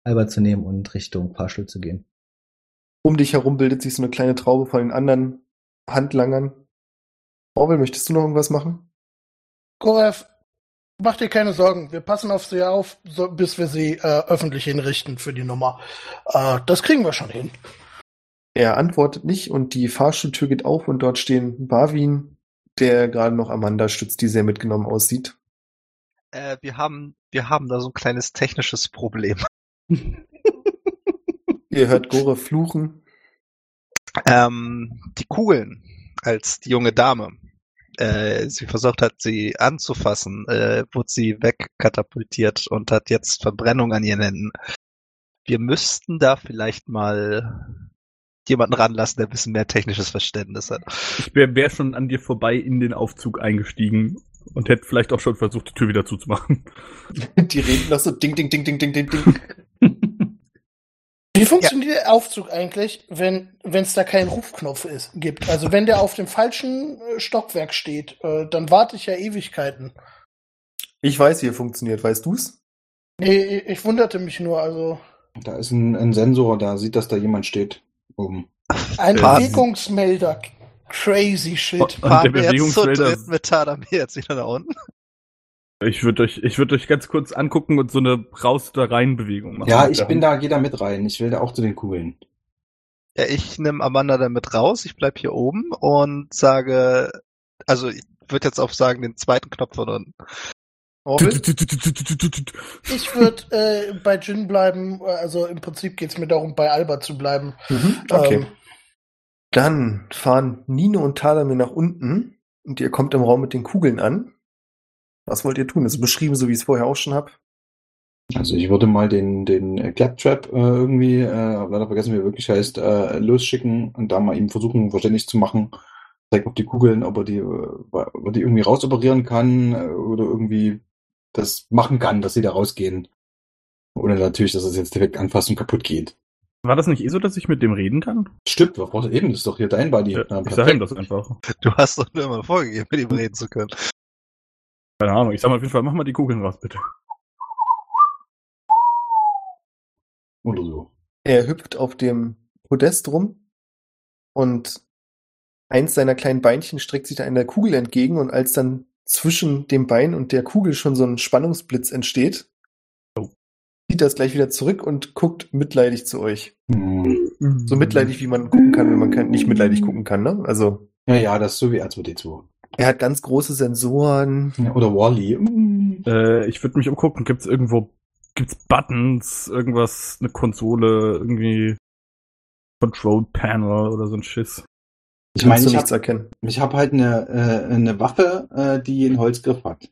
Alba zu nehmen und Richtung Fahrstuhl zu gehen. Um dich herum bildet sich so eine kleine Traube von den anderen Handlangern. Orwell, möchtest du noch irgendwas machen? Gorev, mach dir keine Sorgen. Wir passen auf sie auf, so, bis wir sie äh, öffentlich hinrichten für die Nummer. Äh, das kriegen wir schon hin. Er antwortet nicht und die Fahrstuhltür geht auf und dort stehen Barwin, der gerade noch Amanda stützt, die sehr mitgenommen aussieht. Äh, wir haben, wir haben da so ein kleines technisches Problem. [laughs] Ihr hört Gore fluchen. Ähm, die Kugeln, als die junge Dame, äh, sie versucht hat, sie anzufassen, äh, wurde sie wegkatapultiert und hat jetzt Verbrennung an ihren Händen. Wir müssten da vielleicht mal jemanden ranlassen, der ein bisschen mehr technisches Verständnis hat. ich wäre wär schon an dir vorbei in den Aufzug eingestiegen und hätte vielleicht auch schon versucht, die Tür wieder zuzumachen. [laughs] Die reden noch so ding, ding, ding, ding, ding, ding, ding. Wie funktioniert der Aufzug eigentlich, wenn es da keinen Rufknopf ist, gibt? Also wenn der auf dem falschen äh, Stockwerk steht, äh, dann warte ich ja Ewigkeiten. Ich weiß, wie er funktioniert. Weißt du's? Nee, ich, ich wunderte mich nur. Also Da ist ein, ein Sensor, da sieht, dass da jemand steht. Oben. ein? Bewegungsmelder. Crazy shit. Und der Fahren wir jetzt Bewegungsmelder- dritt mit Tadamir jetzt wieder nach unten? Ich würde euch, ich würde euch ganz kurz angucken und so eine raus da rein Bewegung machen. Ja, ich bin da, geh da mit rein. Ich will da auch zu den Kugeln. Ja, ich nehme Amanda dann mit raus, ich bleib hier oben und sage, also ich würde jetzt auch sagen, den zweiten Knopf von unten. Ich würde äh, bei Jin bleiben. Also im Prinzip geht's mir darum, bei Alba zu bleiben. Mhm, okay. Ähm, Dann fahren Nino und Tadamir nach unten und ihr kommt im Raum mit den Kugeln an. Was wollt ihr tun? Das ist beschrieben, so wie ich es vorher auch schon hab. Also ich würde mal den, den äh, Claptrap äh, irgendwie, äh, hab leider vergessen, wie er wirklich heißt, äh, losschicken und da mal ihm versuchen, verständlich zu machen. Zeigt auf die Kugeln, ob er die, äh, ob er die irgendwie rausoperieren kann äh, oder irgendwie das machen kann, dass sie da rausgehen. Oder natürlich, dass es jetzt direkt anfasst und kaputt geht. War das nicht eh so, dass ich mit dem reden kann? Stimmt, was brauchst du eben? Das ist doch hier dein Buddy. Ja, Na, ich sag ihm das einfach. Du hast doch nur immer vorgegeben, mit ihm reden zu können. Keine Ahnung. Ich sag mal auf jeden Fall, mach mal die Kugeln raus, bitte. Oder so. Er hüpft auf dem Podest rum und eins seiner kleinen Beinchen streckt sich da einer Kugel entgegen und als dann zwischen dem Bein und der Kugel schon so ein Spannungsblitz entsteht, Oh. zieht er es gleich wieder zurück und guckt mitleidig zu euch. Hm. So mitleidig, wie man gucken kann, wenn man kann, nicht mitleidig gucken kann, ne? Also, Ja, ja, das ist so wie R2D2. Er hat ganz große Sensoren. Ja, oder Wally. Hm. Äh, ich würde mich umgucken. Gibt's irgendwo, gibt's Buttons, irgendwas, eine Konsole, irgendwie Control Panel oder so ein Schiss? Ich meine, ich nichts habe erkennen. ich hab halt eine, äh, eine Waffe, äh, die einen Holzgriff hat.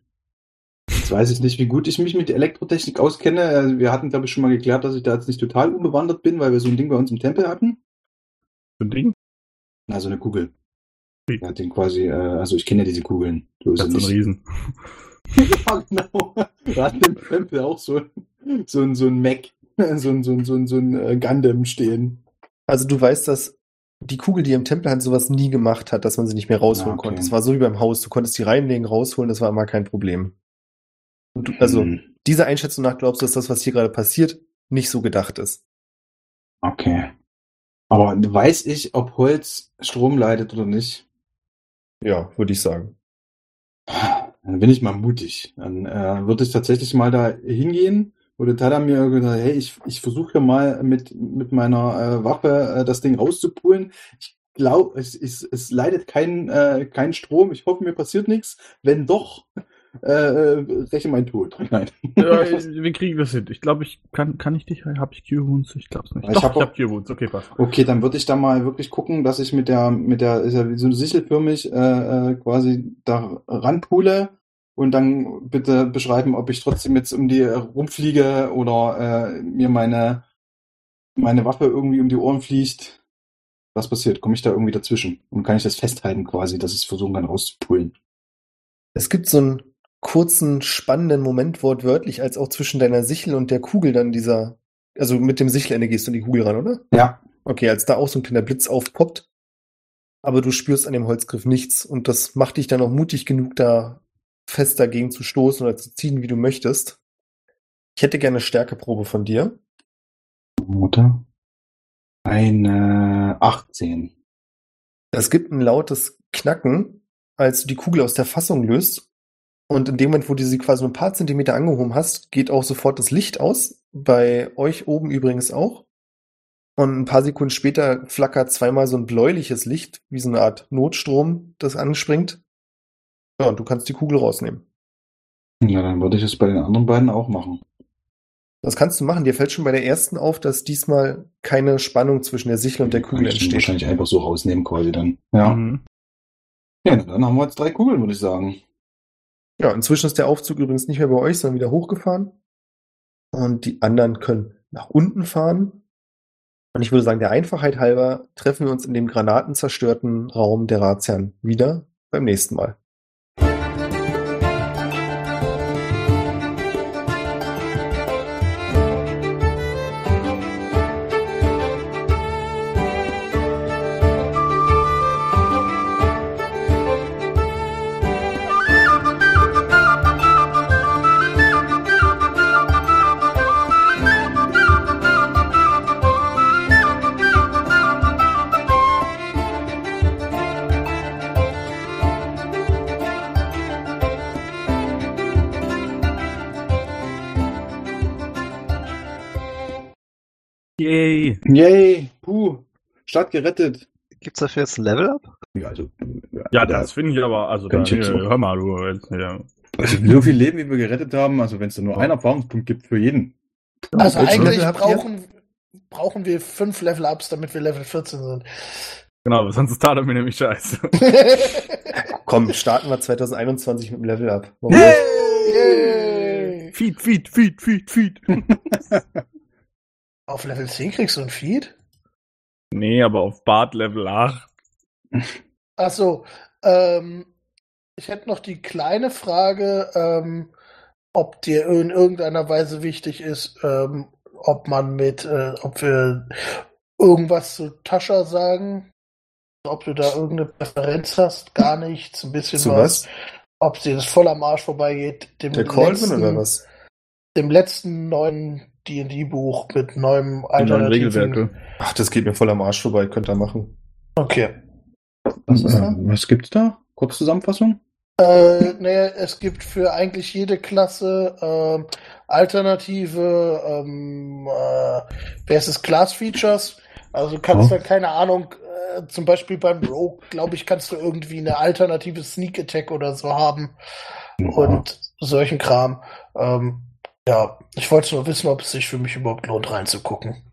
Jetzt weiß ich nicht, wie gut ich mich mit Elektrotechnik auskenne. Also wir hatten, glaube ich, schon mal geklärt, dass ich da jetzt nicht total unbewandert bin, weil wir so ein Ding bei uns im Tempel hatten. So ein Ding? Also eine Kugel. Er hat den quasi, äh, also ich kenne ja diese Kugeln. So ist Das er ist ein. Riesen. [laughs] ja, genau. Wir hatten im Tempel auch so, so, ein- so ein Mac, [laughs] so ein, so ein, so ein, so ein äh, Gundam stehen. Also du weißt, dass die Kugel, die im Tempel hat, sowas nie gemacht hat, dass man sie nicht mehr rausholen Ah, okay. konnte. Es war so wie beim Haus. Du konntest die reinlegen, rausholen, das war immer kein Problem. Und du, also, Hm, dieser Einschätzung nach glaubst du, dass das, was hier gerade passiert, nicht so gedacht ist. Okay. Aber weiß ich, ob Holz Strom leitet oder nicht? Ja, würde ich sagen. Dann bin ich mal mutig. Dann äh, würde ich tatsächlich mal da hingehen. Würde Tada mir gesagt, hey, ich, ich versuche hier mal mit, mit meiner äh, Waffe äh, das Ding rauszupulen. Ich glaube, es, es, es leidet kein, äh, kein Strom. Ich hoffe, mir passiert nichts. Wenn doch, äh, äh, räche mein Tod. [laughs] Nein. Ja, wie kriegen wir es hin? Ich glaube, ich kann, kann ich dich, habe ich Cure-Wounds? Ich glaube es nicht. Ich Doch, hab ich habe Cure-Wounds, okay, passt. Okay, dann würde ich da mal wirklich gucken, dass ich mit der, mit der, ist ja wie so sichelförmig, äh, äh, quasi da ranpule und dann bitte beschreiben, ob ich trotzdem jetzt um die rumfliege oder äh, mir meine, meine Waffe irgendwie um die Ohren fliegt. Was passiert? Komme ich da irgendwie dazwischen? Und kann ich das festhalten quasi, dass ich es versuchen kann rauszupulen? Es gibt so einen kurzen, spannenden Moment wortwörtlich, als auch zwischen deiner Sichel und der Kugel dann dieser, also mit dem Sichelende gehst du an die Kugel ran, oder? Ja. Okay, als da auch so ein kleiner Blitz aufpoppt, aber du spürst an dem Holzgriff nichts und das macht dich dann auch mutig genug, da fest dagegen zu stoßen oder zu ziehen, wie du möchtest. Ich hätte gerne eine Stärkeprobe von dir. Mutter. Eine 18. Es gibt ein lautes Knacken, als du die Kugel aus der Fassung löst. Und in dem Moment, wo du sie quasi nur ein paar Zentimeter angehoben hast, geht auch sofort das Licht aus. Bei euch oben übrigens auch. Und ein paar Sekunden später flackert zweimal so ein bläuliches Licht, wie so eine Art Notstrom, das anspringt. Ja, und du kannst die Kugel rausnehmen. Ja, dann würde ich es bei den anderen beiden auch machen. Das kannst du machen. Dir fällt schon bei der ersten auf, dass diesmal keine Spannung zwischen der Sichel und der Kugel entsteht. wahrscheinlich einfach so rausnehmen quasi dann. Ja. Mhm. Ja, dann haben wir jetzt drei Kugeln, würde ich sagen. Ja, inzwischen ist der Aufzug übrigens nicht mehr bei euch, sondern wieder hochgefahren. Und die anderen können nach unten fahren. Und ich würde sagen, der Einfachheit halber treffen wir uns in dem granatenzerstörten Raum der Razian wieder beim nächsten Mal. Yay. Puh, Stadt gerettet. Gibt's dafür jetzt ein Level-Up? Ja, also, Ja, das finde ich aber, also, da, hier, hör mal, du, jetzt, ja. also so viel Leben, wie wir gerettet haben, also wenn es da nur einen Erfahrungspunkt gibt für jeden. Also Welchen eigentlich brauchen, brauchen wir fünf Level-Ups, damit wir Level 14 sind. Genau, sonst ist Tada mir nämlich scheiße. [laughs] Komm, starten wir 2021 mit dem Level up. Warum Yay! Yay! Feed, feed, feed, feed, feed. [laughs] Auf Level 10 kriegst du ein Feed? nee, aber auf Bart Level 8. [laughs] Achso, ähm, ich hätte noch die kleine Frage, ähm, ob dir in irgendeiner Weise wichtig ist, ähm, ob man mit, äh, ob wir irgendwas zu Tascha sagen, ob du da irgendeine Präferenz hast, gar nichts, ein bisschen Zu was, was? ob dir das voll am Arsch vorbeigeht, dem Der Colvin letzten, oder was? dem letzten neuen D&D-Buch mit neuem alternativen. Regelwerke. Ach, das geht mir voll am Arsch vorbei, könnt ihr machen. Okay. Was ist da? Äh, was gibt's da? Kurzzusammenfassung? Äh, naja, es gibt für eigentlich jede Klasse ähm, alternative, ähm, äh, wer ist es, Class-Features. Also du kannst Oh. da, keine Ahnung, äh, zum Beispiel beim Rogue, glaube ich, kannst du irgendwie eine alternative Sneak Attack oder so haben und solchen Kram. Ähm, ja, ich wollte nur wissen, ob es sich für mich überhaupt lohnt, reinzugucken.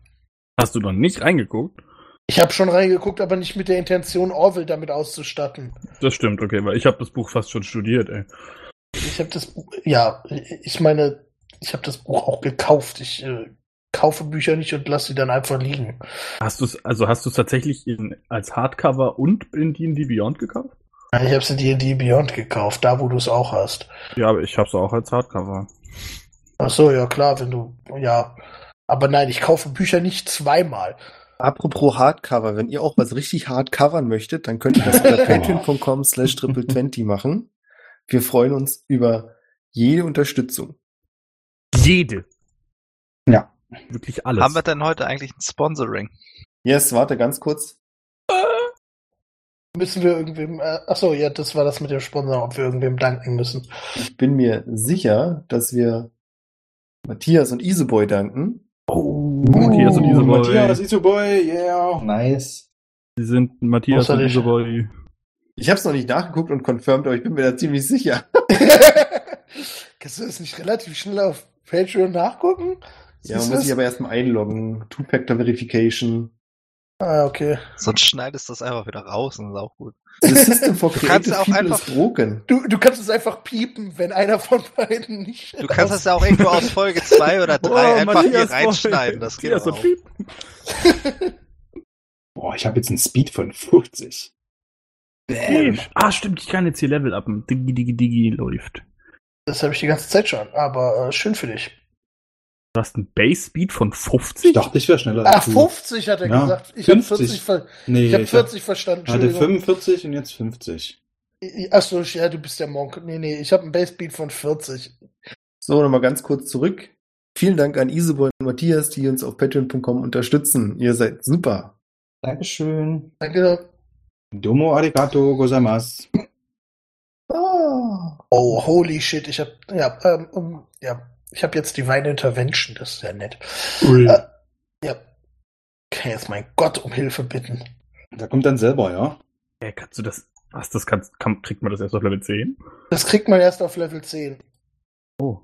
Hast du noch nicht reingeguckt? Ich habe schon reingeguckt, aber nicht mit der Intention, Orville damit auszustatten. Das stimmt, okay, weil ich habe das Buch fast schon studiert, ey. Ich habe das Buch, ja, ich meine, ich habe das Buch auch gekauft. Ich äh, kaufe Bücher nicht und lasse sie dann einfach liegen. Hast du es, also hast du es tatsächlich in, als Hardcover und in D&D Beyond gekauft? Ich habe es in D&D Beyond gekauft, da wo du es auch hast. Ja, aber ich habe es auch als Hardcover. Ach so, ja klar, wenn du, ja. Aber nein, ich kaufe Bücher nicht zweimal. Apropos Hardcover, wenn ihr auch was richtig hart covern möchtet, dann könnt ihr das unter [laughs] patreon.com slash triple 20 machen. Wir freuen uns über jede Unterstützung. Jede. Ja. Wirklich alles. Haben wir denn heute eigentlich ein Sponsoring? Yes, warte ganz kurz. Müssen wir irgendwem, äh, ach so, ja, das war das mit dem Sponsor, ob wir irgendwem danken müssen. Ich bin mir sicher, dass wir Matthias und Iseboy danken. oh, Matthias und Iseboy. Matthias, Isoboy, yeah. Nice. Sie sind Matthias und. Iseboy. Ich habe es noch nicht nachgeguckt und confirmed, aber ich bin mir da ziemlich sicher. [laughs] Kannst du das nicht relativ schnell auf Patreon nachgucken? Ja, man Siehst muss sich aber erstmal einloggen. Two-Factor-Verification. Ah, okay. Sonst schneidest du das einfach wieder raus und ist auch gut. The System for Du kannst auch einfach- broken. Du, du kannst es einfach piepen, wenn einer von beiden nicht. Du kannst das ja auch irgendwo aus Folge [laughs] 2 oder 3 Oh, einfach hier reinschneiden. Das geht Matthias auch. Piep. [laughs] Boah, ich habe jetzt einen Speed von 50. Cool. Ah, stimmt, ich kann jetzt hier Level upen. Digi, digi, digi läuft. Das habe ich die ganze Zeit schon, aber äh, schön für dich. Du hast einen Base Speed von 50? Ich dachte, ich wäre schneller. Ah, du. 50 hat er Ja, gesagt. Ich habe 50. 40, ver Nee, ich hab ich 40 verstanden. hatte Entschuldigung. 45 und jetzt 50. Achso, ja, du bist der Monk. Nee, nee, ich habe einen Basebeat von 40. So, nochmal ganz kurz zurück. Vielen Dank an Iseboy und Matthias, die uns auf patreon.com unterstützen. Ihr seid super. Dankeschön. Danke. Domo arigato gozaimasu. Ah. Oh, holy shit, ich habe ja, ähm, ja, ich habe jetzt Divine Intervention, das ist sehr nett. Ui. Äh, ja. Kann jetzt mein Gott um Hilfe bitten. Da kommt dann selber, ja? Ey, kannst du das, was, das kannst, kann, kriegt man das erst auf Level 10? Das kriegt man erst auf Level 10. Oh.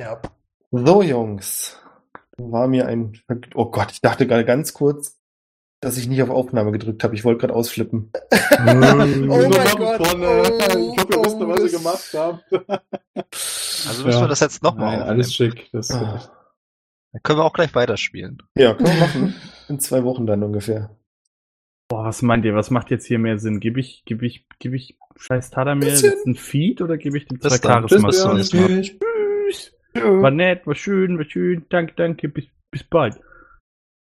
Ja. So, Jungs. War mir ein. Oh Gott, ich dachte gerade ganz kurz, dass ich nicht auf Aufnahme gedrückt habe. Ich wollte gerade ausflippen. [laughs] Oh mein Gott. vorne. Oh, ich hoffe, ihr wisst was ihr das- gemacht habt. [laughs] Also müssen wir das jetzt nochmal Nein, alles schick. Das Ah. Dann können wir auch gleich weiterspielen. Ja, können wir machen. [laughs] In zwei Wochen dann ungefähr. Boah, was meint ihr? Was macht jetzt hier mehr Sinn? Gebe ich, gebe ich, gebe ich scheiß Tadamir jetzt ein Feed oder gebe ich dem zwei Bis dann. Charisma? Bis dann. Tschüss. War nett, war schön, war schön. Danke, danke. Bis, bis bald.